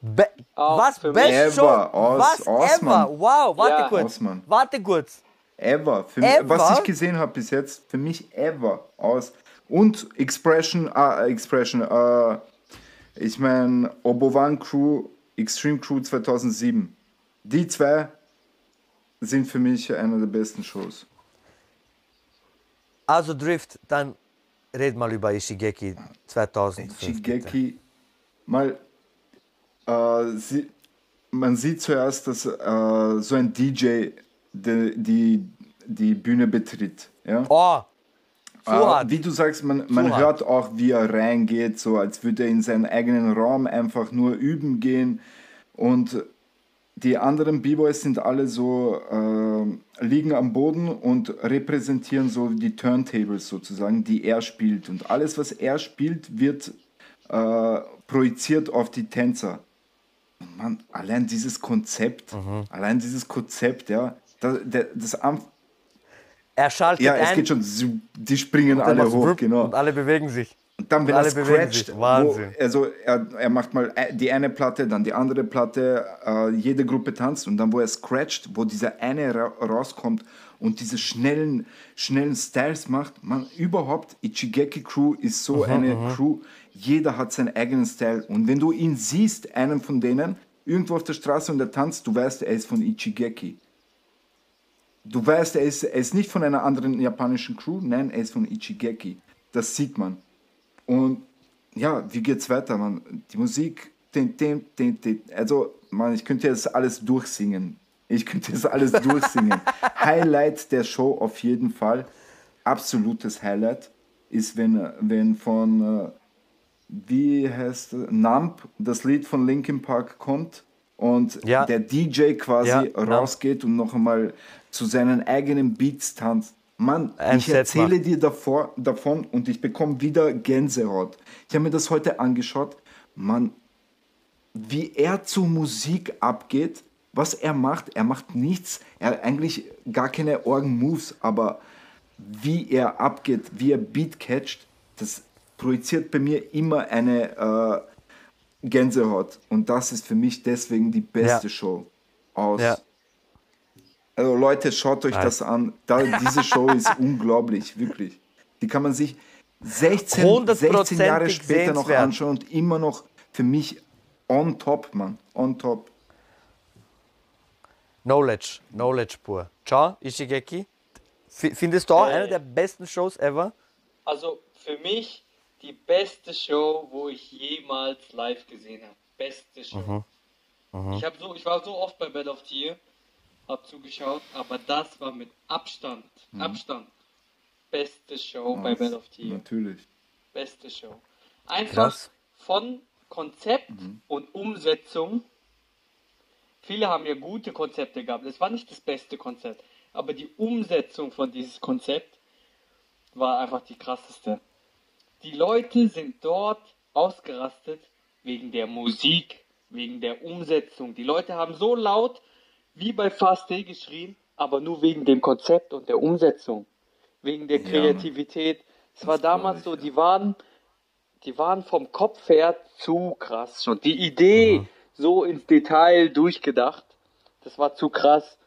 Be Auch was? für Best mich. Show? Ever. Aus- was? aus, ever? Wow, warte Ja. kurz. Aus, Mann. Warte kurz. Ever. Für Ever? Mich, was ich gesehen habe bis jetzt, für mich ever aus. Und Expression, ah, Expression, äh, ich meine, Obovan Crew, Extreme Crew 2007. Die zwei sind für mich einer der besten Shows. Also Drift, dann red mal über Ishigeki 2005. bitte. Shigeki, mal, äh, sie, man sieht zuerst, dass äh, so ein DJ die, die, die Bühne betritt. Ja? Oh, Äh. Wie du sagst, man, man hört auch, wie er reingeht, so als würde er in seinen eigenen Raum einfach nur üben gehen. Und die anderen B-Boys sind alle so, äh, liegen am Boden und repräsentieren so die Turntables sozusagen, die er spielt. Und alles, was er spielt, wird äh, projiziert auf die Tänzer. Und man, allein dieses Konzept, Mhm. allein dieses Konzept, ja, das, das, am- Er schaltet ja, es ein. geht schon, die springen alle hoch, genau. Und alle bewegen sich. Und dann, wenn er scratcht, sich. wo, Wahnsinn. also er, er macht mal äh, die eine Platte, dann die andere Platte, äh, jede Gruppe tanzt und dann, wo er scratcht, wo dieser eine ra rauskommt und diese schnellen, schnellen Styles macht, man überhaupt, Ichigeki Crew ist so Mhm, eine Crew, jeder hat seinen eigenen Style und wenn du ihn siehst, einen von denen, irgendwo auf der Straße und er tanzt, du weißt, er ist von Ichigeki. Du weißt, er ist, er ist nicht von einer anderen japanischen Crew, nein, er ist von Ichigeki. Das sieht man. Und ja, wie geht's weiter, man? Die Musik, den, den, den, den, also, man, ich könnte jetzt alles durchsingen. Ich könnte jetzt alles [LAUGHS] durchsingen. Highlight der Show auf jeden Fall, absolutes Highlight, ist, wenn, wenn von, äh, wie heißt Nump, das Lied von Linkin Park kommt und Ja. der DJ quasi Ja, rausgeht und noch einmal zu seinen eigenen Beats tanzt. Mann, ich erzähle dir davor, davon und ich bekomme wieder Gänsehaut. Ich habe mir das heute angeschaut. Mann, wie er zur Musik abgeht, was er macht, er macht nichts, er hat eigentlich gar keine Orgen-Moves, aber wie er abgeht, wie er Beat catcht, das projiziert bei mir immer eine äh, Gänsehaut. Und das ist für mich deswegen die beste Ja. Show aus. Ja. Also Leute, schaut euch das an. Da, diese Show ist [LAUGHS] unglaublich, wirklich. Die kann man sich 16, 16 Jahre später noch anschauen und immer noch für mich on top, Mann. On top. Knowledge, Knowledge pur. Ciao, Ishigeki. F findest du auch Äh. eine der besten Shows ever? Also für mich die beste Show, wo ich jemals live gesehen habe. Beste Show. Ich, hab so, ich war so oft bei Bed of Tier, hab zugeschaut, aber das war mit Abstand, Abstand, beste Show bei Bed of Tier. Natürlich. Beste Show. Einfach Krass. von Konzept und Umsetzung. Viele haben ja gute Konzepte gehabt. Es war nicht das beste Konzept, aber die Umsetzung von dieses Konzept war einfach die krasseste. Die Leute sind dort ausgerastet wegen der Musik, wegen der Umsetzung. Die Leute haben so laut wie bei Fast Day geschrien, aber nur wegen dem Konzept und der Umsetzung, wegen der Ja, Kreativität. Es war damals ich, so, ja. die waren, die waren vom Kopf her zu krass schon. Die Idee so ins Detail durchgedacht, das war zu krass.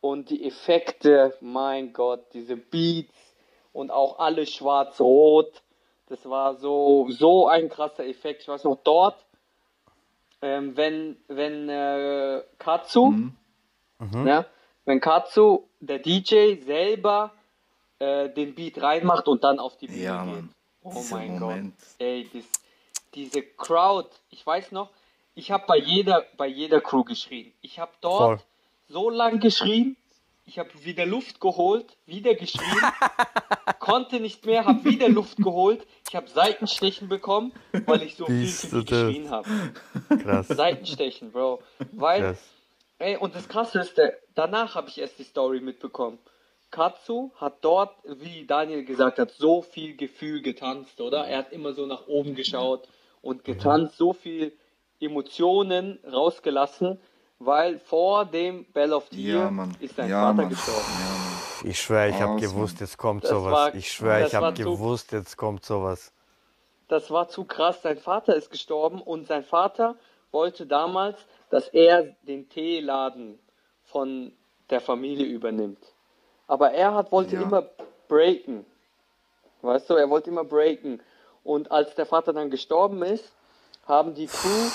Und die Effekte, mein Gott, diese Beats und auch alles schwarz-rot, das war so, so ein krasser Effekt. Ich weiß noch, dort, ähm, wenn, wenn äh, Katsu, ja, wenn Katsu, der DJ, selber äh, den Beat reinmacht und dann auf die Bühne Ja, geht. Mann. Oh Dieser mein Moment. Gott. Ey, das, diese Crowd, ich weiß noch, ich habe bei jeder, bei jeder Crew geschrien. Ich habe dort Voll. so lang geschrien, ich habe wieder Luft geholt, wieder geschrien, [LAUGHS] konnte nicht mehr, habe wieder Luft geholt. Ich habe Seitenstechen bekommen, weil ich so viel Bist zu du viel geschrien habe. [LAUGHS] Krass. Seitenstechen, Bro. Weil, Krass. Ey, und das Krasse ist, der, danach habe ich erst die Story mitbekommen. Katsu hat dort, wie Daniel gesagt hat, so viel Gefühl getanzt, oder? Er hat immer so nach oben geschaut und getanzt, so viel Emotionen rausgelassen, weil vor dem Bell of the Ja, Year Mann. ist sein ja, Vater Mann. gestorben. Ja. Ich schwöre, ich habe gewusst, jetzt kommt Das sowas. war- ich schwöre, ich habe gewusst, jetzt kommt sowas. das war zu krass. Sein Vater ist gestorben und sein Vater wollte damals, dass er den Teeladen von der Familie übernimmt. Aber er hat, wollte Ja. immer breaken. Weißt du, er wollte immer breaken. Und als der Vater dann gestorben ist, haben die Crew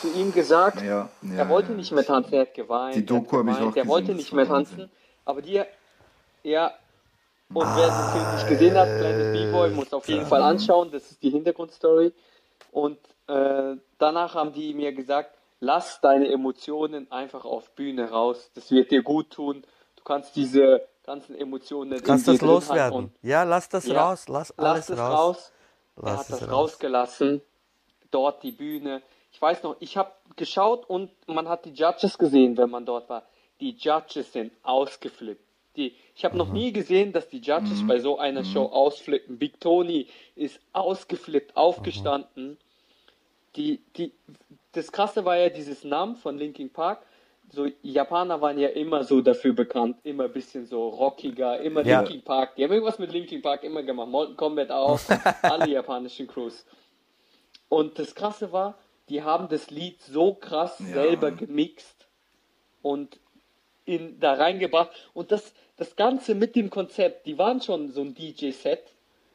zu ihm gesagt, Ja, ja, er wollte nicht mehr tanzen, er hat geweint. Die er Doku hab ich auch Er wollte nicht mehr war Wahnsinn. tanzen. Aber die, ja, und wer den Film nicht gesehen hat, kleines B-Boy, muss auf jeden Fall anschauen. Das ist die Hintergrundstory. Und äh, danach haben die mir gesagt, lass deine Emotionen einfach auf Bühne raus. Das wird dir gut tun. Du kannst diese ganzen Emotionen Lass dir das loswerden. Ja, lass das Ja, raus. Lass lass alles es raus. raus. er Lass hat es das raus. rausgelassen. Dort die Bühne. Ich weiß noch, ich habe geschaut und man hat die Judges gesehen, wenn man dort war. Die Judges sind ausgeflippt. Die, ich habe noch nie gesehen, dass die Judges bei so einer Show ausflippen. Big Tony ist ausgeflippt, aufgestanden. Die, die, das Krasse war ja dieses Namen von Linkin Park. So Japaner waren ja immer so dafür bekannt, immer ein bisschen so rockiger, immer Ja. Linkin Park. Die haben irgendwas mit Linkin Park immer gemacht. Mortal Kombat auch, [LAUGHS] alle japanischen Crews. Und das Krasse war, die haben das Lied so krass Ja. selber gemixt und in, da reingebracht. Und das, das Ganze mit dem Konzept, die waren schon so ein DJ-Set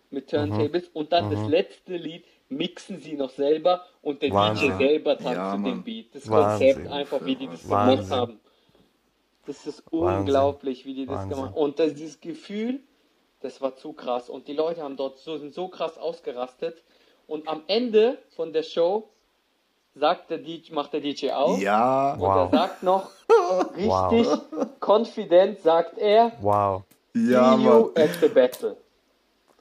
mit Turntables und dann das letzte Lied mixen sie noch selber und der Wahnsinn. DJ selber tanzt Ja, zu dem. Beat. Das Wahnsinn. Konzept einfach, wie die das gemacht Wahnsinn. haben. Das ist Wahnsinn. unglaublich, wie die das Wahnsinn. gemacht haben. Und das, dieses Gefühl, das war zu krass. Und die Leute haben dort so, sind so krass ausgerastet. Und am Ende von der Show sagt der DJ, macht der DJ auf. Ja, Und Wow. er sagt noch, [LAUGHS] richtig confident sagt er, ja, see you at the battle.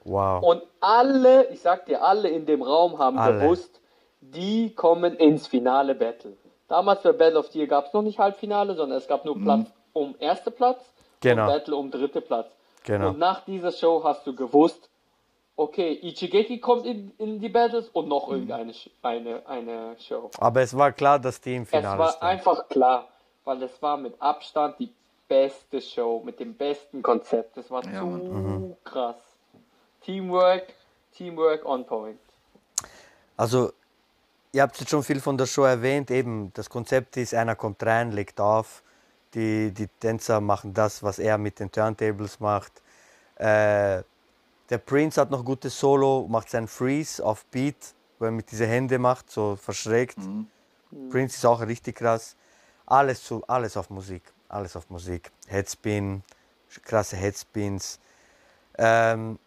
Wow. Und alle, ich sag dir, alle in dem Raum haben Alle. gewusst, die kommen ins Finale Battle. Damals bei Battle of the Year gab es noch nicht Halbfinale, sondern es gab nur Platz um erste Platz Genau. und Battle um dritte Platz. Genau. Und nach dieser Show hast du gewusst, okay, Ichigeki kommt in, in die Battles und noch irgendeine Sch- eine, eine Show. Aber es war klar, dass die im Es Finale war stehen. einfach klar, weil das war mit Abstand die beste Show mit dem besten Konzept. Das war Ja, so Mann. krass. Teamwork, Teamwork on point. Also, ihr habt jetzt schon viel von der Show erwähnt. Eben, das Konzept ist, einer kommt rein, legt auf. Die, die Tänzer machen das, was er mit den Turntables macht. Äh, der Prince hat noch gutes Solo, macht seinen Freeze auf Beat, wo er mit diese Hände macht, so verschrägt. Prince ist auch richtig krass. Alles, zu, alles auf Musik. Alles auf Musik. Headspin, krasse Headspins. Ähm,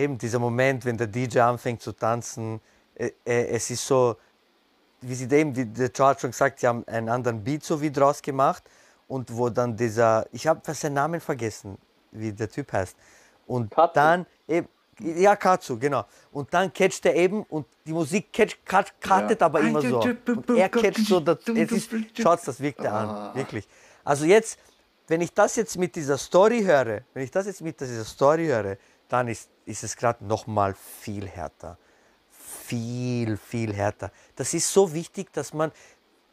eben dieser Moment, wenn der DJ anfängt zu tanzen, äh, äh, es ist so, wie sie eben, wie der Charles schon gesagt, sie haben einen anderen Beat so wie draus gemacht und wo dann dieser, ich habe seinen Namen vergessen, wie der Typ heißt. Und Katsu. dann eben, ja, Katsu, genau. Und dann catcht er eben und die Musik catcht, cut, cuttet Ja. aber immer so. Und er catcht so, das, es ist, schaut das wirkt er an, wirklich. Also jetzt, wenn ich das jetzt mit dieser Story höre, wenn ich das jetzt mit dieser Story höre, dann ist, ist es gerade noch mal viel härter. Viel, viel härter. Das ist so wichtig, dass man,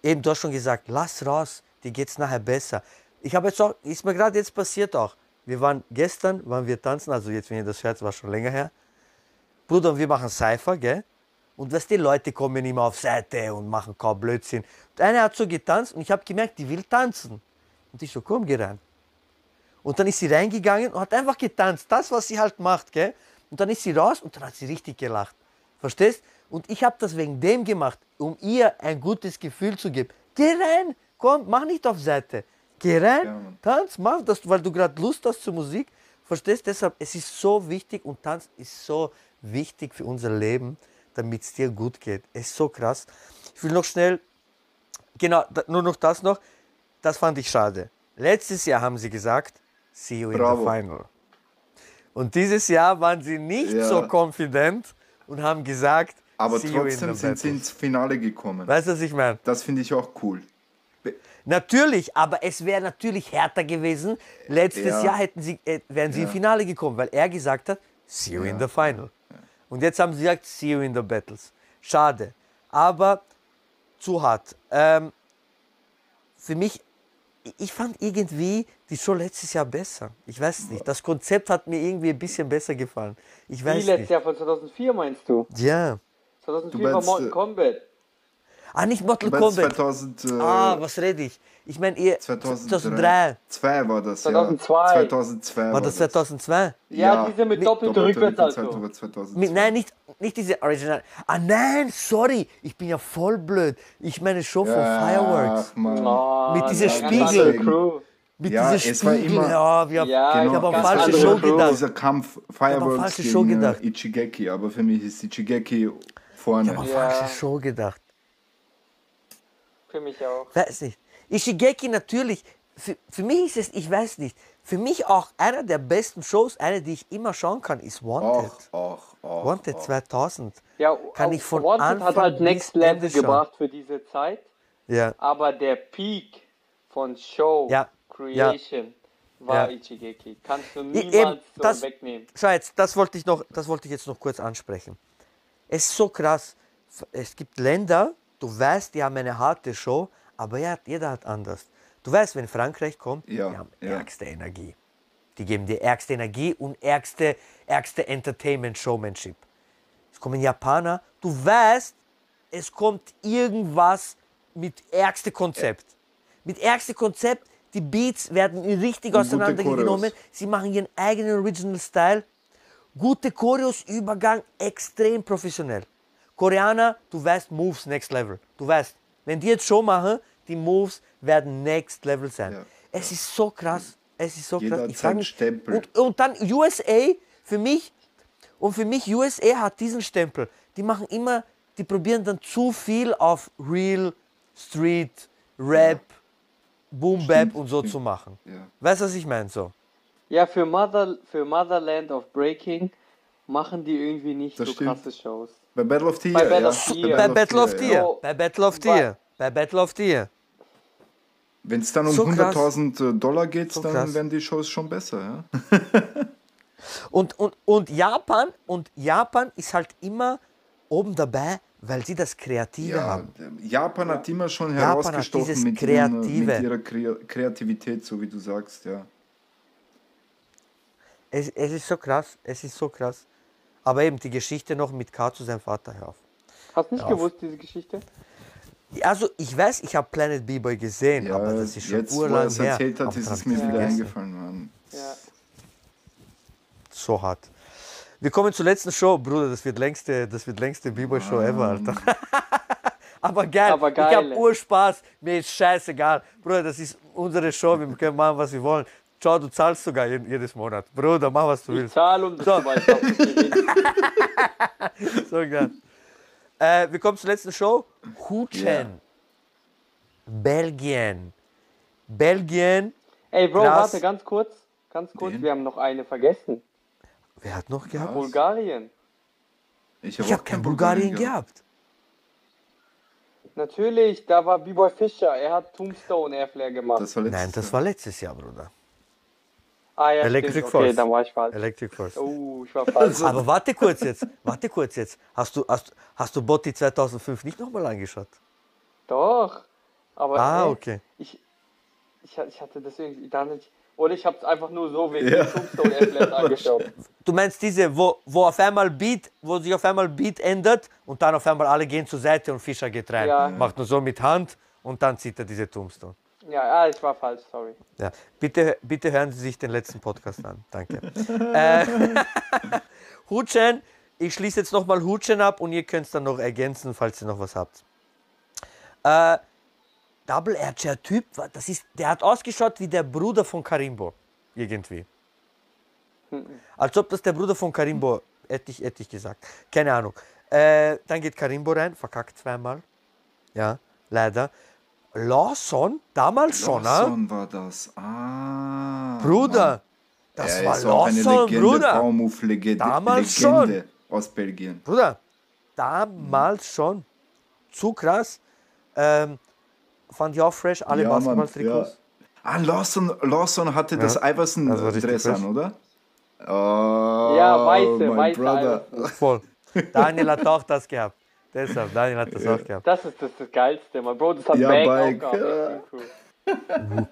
eben du hast schon gesagt, lass raus, dir geht's nachher besser. Ich habe jetzt auch, ist mir gerade jetzt passiert auch. Wir waren gestern, waren wir tanzen, also jetzt, wenn ihr das hört, war schon länger her. Bruder, und wir machen Cypher, gell? Und was die Leute kommen immer auf Seite und machen kaum Blödsinn. Und einer hat so getanzt und ich habe gemerkt, die will tanzen. Und ich so, komm, geh rein. Und dann ist sie reingegangen und hat einfach getanzt, das, was sie halt macht, gell? Und dann ist sie raus und dann hat sie richtig gelacht. Verstehst? Und ich habe das wegen dem gemacht, um ihr ein gutes Gefühl zu geben. Geh rein, komm, mach nicht auf Seite. Geh rein, Ja, tanz, mach das, weil du gerade Lust hast zur Musik. Verstehst? Deshalb, es ist so wichtig und Tanz ist so wichtig für unser Leben, damit es dir gut geht. Es ist so krass. Ich will noch schnell, genau, nur noch das noch. Das fand ich schade. Letztes Jahr haben sie gesagt, see you in Bravo. the final. Und dieses Jahr waren sie nicht Ja. so confident und haben gesagt, Aber see you in trotzdem the sind sie ins Finale gekommen. Weißt du, was ich meine? Das finde ich auch cool. Natürlich, aber es wäre natürlich härter gewesen. Letztes Ja. Jahr hätten sie, äh, wären sie im Ja. Finale gekommen, weil er gesagt hat, see you in the final. Und jetzt haben sie gesagt, see you in the battles. Schade. Aber zu hart. Ähm, für mich, ich- ich fand irgendwie die Show letztes Jahr besser. Ich weiß nicht. Das Konzept hat mir irgendwie ein bisschen besser gefallen. Ich Wie weiß letztes nicht. Jahr von 2004 meinst du? Ja. 2004 Du war Mortal äh, Kombat. Ah, nicht Mortal Kombat. 2000, äh, Ah, was rede ich? Ich meine, ihr 2003. 2003. 2 war das, 2002. ja. 2002 War das 2002? Ja, diese mit doppelter Rückwärtssalto. Rückwärtssalto 2002. Mit, nein, nicht, nicht diese Original. Ah nein, sorry, ich bin ja voll blöd. Ich meine schon von Fireworks. Ach, Mann. Oh, Mit diesen ja, ganz Spiegel. Mit Ja, war Spiegel. immer- ja, wir, Ja, ich Genau, habe an falsche Show gedacht. Dieser Kampf an Fireworks falsche gegen Show gedacht. äh, Ichigeki, aber für mich ist Ichigeki vorne. Ich habe an Ja. falsche Show gedacht. Für mich auch. Weiß nicht. Ishigeki natürlich, für, für mich ist es, ich weiß nicht, für mich auch einer der besten Shows, eine, die ich immer schauen kann, ist Wanted. Och, och, och. Wanted 2000. Ja, Kann auch ich von Wanted Anfang hat halt Next Level schauen. gebracht für diese Zeit, Ja. aber der Peak von Show Ja, Creation war Ja. Ichigeki. Kannst du eben, niemals so das- wegnehmen. Schau jetzt, das wollte ich noch, das wollte ich jetzt noch kurz ansprechen. Es ist so krass. Es gibt Länder, du weißt, die haben eine harte Show, aber ja, jeder hat anders. Du weißt, wenn Frankreich kommt, Ja, die haben ja. ärgste Energie. Die geben dir ärgste Energie und ärgste, ärgste Entertainment Showmanship. Es kommen Japaner, du weißt, es kommt irgendwas mit ärgste Konzept. Mit ärgste Konzept, die Beats werden richtig auseinandergenommen. Sie machen ihren eigenen Original Style. Gute Choreos, Übergang, extrem professionell. Koreaner, du weißt, Moves next level. Du weißt, wenn die jetzt Show machen, die Moves werden next level sein. Ja. Es ist so krass. Es ist so Jeder krass. Ich frag seinen mich, Stempel. und, und dann USA, für mich, und für mich, USA hat diesen Stempel. Die machen immer, die probieren dann zu viel auf Real, Street, Rap, Boom Bap und so zu machen. Ja. Weißt du, was ich meine? So. Ja, für, Mother, für Motherland of Breaking machen die irgendwie nicht Das so stimmt. krasse Shows. Bei Battle of the Bei Year. Battle ja. of the Year. Bei Battle of ja. the Year. Ja. Bei Battle of the Bei- Year. Bei Battle of the Year. Wenn es dann um So krass. 100.000 Dollar geht, So dann krass. werden die Shows schon besser. Ja? Und, und, und Japan, und Japan ist halt immer oben dabei, weil sie das Kreative Ja, haben. Japan hat immer schon Japan hat herausgestochen dieses mit, ihren, mit ihrer Kre Kreativität, so wie du sagst, ja. Es, es ist so krass, es ist so krass. Aber eben die Geschichte noch mit K zu seinem Vater, hör auf. Hast nicht Ja. gewusst, diese Geschichte? Also ich weiß, ich habe Planet B-Boy gesehen, Ja, aber das ist schon jetzt, wo er urlang es her. erzählt hat, ist es mir wieder eingefallen, Mann. Ja. So hart. Wir kommen zur letzten Show, Bruder. Das wird längste, das wird längste B-Boy-Show ever, Alter. [LAUGHS] aber geil. Aber geil, Ich habe. Urspaß. Mir ist scheißegal. Bruder, das ist unsere Show. Wir können machen, was wir wollen. Ciao, du zahlst sogar jedes Monat. Bruder, mach, was du Ich willst. zahle und So. so. ich rede. [LAUGHS] So geil. Äh, wir kommen zur letzten Show. Huchen. Ja. Belgien. Belgien. Ey, Bro, Krass. warte, ganz kurz. Ganz kurz, Wen? wir haben noch eine vergessen. Wer hat noch gehabt? Bulgarien. Ich Ich habe kein Bulgarien gehabt. Natürlich, da war B-Boy Fischer. Er hat Tombstone Airflare gemacht. Das war letztes Nein, das Jahr. war letztes Jahr, Bruder. ah, ja, Electric stimmt. Force. Okay, dann war ich falsch. Electric Force. Oh, ich war falsch. Aber warte kurz jetzt, warte kurz jetzt. Hast du, hast, hast du Botti 2005 nicht nochmal angeschaut? Doch. Aber Ah, ey, okay. ich, ich, ich hatte deswegen da nicht. Oder ich habe es einfach nur so wegen Ja. Tombstone Airflares [LAUGHS] angeschaut. Du meinst diese, wo, wo auf einmal Beat, wo sich auf einmal Beat ändert und dann auf einmal alle gehen zur Seite und Fischer geht rein. Ja. Macht nur so mit Hand und dann zieht er diese Tombstone. Ja, ah, ich war falsch, sorry. Ja. Bitte, bitte hören Sie sich den letzten Podcast an. Danke. [LAUGHS] äh, [LAUGHS] Hutschen, ich schließe jetzt nochmal Hutschen ab und ihr könnt es dann noch ergänzen, falls ihr noch was habt. Äh, Double Air Typ, das ist, der hat ausgeschaut wie der Bruder von Karimbo. Irgendwie. Als ob das der Bruder von Karimbo, hätte ich, hätte ich gesagt. Keine Ahnung. Äh, dann geht Karimbo rein, verkackt zweimal. Ja, leider. Lawson, damals schon, ah? Lawson war das. Ah. Bruder, das er war ist auch eine Lawson, Legende, Bruder. Baumhof-Legende Damals Legende aus Belgien. Bruder, damals schon. Zu krass. Ähm, fand ich auch fresh, alle Ja, Basketball-Trikots. ja. Ah, Lawson, Lawson hatte das das war Iverson-Dress richtig an, oder? Oh, Ja, weiße, weiße Brother. Iverson. Voll. Daniel hat auch das gehabt. Deshalb, Daniel hat das auch gehabt. Das ist das, das Geilste, mein Bro. Das hat Ja, Bike. auch gehabt. Ja.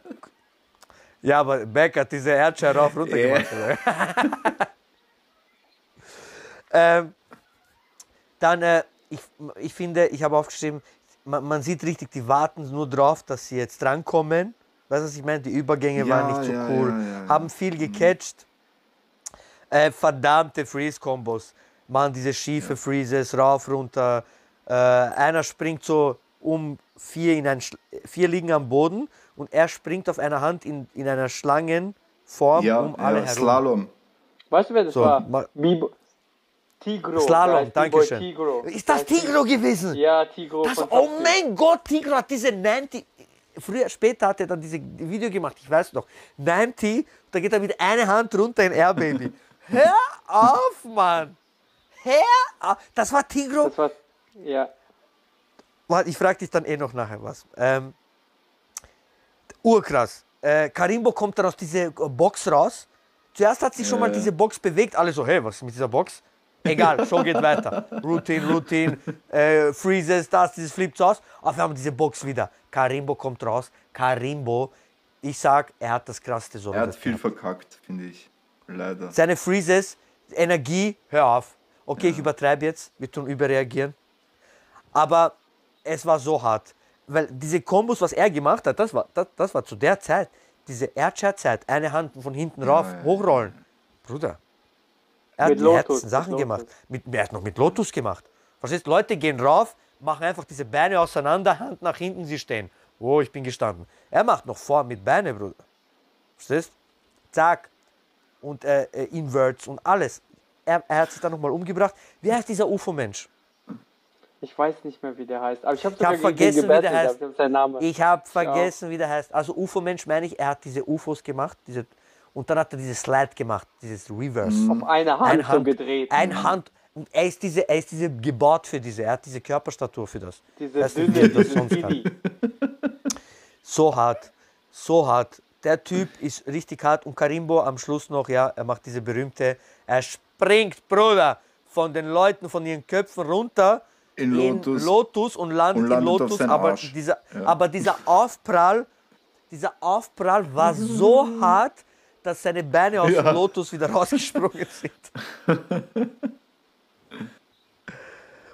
Ja, aber Beck hat diese Erdschei rauf runter Ja. gemacht. [LAUGHS] ähm, dann, äh, ich, ich finde, ich habe aufgeschrieben, man, man sieht richtig, die warten nur drauf, dass sie jetzt drankommen. Weißt du, was ich meine? Die Übergänge Ja, waren nicht so ja, cool, ja, ja, ja. haben viel gecatcht. Äh, verdammte Freeze-Kombos. Machen diese schiefe Freezes rauf, runter. Äh, einer springt so um vier, in ein, vier liegen am Boden und er springt auf einer Hand in, in einer Schlangenform Ja, um alle ja herum. Slalom. Weißt du, wer das So, war? Bibo Tigro. Slalom, danke schön. Tigro. Ist das Tigro gewesen? Ja, Tigro. Das, oh mein Gott, Tigro hat diese 90. Früher, später hat er dann dieses Video gemacht, ich weiß noch. 90, da geht er mit einer Hand runter in Air Baby. [LAUGHS] Hör auf, Mann! Hör auf! Das war Tigro. Das war. Ja. Warte, ich frage dich dann eh noch nachher was. Ähm, urkrass. Äh, Karimbo kommt dann aus dieser Box raus. Zuerst hat sich schon mal Ja. diese Box bewegt. Alle so, hey, was ist mit dieser Box? Egal, Show geht weiter. Routine, Routine, äh, Freezes, das, dieses flippt aus. Auf einmal diese Box wieder. Karimbo kommt raus. Karimbo, ich sag, er hat das krasseste Solo. Er hat gehabt. viel verkackt, finde ich. Leider. Seine Freezes, Energie, hör auf. Okay, ich übertreibe jetzt, wir tun überreagieren. Aber es war so hart. Weil diese Kombos, was er gemacht hat, das war, das, das war zu der Zeit, diese Airchair-Zeit, eine Hand von hinten rauf, ja, hochrollen. Bruder. Er Mit hat Lotus, Sachen gemacht. Mit, er hat noch mit Lotus gemacht. Verstehst Leute gehen rauf, machen einfach diese Beine auseinander, Hand nach hinten, sie stehen. Oh, ich bin gestanden. Er macht noch vor mit Beine, Bruder. Verstehst? Zack. Und äh, äh, Inverts und alles. Er, er hat sich dann nochmal umgebracht. Wie heißt dieser UFO-Mensch? Ich weiß nicht mehr, wie der heißt. Aber ich habe gegen vergessen, wie der heißt. Ich hab habe vergessen, wie der heißt. Also UFO-Mensch meine ich, er hat diese UFOs gemacht. Diese, und dann hat er dieses Slide gemacht, dieses Reverse. auf eine Hand, Ein so Hand, gedreht. Ein Hand. Und er ist, diese, er ist diese gebaut für diese. Er hat diese Körperstatur für das. Diese Weiß nicht, wie dünne, er das sonst kann. So hart, so hart. Der Typ ist richtig hart und Karimbo am Schluss noch, ja, er macht diese berühmte, er springt, Bruder, von den Leuten, von ihren Köpfen runter, In in Lotus. Lotus und landet, und landet in Lotus, aber Arsch. dieser, Ja. aber dieser Aufprall, dieser Aufprall war [LAUGHS] so hart, dass seine Beine aus Ja. dem Lotus wieder [LAUGHS] rausgesprungen sind.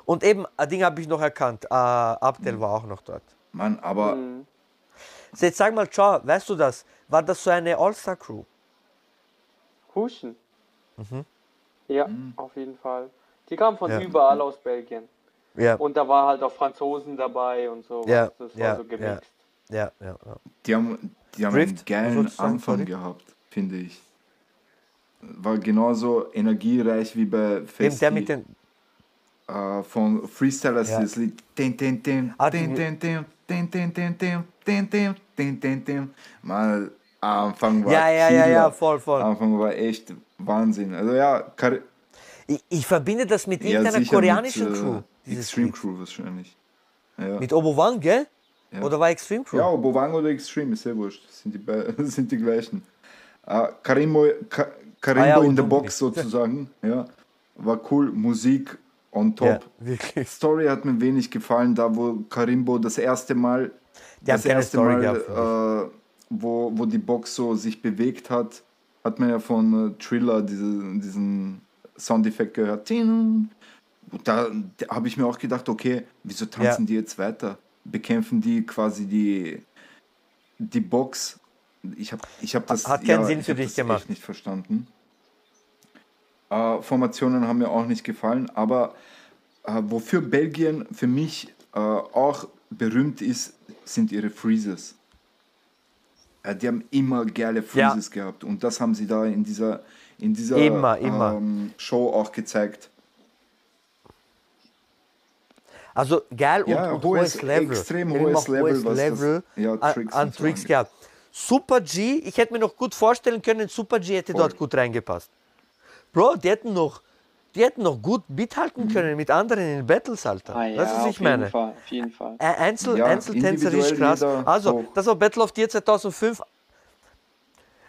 und eben, ein Ding habe ich noch erkannt, äh, Abdel war auch noch dort. Mann, aber Mhm. So, Jetzt sag mal, ciao, weißt du das? War das so eine All-Star-Crew? Huschen. Ja, auf jeden Fall. Die kamen von Ja. überall aus Belgien. Ja, Und da war halt auch Franzosen dabei und so. Ja, Das war ja, so gemixt. ja, ja. ja. die haben, die haben Drift, einen geilen sagen, Anfang sorry? gehabt, finde ich. War genauso energiereich wie bei Festi. der mit den. äh, von Freestylers Ja. das Lied. Din, din, din, Ah, din, die- din, din, din, din, din, din, din, din, din. Mal am Anfang war Ja, ja, ja, ja, voll, voll. Am Anfang war echt Wahnsinn. Also ja, Kar Ich, ich verbinde das mit ja irgendeiner sicher koreanischen mit, äh, Crew. Extreme Lied. Crew wahrscheinlich. Ja. Mit Obowang, gell? Ja. Oder war Extreme Crew? Ja, Bovang oder Extreme, ist sehr wurscht. Sind die, sind die gleichen. Uh, Karimbo, Ka Karimbo Ah ja, in the Box sozusagen. Ja, war cool. Musik on top. Ja. Story hat mir wenig gefallen, da wo Karimbo das erste Mal, Die das erste Story Mal, gehabt, äh, wo, wo die Box so sich bewegt hat, hat man ja von äh, Triller diese, diesen Soundeffekt gehört. Ting. Da, da habe ich mir auch gedacht, okay, wieso tanzen Ja. die jetzt weiter? Bekämpfen die quasi die, die Box? Ich habe ich hab das, Hat keinen Sinn ich für dich gemacht. nicht verstanden. Äh, Formationen haben mir auch nicht gefallen, aber äh, wofür Belgien für mich äh, auch berühmt ist, sind ihre Freezes. Die haben immer geile Ja. Freezes gehabt und das haben sie da in dieser, in dieser Immer, immer. Ähm, Show auch gezeigt. Also geil und, Ja, und hohes- hohes, Level. extrem Wir haben hohes Level, was das- Level ja, an, Tricks an so Tricks gehabt. Super G, ich hätte mir noch gut vorstellen können, Super G hätte dort gut reingepasst. Bro, die hätten noch, die hätten noch gut mithalten können mit anderen in den Battles, Alter. Ah, ja, weißt du, was ich meine? jeden Fall, auf jeden Fall. Einzel, Ja, Einzeltänzerisch krass. Also, hoch. das war Battle of Tier 2005.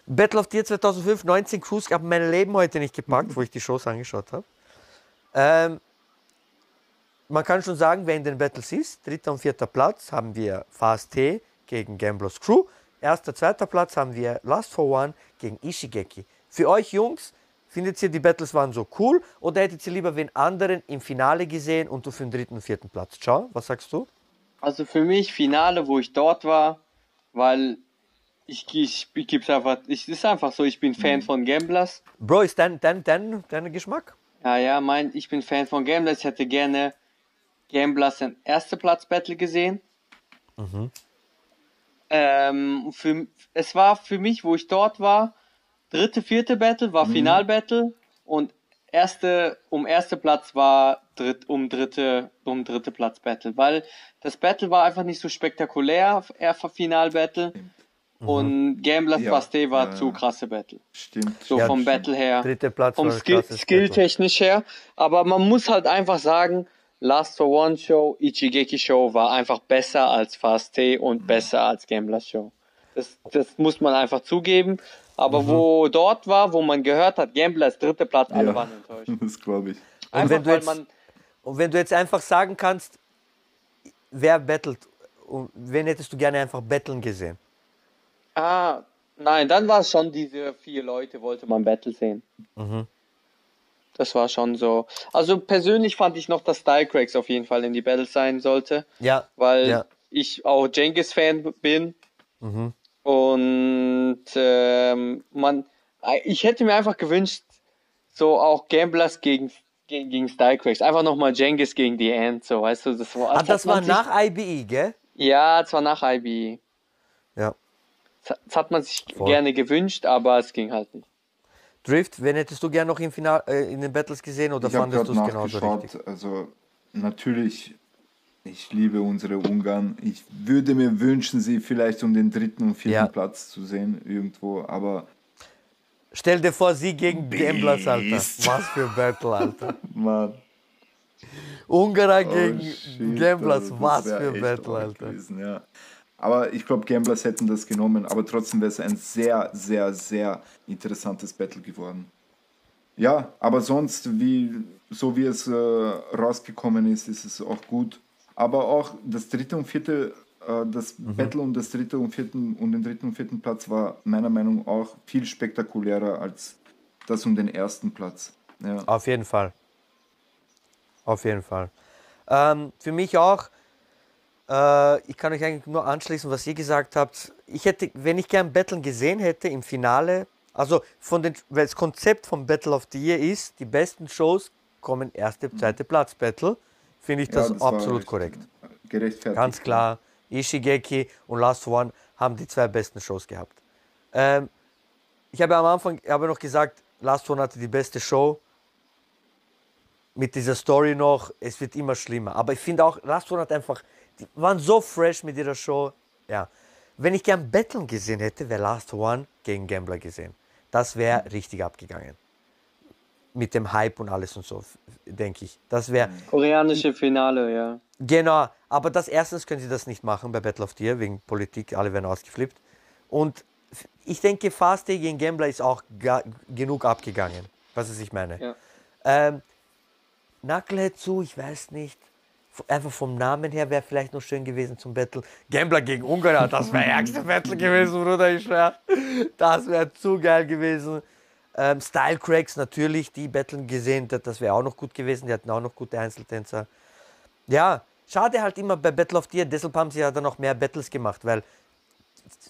Battle of Tier 2005, 19 Crews, ich habe mein Leben heute nicht gepackt, wo ich die Shows angeschaut habe. Ähm, man kann schon sagen, wer in den Battles ist. Dritter und vierter Platz haben wir Fast T gegen Gamblers Crew. Erster, zweiter Platz haben wir Last for One gegen Ishigeki. Für euch Jungs, findet ihr die Battles waren so cool oder hättet ihr lieber wen anderen im Finale gesehen und du für den dritten und vierten Platz? Ciao, was sagst du? Also für mich Finale, wo ich dort war, weil ich, ich, ich gib's einfach, ich ist einfach so, ich bin Fan Mhm. von Gamblers. Bro, ist dein, dein, dein, dein Geschmack? Ja, ja, mein, ich bin Fan von Gamblers. Ich hätte gerne Gamblers in erste Platz Battle gesehen. Ähm, für, es war für mich, wo ich dort war, dritte, vierte Battle war Final Battle und erste, um erste Platz war dritt, um dritte, um dritte Platz Battle, weil das Battle war einfach nicht so spektakulär, eher Final Battle. Und Gamblers Ja, Basté war ja, zu krasse Battle. Stimmt. So Ja, vom stimmt. Battle her. Dritter Platz Vom war ein Skill, krasses Skill Battle. technisch her. Aber man muss halt einfach sagen, Last for One Show, Ichigeki Show war einfach besser als Fast T Mhm. und besser als Gambler Show. Das, das muss man einfach zugeben. Aber Mhm. wo dort war, wo man gehört hat, Gambler ist dritter Platz, alle Ja. waren enttäuscht. [LAUGHS] Das glaube ich. Einfach wenn du jetzt- man, Und wenn du jetzt einfach sagen kannst, wer battelt, und wen hättest du gerne einfach battlen gesehen? ah, nein, dann war es schon diese vier Leute, wollte man Battle sehen. Mhm. Das war schon so. Also persönlich fand ich noch, dass Stylecracks auf jeden Fall in die Battle sein sollte. Ja, weil Ja. ich auch Jengis-Fan bin. Mhm. Und ähm, man, ich hätte mir einfach gewünscht, so auch Gamblers gegen, gegen, gegen Stylecracks. Einfach nochmal Jengis gegen die Ant, so, weißt du, das war. hat das man war sich- nach IBE, gell? Ja, zwar nach IB. Ja. Das, das hat man sich Voll. gerne gewünscht, aber es ging halt nicht. Drift, wen hättest du gerne noch im Final, äh, in den Battles gesehen oder Ich fandest du es genauso richtig? Also natürlich, ich liebe unsere Ungarn. Ich würde mir wünschen, sie vielleicht um den dritten und vierten Ja. Platz zu sehen irgendwo. Aber Stell dir vor, sie gegen Gamblers, Alter. Was für ein Battle, Alter. [LAUGHS] man, Ungarer oh gegen shit, Gamblers, das was für Battle, Alter. Gewesen, ja. Aber ich glaube, Gamblers hätten das genommen. Aber trotzdem wäre es ein sehr, sehr, sehr interessantes Battle geworden. Ja, aber sonst, wie, so wie es äh, rausgekommen ist, ist es auch gut. Aber auch das dritte und vierte, äh, das Mhm. Battle um das dritte und vierten und den dritten und vierten Platz war meiner Meinung nach auch viel spektakulärer als das um den ersten Platz. Ja. Auf jeden Fall. Auf jeden Fall. Ähm, für mich auch, ich kann euch eigentlich nur anschließen, was ihr gesagt habt. Ich hätte, wenn ich gern Battle gesehen hätte im Finale, also von den, weil das Konzept vom Battle of the Year ist, die besten Shows kommen erste, zweite Platz Battle, finde ich Mhm. Ja, das, absolut recht- korrekt. Gerechtfertigt. Ganz klar, Ishigeki und Last One haben die zwei besten Shows gehabt. Ähm, ich habe am Anfang habe noch gesagt, Last One hatte die beste Show. Mit dieser Story noch, es wird immer schlimmer. Aber ich finde auch, Last One hat einfach, waren so fresh mit ihrer Show. Ja. Wenn ich gern Battlen gesehen hätte, wäre Last One gegen Gambler gesehen. Das wäre richtig abgegangen. Mit dem Hype und alles und so, denke ich. Das wäre, Koreanische Finale, ja. Genau, aber das erstens können sie das nicht machen bei Battle of Year, wegen Politik, alle werden ausgeflippt. Und ich denke, Fast Day gegen Gambler ist auch genug abgegangen. Was ich meine? Ja. Ähm, Knucklehead zu, ich weiß nicht. Einfach vom Namen her wäre vielleicht noch schön gewesen zum Battle. Gambler gegen Ungarn, das wäre ärgste Battle gewesen, Bruder, ich schwör. Das wäre zu geil gewesen. Ähm, Style Cracks natürlich, die Battlen gesehen, das, wäre auch noch gut gewesen. Die hatten auch noch gute Einzeltänzer. Ja, schade halt immer bei Battle of the Year, deshalb haben sie ja dann noch mehr Battles gemacht, weil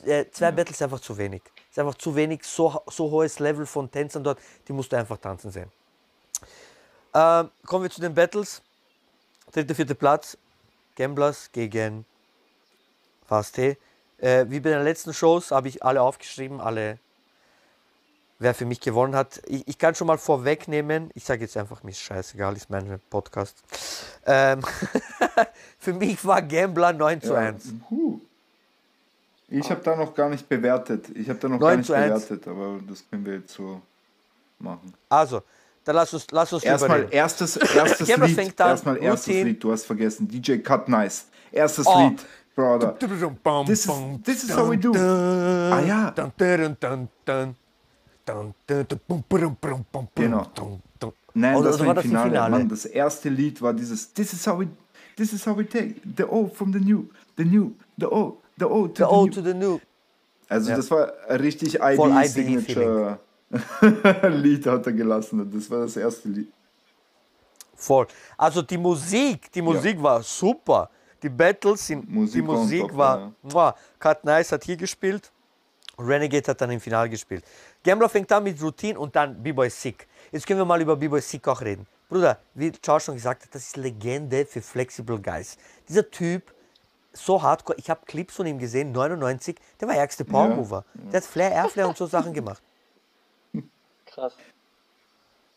äh, zwei Battles ist einfach zu wenig. Ist einfach zu wenig, so, so hohes Level von Tänzern dort, die musst du einfach tanzen sehen. Ähm, kommen wir zu den Battles. Dritter, vierter Platz. Gamblers gegen Fast T. Äh, wie bei den letzten Shows habe ich alle aufgeschrieben, alle, wer für mich gewonnen hat. Ich, ich kann schon mal vorwegnehmen, ich sage jetzt einfach, mir ist scheißegal, ist mein Podcast. Ähm, [LAUGHS] für mich war Gambler 9 zu 1. Huh. Ich habe da noch gar nicht bewertet. Ich habe da noch 9 gar nicht zu 1. bewertet, aber das können wir jetzt so machen. Also, dann lass uns, lass uns Erstmal erstes, erstes [LAUGHS] Lied. fängt an, Erstmal erstes Routine. Lied. Du hast vergessen. DJ Cut Nice. Erstes Oh. Lied, Brother. This is- this is how we do. Ah, ja. Genau. Nein, Oder- das war das Finale. Finale? Mann, das erste Lied war dieses This is how we This is how we take the O from the new, the new, the O, the O to The the, O new. to the New. Also Ja. das war richtig Voll ID IDE Signature [LAUGHS] Lied hat er gelassen. Das war das erste Lied. Voll. Also die Musik, die Musik war super. Die Battles sind, Musik die Musik top, war, ja. Cut Nice hat hier gespielt, Renegade hat dann im Finale gespielt. Gambler fängt an mit Routine und dann B-Boy Sick. Jetzt können wir mal über B-Boy Sick auch reden. Bruder, wie Charles schon gesagt hat, das ist Legende für Flexible Guys. Dieser Typ, so hardcore, ich habe Clips von ihm gesehen, 99, der war ärgste Power Ja, Mover. Der hat Flair, Airflair und so Sachen [LAUGHS] gemacht. Krass.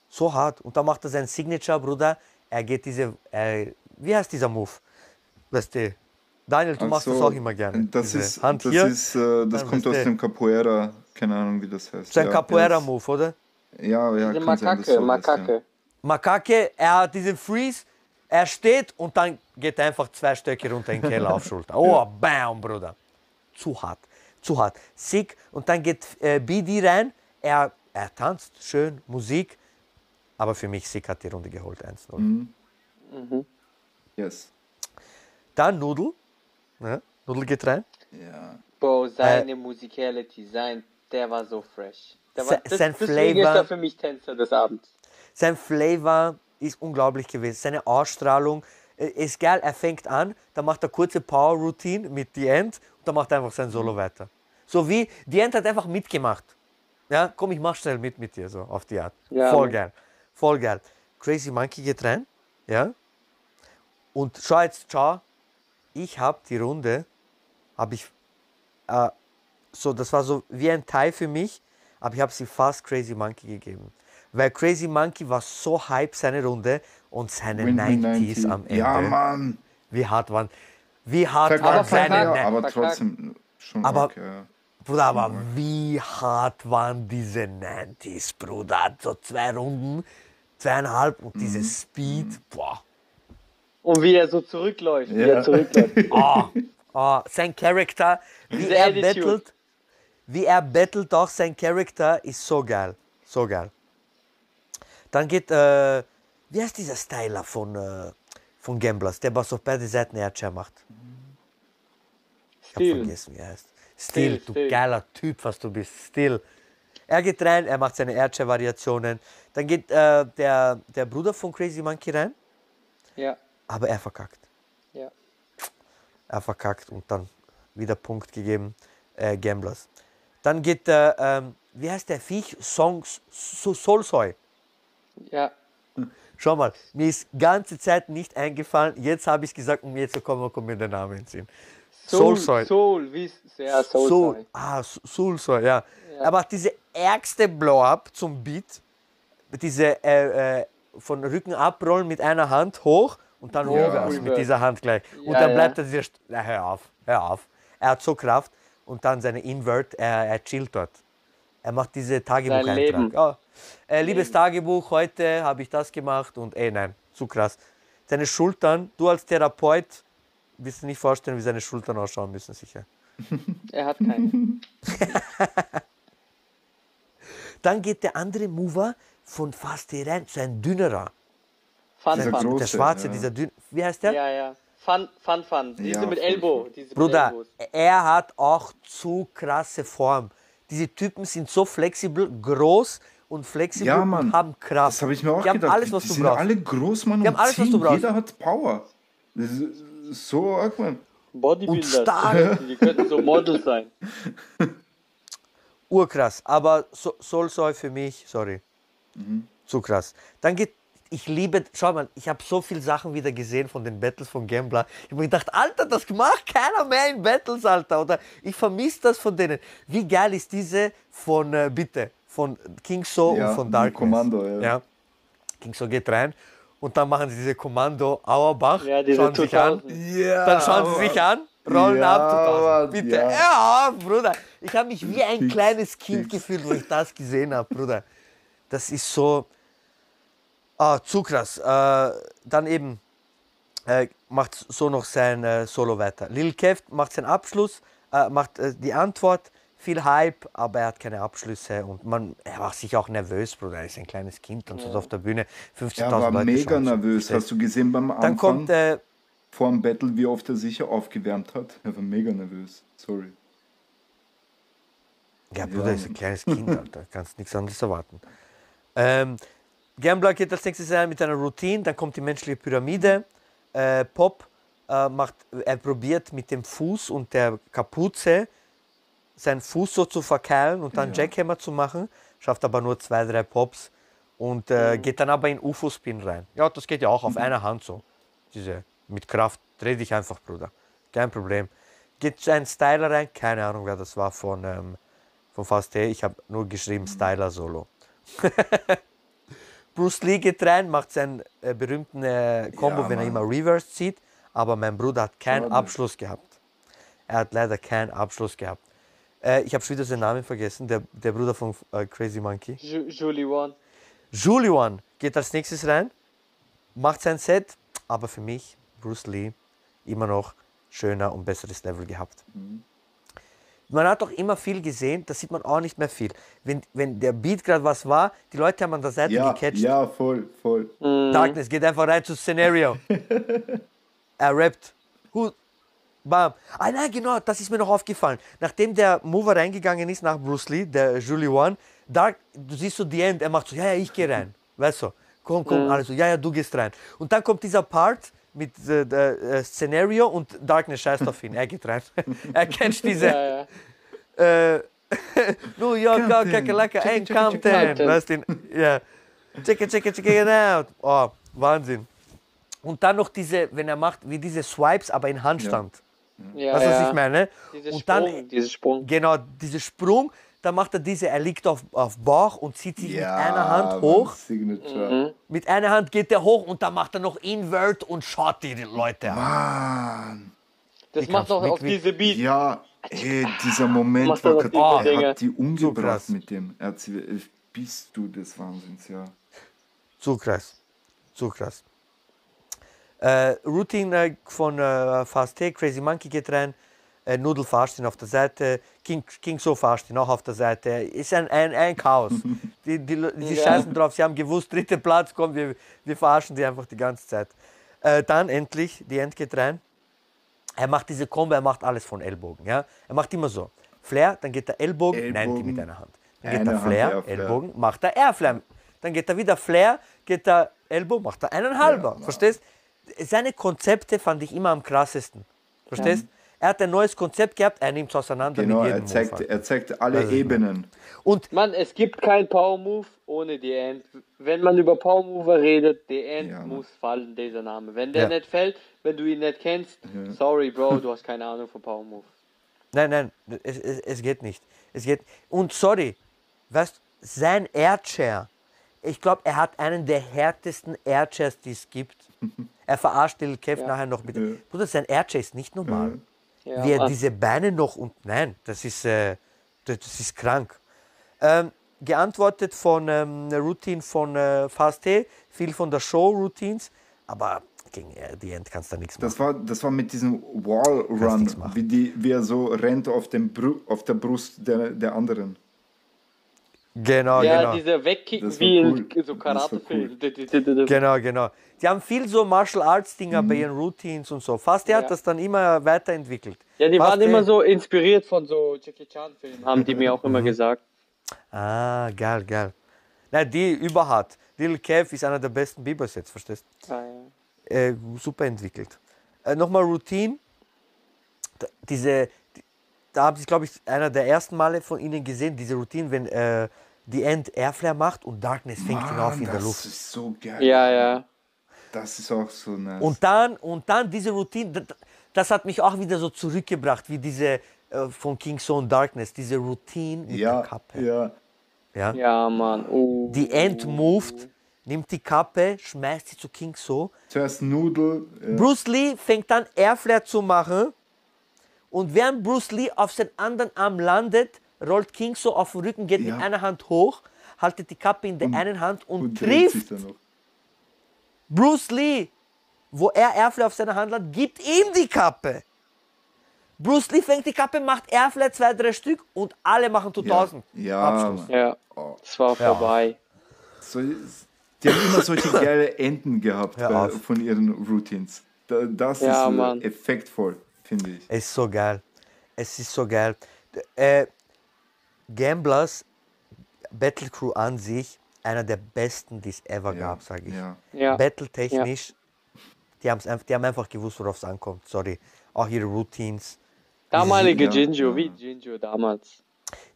So hart. Und dann macht er sein Signature, Bruder. Er geht diese, äh, wie heißt dieser Move? Weißt du, Daniel, du Ach machst so, das auch immer gerne. Das Diese ist, Hand das, hier, ist, äh, das dann kommt aus dem Capoeira, keine Ahnung wie das heißt. so ein ja, Capoeira-Move, oder? Ja, ja, Diese kann sein, dass Makake, so ist, Makake. Makake, er hat diesen Freeze, er steht und dann geht er einfach zwei Stöcke runter in den Keller auf Schulter. [LAUGHS] Oh, bam, Bruder. Zu hart, zu hart. Sick und dann geht äh, BD rein, er, er tanzt schön, Musik, aber für mich Sick hat die Runde geholt, 1-0. Mhm. Yes. Dann Nudel, ne? Nudel geht rein. Ja. Bro, seine Musicality, sein, der war so fresh. Der war, Se- sein Flavor- ist er für mich Tänzer des Abends. Sein Flavor ist unglaublich gewesen. Seine Ausstrahlung äh, ist geil. Er fängt an, dann macht er kurze Power Routine mit The End und dann macht er einfach sein Solo weiter. So wie The End hat einfach mitgemacht. Ja, komm, ich mach schnell mit mit dir, so auf die Art. Ja, Voll geil. Voll geil. Crazy Monkey geht rein, ja. Und schau jetzt, schau, ich habe die Runde, habe ich, äh, so, das war so wie ein Teil für mich, aber ich habe sie fast Crazy Monkey gegeben. Weil Crazy Monkey war so hype seine Runde und seine Win, win, 90s am Ende. Ja, Mann. Wie hart waren, wie hart waren seine, aber Verkackt. trotzdem schon Aber- okay, ja. Bruder, aber wie hart waren diese 90s, Bruder? So zwei Runden, zweieinhalb und diese Speed, boah. Und wie er so zurückläuft, wie Ja. er zurückläuft. [LAUGHS] Ah, ah, sein Charakter, wie er battelt, wie er battelt auch sein Charakter ist so geil, so geil. Dann geht, äh, wie heißt dieser Styler von, äh, von Gamblers, der was auf beide Seiten Airchair macht? Ich hab Stil. vergessen, wie er heißt. Still, Still, du Still. geiler Typ, was du bist. Still. Er geht rein, er macht seine Airchair-Variationen. Dann geht äh, der, der Bruder von Crazy Monkey rein, Ja, aber er verkackt. ja. Er verkackt und dann wieder Punkt gegeben. Äh, Gamblers. Dann geht der, ähm, wie heißt der Viech? Songs, so Soulsoy. Ja, Schau mal, mir ist ganze Zeit nicht eingefallen. Jetzt habe ich gesagt und jetzt kommt, kommt mir der Name ins Sinn. Soul, Soulsoy. Soul, wie ist ja, Soul, Soul. Soul. Ah, Soulsoy, ja. Er macht diese ärgste Blow-up zum Beat. Diese äh, äh, von Rücken abrollen mit einer Hand hoch und dann Ja. rückwärts mit dieser Hand gleich. Und Ja, dann ja. bleibt er dieser. Na, hör auf, hör auf. Er hat so Kraft und dann seine Invert, er, er chillt dort. Er macht diese. Tagebucheintrag. Ja. Äh, liebes Tagebuch, heute habe ich das gemacht und ey, nein, zu krass. Seine Schultern, du als Therapeut, wirst du nicht vorstellen, wie seine Schultern ausschauen müssen, sicher. Er hat keinen. [LAUGHS] Dann geht der andere Mover von fast rein, so ein dünnerer. Fun, Dieser Fun. große. der schwarze, ja. dieser dünn. Wie heißt der? Ja, ja. Fun, Fun, Fun. Diese Ja, mit Elbow. Diese mit Bruder, Elbows. er hat auch zu krasse Form. Diese Typen sind so flexibel, groß und flexibel Ja, Mann. und haben Kraft. Das habe ich mir auch Die haben gedacht. alles, was die du sind brauchst. alle groß, Mann, Die haben und alles, was du brauchst. Jeder hat Power. So arg, Mann. Bodybuilder. Und stark. [LAUGHS] Die könnten so Models sein. [LAUGHS] Urkrass. Aber so, Soulsoy für mich, sorry. Mhm. Zu krass. Dann geht, ich liebe, schau mal, ich habe so viele Sachen wieder gesehen von den Battles von Gambler. Ich habe mir gedacht, Alter, das macht keiner mehr in Battles, Alter. Oder ich vermisse das von denen. Wie geil ist diese von, äh, bitte, von King So Ja, und von die Darkness. Kommando, ja. King So geht rein und dann machen sie diese Kommando Auerbach, Ja, diese schauen sich an. 2000. Ja, Dann schauen sie sich an, rollen Ja, ab. 2000. Mann, Bitte, ja. ja. Bruder. Ich habe mich wie ein Fix, kleines Kind fix. gefühlt, wo ich das gesehen habe, Bruder. Das ist so ah, zu krass. Äh, dann eben äh, macht so noch sein äh, Solo weiter. Lil Kev macht seinen Abschluss, äh, macht äh, die Antwort. Viel Hype, aber er hat keine Abschlüsse und man, er war sicher auch nervös, Bruder. Er ist ein kleines Kind und so auf der Bühne. 50.000 Er war Leute mega nervös. Hast du gesehen beim Anfang Dann kommt äh, vor dem Battle, wie oft er sich aufgewärmt hat? Er war mega nervös. Sorry. Ja, Bruder Ja. ist ein kleines Kind, Alter. Kannst nichts anderes erwarten. Ähm, Gambler geht als nächstes rein mit einer Routine, dann kommt die menschliche Pyramide. Äh, Pop äh, macht, er probiert mit dem Fuß und der Kapuze seinen Fuß so zu verkeilen und dann Jackhammer zu machen, schafft aber nur zwei, drei Pops und äh, geht dann aber in UFO-Spin rein. Ja, das geht ja auch auf einer Hand so. Diese mit Kraft, dreh dich einfach, Bruder. Kein Problem. Geht ein Styler rein, keine Ahnung, wer das war von, ähm, von Fast. Ich habe nur geschrieben Styler Solo. [LAUGHS] Bruce Lee geht rein, macht seinen äh, berühmten äh, Combo, Ja, wenn er immer Reverse zieht. Aber mein Bruder hat keinen. Abschluss gehabt. Er hat leider keinen Abschluss gehabt. Äh, ich habe schon wieder seinen Namen vergessen, der, der Bruder von äh, Crazy Monkey. Ju Julie One. Julian geht als nächstes rein, macht sein Set, aber für mich, Bruce Lee, immer noch schöner und besseres Level gehabt. Man hat doch immer viel gesehen, das sieht man auch nicht mehr viel. Wenn, wenn der Beat gerade was war, die Leute haben an der Seite Ja, gecatcht. ja, voll, voll. Darkness geht einfach rein zu Szenario. [LAUGHS] er rappt. Hu- Bam. Ah nein, genau, das ist mir noch aufgefallen. Nachdem der Mover reingegangen ist nach Bruce Lee, der Julie One, Dark, du siehst so die End, er macht so, ja, ja, ich gehe rein. Weißt du, komm, komm, alles so, ja, ja, du gehst rein. Und dann kommt dieser Part mit äh, äh, Szenario und Darkness scheißt auf ihn, er geht rein. [LAUGHS] er kennt diese Ja, ja. äh, [LAUGHS] New York. Kakalaka, Check it, and check it, check it Compton. out. Weißt du, ja. Check it, check it, check it out. Oh, Wahnsinn. Und dann noch diese, wenn er macht, wie diese Swipes, aber in Handstand. ja, Weißt du, was ja. ich meine? Dieser Und Sprung, dann, dieser Sprung. genau, dieser Sprung, dann macht er diese, er liegt auf, auf Bauch und zieht sich mit einer Hand hoch. Signature. Mit einer Hand geht er hoch und dann macht er noch Invert und schaut die Leute an. Mann. Das Wie macht auch du auf diese Beat. Ja, ey, dieser Moment war er grad- er Dinge. hat die umgebracht krass. mit dem. Er hat sie, bist du des Wahnsinns, ja. Zu krass. Zu krass. Äh, Routine äh, von äh, Fast Take, Crazy Monkey geht rein, Noodle fasst ihn auf der Seite, King, King So fasst ihn auch auf der Seite. Ist ein, ein, ein Chaos. [LAUGHS] Die, die, die Ja. scheißen drauf, sie haben gewusst, dritter Platz, komm, wir, wir verarschen die einfach die ganze Zeit. Äh, dann endlich, die End geht rein. Er macht diese Combo, er macht alles von Ellbogen. Ja? Er macht immer so. Flair, dann geht der Ellbogen, nein, die Ellbogen, mit einer Hand. Dann geht eine der Flair. Ellbogen, macht der Airflare. Dann geht er wieder Flair, geht der Ellbogen, macht er einen halber. Verstehst? Seine Konzepte fand ich immer am krassesten. Verstehst? Er hat ein neues Konzept gehabt, er nimmt es auseinander Genau, mit jedem er zeigt, Move. er zeigt alle Ebenen. Und Mann, es gibt kein Power Move ohne die End. Wenn man über Power Mover redet, die End Ja, muss fallen, dieser Name. Wenn der Ja. nicht fällt, wenn du ihn nicht kennst, sorry, Bro, [LAUGHS] du hast keine Ahnung von Power Move. Nein, nein, es, es, es geht nicht. Es geht. Und sorry, weißt sein Airchair, ich glaube, er hat einen der härtesten Airchairs, die es gibt. [LAUGHS] Er verarscht Lil Kev Ja. nachher noch mit. Ja. Bruder, sein Airchair ist nicht normal. Ja, Wie er Mann. diese Beine noch und. Nein, das ist, äh, das, ist krank. Ähm, geantwortet von ähm, Routine von äh, Fast T, viel von der Show-Routines, aber gegen die End kannst du da nichts machen. Das war, das war mit diesem Wall Run, wie, die, wie er so rennt auf, dem Bru auf der Brust der, der anderen. Genau, ja, genau. dieser Wegkicken Das war wie cool. in so war Karatefilm. Genau, genau. Sie haben viel so Martial Arts Dinger bei ihren Routines und so. Fast der Ja. hat das dann immer weiterentwickelt. Ja, die Fast waren immer so inspiriert von so Jackie Chan Filmen, haben die mir auch Mhm. immer gesagt. Ah, geil, geil. Nein, die überhart. Lil Kev ist einer der besten B-Boys jetzt, verstehst Ah, ja. äh, super entwickelt. Äh, Nochmal Routine. Da, diese, die, da habe ich, glaube ich, einer der ersten Male von Ihnen gesehen, diese Routine, wenn äh, die End Airflare macht und Darkness fängt ihn auf in der das Luft. ist so geil. ja, ja. Das ist auch so nice. Und dann, und dann diese Routine, das, das hat mich auch wieder so zurückgebracht, wie diese äh, von King's Own Darkness, diese Routine mit ja, der Kappe. ja. Ja? Ja, Mann. Oh. Die End moved, nimmt die Kappe, schmeißt sie zu King So. Zuerst Nudel. Ja. Bruce Lee fängt dann Airflare zu machen und während Bruce Lee auf seinen anderen Arm landet, rollt King So auf den Rücken, geht Ja. mit einer Hand hoch, haltet die Kappe in der einen Hand und, und trifft. Bruce Lee, wo er Airflare auf seiner Hand hat, gibt ihm die Kappe. Bruce Lee fängt die Kappe, macht Airflare zwei, drei Stück und alle machen 2000. Ja, Abschluss. Ja, Oh. es war Ja. vorbei. So, die haben immer solche [LAUGHS] geile Enden gehabt bei, von ihren Routines. Da, das Ja, ist so Mann. effektvoll, finde ich. Es ist so geil. Es ist so geil. Äh, Gamblers Battle Crew an sich, einer der besten, die es ever gab, sage ich. Ja. Ja. Battle-technisch, die, haben's einf- die haben einfach gewusst, worauf es ankommt. Sorry. Auch ihre Routines. Damalige Ja. Jinjo, wie Jinjo damals.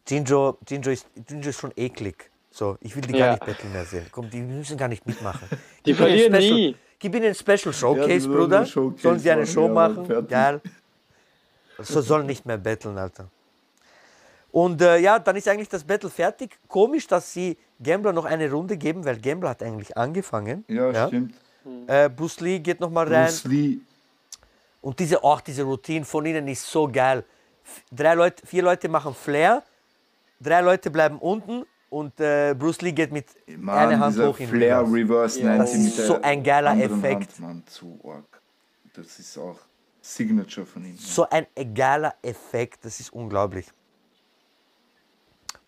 Jinjo, Jinjo, ist, Jinjo ist schon eklig. So, ich will die Ja. gar nicht betteln mehr sehen. Komm, die müssen gar nicht mitmachen. [LAUGHS] Die Gib ihnen ein verlieren Special, nie. Gib ihnen ein Special Showcase, Bruder. Showcase sollen sie eine Show ja, machen? Geil. [LAUGHS] So sollen nicht mehr betteln, Alter. Und äh, ja, dann ist eigentlich das Battle fertig. Komisch, dass sie Gambler noch eine Runde geben, weil Gambler hat eigentlich angefangen. Ja, stimmt. Äh, Bruce Lee geht nochmal rein. Bruce Lee, Und diese, auch diese Routine von ihnen ist so geil. Drei Leute, vier Leute machen Flair, drei Leute bleiben unten und äh, Bruce Lee geht mit einer Mann, Hand dieser hoch in Flair Reverse. Ja. 90 Das ist so ein geiler Effekt. Hand, Mann, zu arg. Das ist auch Signature von ihm. So ein egaler Effekt, das ist unglaublich.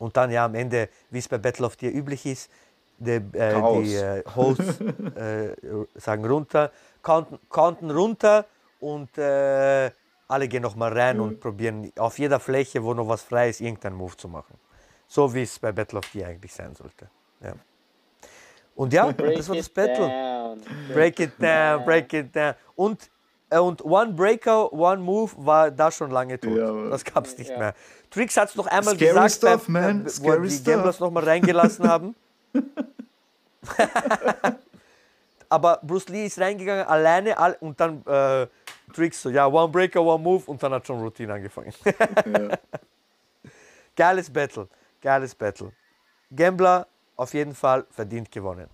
Und dann ja am Ende, wie es bei Battle of the Year üblich ist, die, äh, die äh, Hosts [LAUGHS] äh, sagen runter, counten, counten runter und äh, alle gehen nochmal rein und probieren auf jeder Fläche, wo noch was frei ist, irgendeinen Move zu machen. So wie es bei Battle of the Year eigentlich sein sollte. Ja. Und ja, das war das it Battle. down. Break it down, break it down. Und, äh, und One Breaker, One Move war da schon lange tot. Ja, das gab es nicht Ja. mehr. Trix hat es noch einmal Scary gesagt, stuff, beim- man. äh, wo die stuff. Gamblers noch mal reingelassen haben. [LAUGHS] [LAUGHS] Aber Bruce Lee ist reingegangen, alleine, all, und dann äh, Trix so, ja, One Breaker, One Move, und dann hat schon Routine angefangen. Ja. [LAUGHS] Geiles Battle, geiles Battle. Gambler auf jeden Fall verdient gewonnen.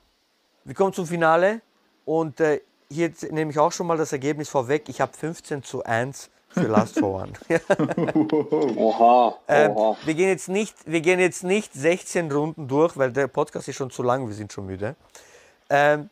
Wir kommen zum Finale und äh, hier nehme ich auch schon mal das Ergebnis vorweg. Ich habe 15 zu 1 für Last for One. [LAUGHS] Oha, [LAUGHS] ähm, oha. wir, gehen jetzt nicht, wir gehen jetzt nicht 16 Runden durch, weil der Podcast ist schon zu lang, wir sind schon müde. Ähm,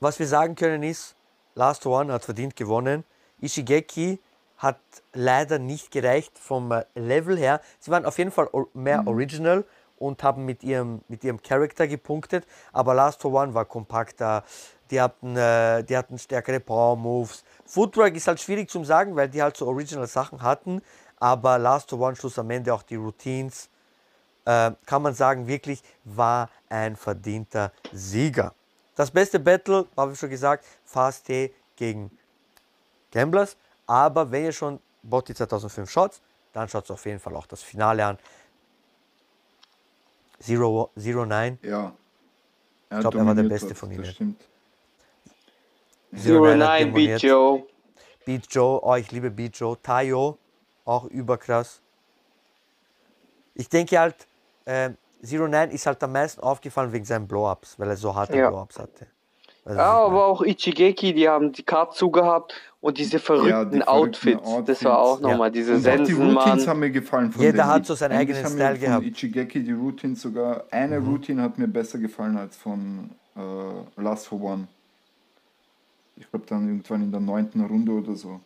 was wir sagen können ist, Last One hat verdient gewonnen. Ishigeki hat leider nicht gereicht vom äh, Level her. Sie waren auf jeden Fall mehr original und haben mit ihrem, mit ihrem Charakter gepunktet, aber Last One war kompakter, die hatten, äh, die hatten stärkere Power Moves. Footwork ist halt schwierig zu sagen, weil die halt so original Sachen hatten, aber Last for One Schluss am Ende auch die Routines, äh, kann man sagen, wirklich war ein verdienter Sieger. Das beste Battle, habe ich schon gesagt, Fast T gegen Gamblers. Aber wenn ihr schon Botti 2005 schaut, dann schaut auf jeden Fall auch das Finale an. Zero, Zero Nine. Ja. Ich glaube, er war der Beste von ihnen. stimmt. Zero hat Nine demoniert. Beat Joe. Beat Joe, oh, ich liebe Beat Joe. Tayo, auch überkrass. Ich denke halt, ähm, Zero Nine ist halt am meisten aufgefallen wegen seinen Blow-Ups, weil er so harte Ja. Blow-Ups hatte. Was Ja, ich meine? aber auch Ichigeki, die haben die Karte zugehabt und diese verrückten, verrückten Outfits. Das war auch Outfits. nochmal Ja. diese Und auch die Routines Sensenmann. haben mir gefallen. Von Jeder hat so seinen eigenen Style gehabt. Ichigeki die Routines sogar, eine Mhm. Routine hat mir besser gefallen als von äh, Last for One. Ich glaube dann irgendwann in der neunten Runde oder so.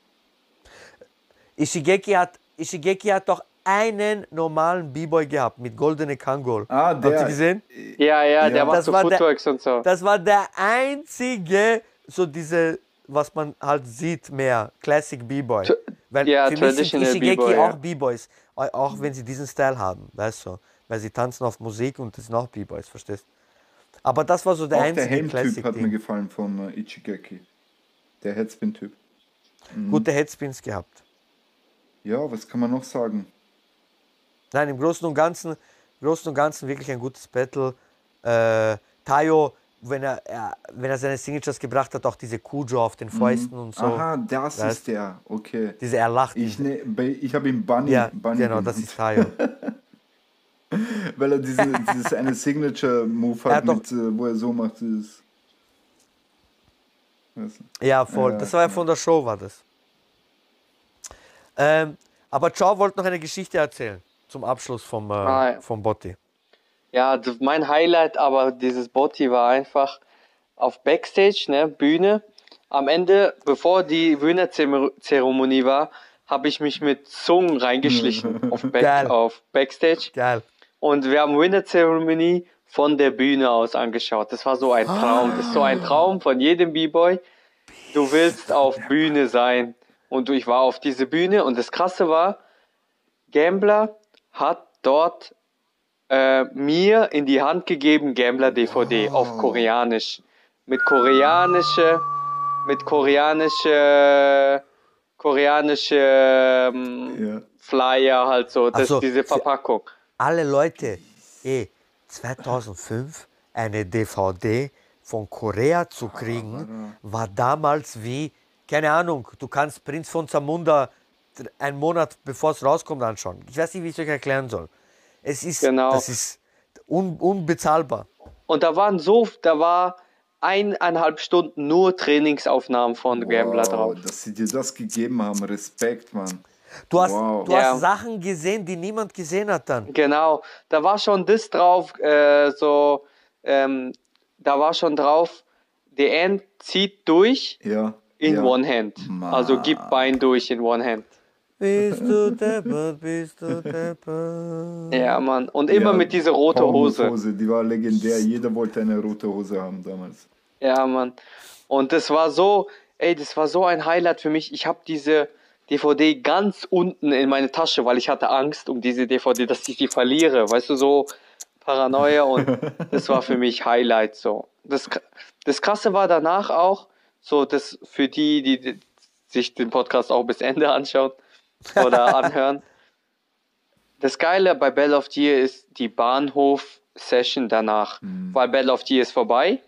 Ishigeki hat, Ishigeki hat doch einen normalen B-Boy gehabt mit goldene Kangol. Ah, Habt der. ihr gesehen? Ja, ja, der Ja. macht Das so war der- Footworks und so. Das war der einzige, so diese, was man halt sieht, mehr Classic B-Boy. Weil ja, für mich sind Ishigeki B-Boy, ja. auch B-Boys, au- auch wenn sie diesen Style haben, weißt du? Weil sie tanzen auf Musik und das sind auch B-Boys, verstehst du? Aber das war so der auch der einzige Helmtyp hat mir gefallen von äh, Ichigeki. Der Headspin-Typ. Gute Headspins gehabt. Ja, was kann man noch sagen? Nein, im Großen und Ganzen, Großen und Ganzen wirklich ein gutes Battle. Äh, Tayo, wenn er, er, wenn er seine Signatures gebracht hat, auch diese Kujo auf den Fäusten und so. Aha, das Weißt- ist der. Okay. Diese er lacht. Ich, ne, ich habe ihn Bunny, ja, Bunny genau, das ist Tayo. [LAUGHS] Weil er diese, dieses eine [LAUGHS] Signature-Move Er hat, hat doch- mit, äh, wo er so macht. Dieses, Ja, voll. Das war ja von der Show, war das. Ähm, aber Ciao wollte noch eine Geschichte erzählen zum Abschluss vom, äh, Ah, ja. vom Botti. Ja, mein Highlight aber dieses Botti war einfach auf Backstage, ne, Bühne. Am Ende, bevor die Bühnezeremonie war, habe ich mich mit Zungen reingeschlichen [LAUGHS] auf, Back, auf Backstage. Geil. Und wir haben Winner-Zeremonie von der Bühne aus angeschaut. Das war so ein Traum. Das ist so ein Traum von jedem B-Boy. Du willst auf Bühne sein. Und ich war auf diese Bühne und das Krasse war, Gambler hat dort äh, mir in die Hand gegeben Gambler DVD auf Koreanisch. Mit koreanische, mit koreanische, koreanische ähm, Ja. Flyer halt so, das so, diese Verpackung. Alle Leute, eh, 2005 eine DVD von Korea zu kriegen, war damals wie, keine Ahnung, du kannst Prinz von Zamunda einen Monat bevor es rauskommt anschauen. Ich weiß nicht, wie ich es euch erklären soll. Es ist, Genau. das ist un, unbezahlbar. Und da waren so, da war eineinhalb Stunden nur Trainingsaufnahmen von Gambler drauf. Wow, dass sie dir das gegeben haben. Respekt, Mann. Du hast, Wow. du Ja. hast Sachen gesehen, die niemand gesehen hat dann. Genau, da war schon das drauf, äh, so, ähm, da war schon drauf, the end zieht durch Ja. in ja. one hand. Also gibt Bein durch in one hand. Bist du [LAUGHS] deppert, bist du deppert. Ja, Mann. Und immer Ja, mit dieser roten Powermove Hose. Die war legendär. Jeder wollte eine rote Hose haben damals. Ja, Mann. Und das war so, ey, das war so ein Highlight für mich. Ich habe diese DVD ganz unten in meine Tasche, weil ich hatte Angst um diese DVD, dass ich die verliere. Weißt du, so Paranoia und [LAUGHS] das war für mich Highlight so. Das, das Krasse war danach auch, so das für die, die sich den Podcast auch bis Ende anschauen [LAUGHS] oder anhören. Das Geile bei Bell of Year ist die Bahnhof-Session danach, weil Bell of Year ist vorbei.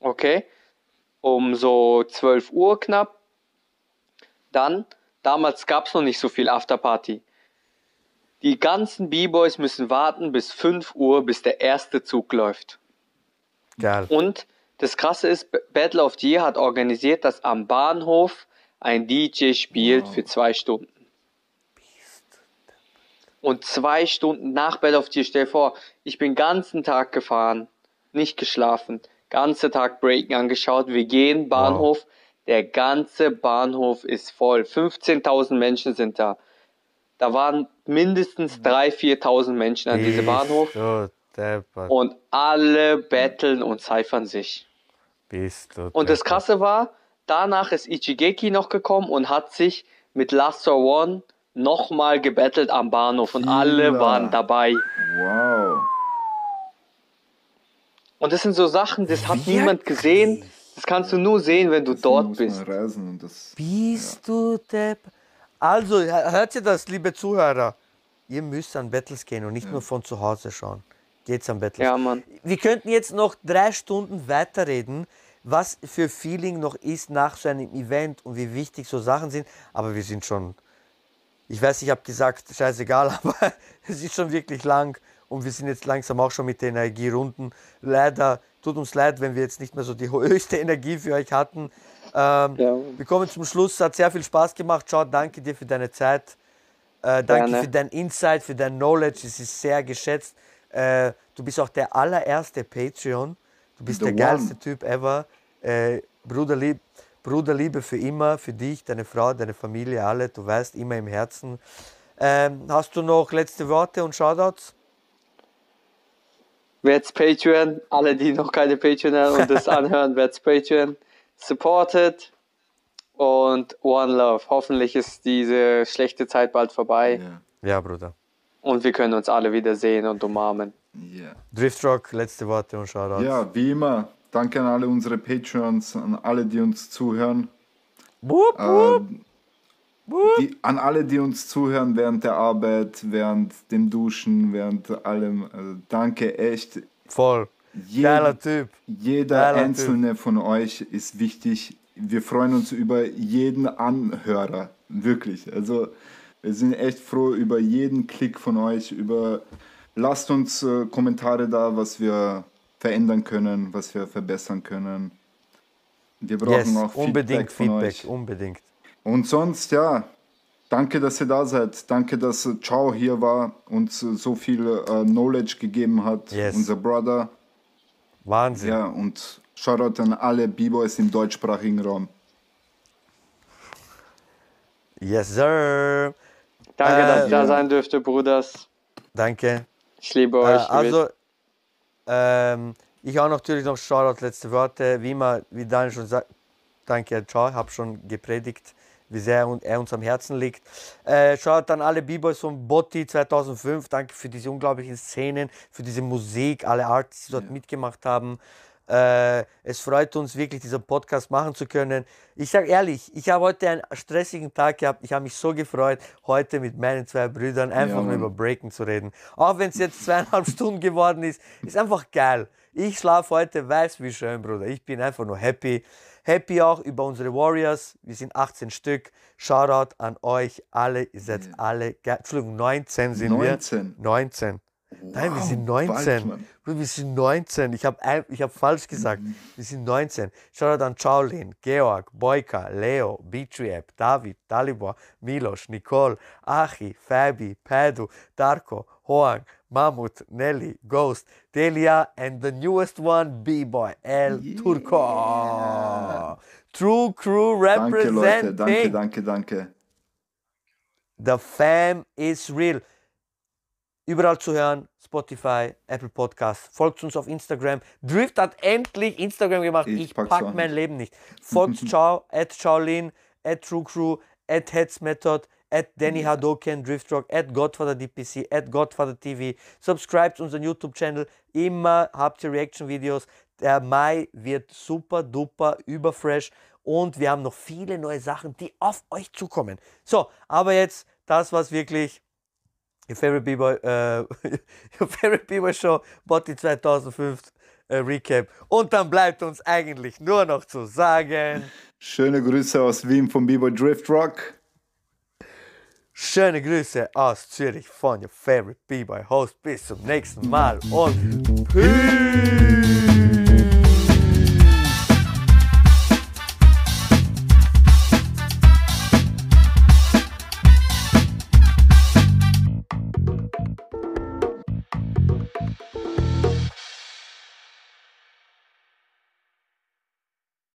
Okay. Um so 12 Uhr knapp. Dann, damals gab es noch nicht so viel Afterparty. Die ganzen B-Boys müssen warten bis 5 Uhr, bis der erste Zug läuft. Geil. Und das Krasse ist, Battle of the Year hat organisiert, dass am Bahnhof ein DJ spielt für zwei Stunden. Und zwei Stunden nach Battle of the Year, stell vor, ich bin ganzen Tag gefahren, nicht geschlafen, ganze Tag Breaken angeschaut, wir gehen, Bahnhof, Der ganze Bahnhof ist voll. 15.000 Menschen sind da. Da waren mindestens 3.000, 4.000 Menschen an diesem Bahnhof. du deppert. Und alle betteln und zeifern sich. Bist du Und das. Krasse war, danach ist Ichigeki noch gekommen und hat sich mit Last One nochmal gebettelt am Bahnhof und alle waren dabei. Wow. Und das sind so Sachen, das hat niemand gesehen. Das kannst du nur sehen, wenn du Deswegen dort muss bist. Man reisen und das, Bist du Depp? Also, hör- hört ihr das, liebe Zuhörer? Ihr müsst an Battles gehen und nicht nur von zu Hause schauen. Geht's an Battles. Ja, Mann. Wir könnten jetzt noch drei Stunden weiterreden, was für Feeling noch ist nach so einem Event und wie wichtig so Sachen sind. Aber wir sind schon, ich weiß, ich habe gesagt, scheißegal, [LAUGHS] aber es ist schon wirklich lang und wir sind jetzt langsam auch schon mit der Energie runden. Leider, tut uns leid, wenn wir jetzt nicht mehr so die [LAUGHS] höchste Energie für euch hatten. Ähm, Ja. Wir kommen zum Schluss, hat sehr viel Spaß gemacht. Ciao, danke dir für deine Zeit. Äh, danke Gerne. für dein Insight, für dein Knowledge. Es ist sehr geschätzt. Äh, du bist auch der allererste Patreon. Du bist The der geilste one. Typ ever. Äh, Bruderlieb, Bruderliebe für immer, für dich, deine Frau, deine Familie, alle. Du weißt, immer im Herzen. Ähm, hast du noch letzte Worte und Shoutouts? Werd's Patreon. Alle, die noch keine Patreon haben und das [LAUGHS] anhören, werd's Patreon. Supported. Und One Love. Hoffentlich ist diese schlechte Zeit bald vorbei ja, Ja, Bruder. und wir können uns alle wieder sehen und umarmen. ja. Driftrock, letzte Worte und Shoutouts. ja, wie immer, danke an alle unsere Patreons, an alle, die uns zuhören. Wupp, wupp. Äh, die, an alle, die uns zuhören während der Arbeit, während dem Duschen, während allem. Also danke, echt. Voll. Jeder, Typ. jeder Geiler einzelne von euch ist wichtig. Wir freuen uns über jeden Anhörer. Wirklich. Also, wir sind echt froh über jeden Klick von euch. Über lasst uns äh, Kommentare da, was wir verändern können, was wir verbessern können. Wir brauchen Yes, auch unbedingt Feedback von Feedback, euch. unbedingt. Und sonst, ja, danke, dass ihr da seid. Danke, dass äh, Ciao hier war, uns äh, so viel äh, Knowledge gegeben hat. Yes. Unser Brother. Wahnsinn. Ja, und Shoutout an alle B-Boys im deutschsprachigen Raum. Yes, sir. Danke, Äh, dass ich da ja. sein dürfte, Bruders. Danke. Ich liebe Äh, euch. ihr also, ähm, ich auch natürlich noch Shoutout, letzte Worte. Wie immer, wie Daniel schon sagt, danke, ciao, habe schon gepredigt, wie sehr er uns am Herzen liegt. Äh, Shoutout an alle B-Boys von Botti 2005. Danke für diese unglaublichen Szenen, für diese Musik, alle Artists, die dort mitgemacht haben. Äh, es freut uns wirklich, diesen Podcast machen zu können. Ich sage ehrlich, ich habe heute einen stressigen Tag gehabt. Ich habe mich so gefreut, heute mit meinen zwei Brüdern einfach Ja, nur über Breaken zu reden. Auch wenn es jetzt zweieinhalb [LAUGHS] Stunden geworden ist, ist einfach geil. Ich schlafe heute, weiß wie schön, Bruder. Ich bin einfach nur happy. Happy auch über unsere Warriors. Wir sind 18 Stück. Shoutout an euch alle. Ihr seid alle geil. Entschuldigung, 19 sind 19. wir. 19. Nein, wir Wow, sind bald, 19. Mann. Bruder, wir sind 19. Ich habe ich hab falsch gesagt. Wir sind 19. Shoutout an Shaolin, Georg, Boyka, Leo, Bitriep, David, Dalibor, Milos, Nicole, Achi, Fabi, Pedro, Darko, Hoang, Mammut, Nelly, Ghost, Delia, and the newest one, B-Boy, El Turco. True Crew Danke, Leute. representing. Danke, danke, danke. The fam is real. Überall zu hören, Spotify, Apple Podcast. Folgt uns auf Instagram. Drift hat endlich Instagram gemacht. Ich Ich, pack auch mein. Leben nicht. Folgt [LAUGHS] Ciao, at Shaolin, at True Crew, at Heads Method, at Danny Hadoken, Driftrock, at Godfather DPC, at Godfather TV. Subscribt unseren YouTube-Channel. Immer habt ihr Reaction-Videos. Der Mai wird super duper überfresh und wir haben noch viele neue Sachen, die auf euch zukommen. So, aber jetzt das, was wirklich Your favorite B-Boy, äh, [LAUGHS] Your favorite B-Boy Show, Botti 2005 äh, Recap. Und dann bleibt uns eigentlich nur noch zu sagen, Schöne Grüße aus Wien vom B-Boy Drift Rock. schöne Grüße aus Zürich von Your favorite B-Boy Host. Bis zum nächsten Mal und Peace!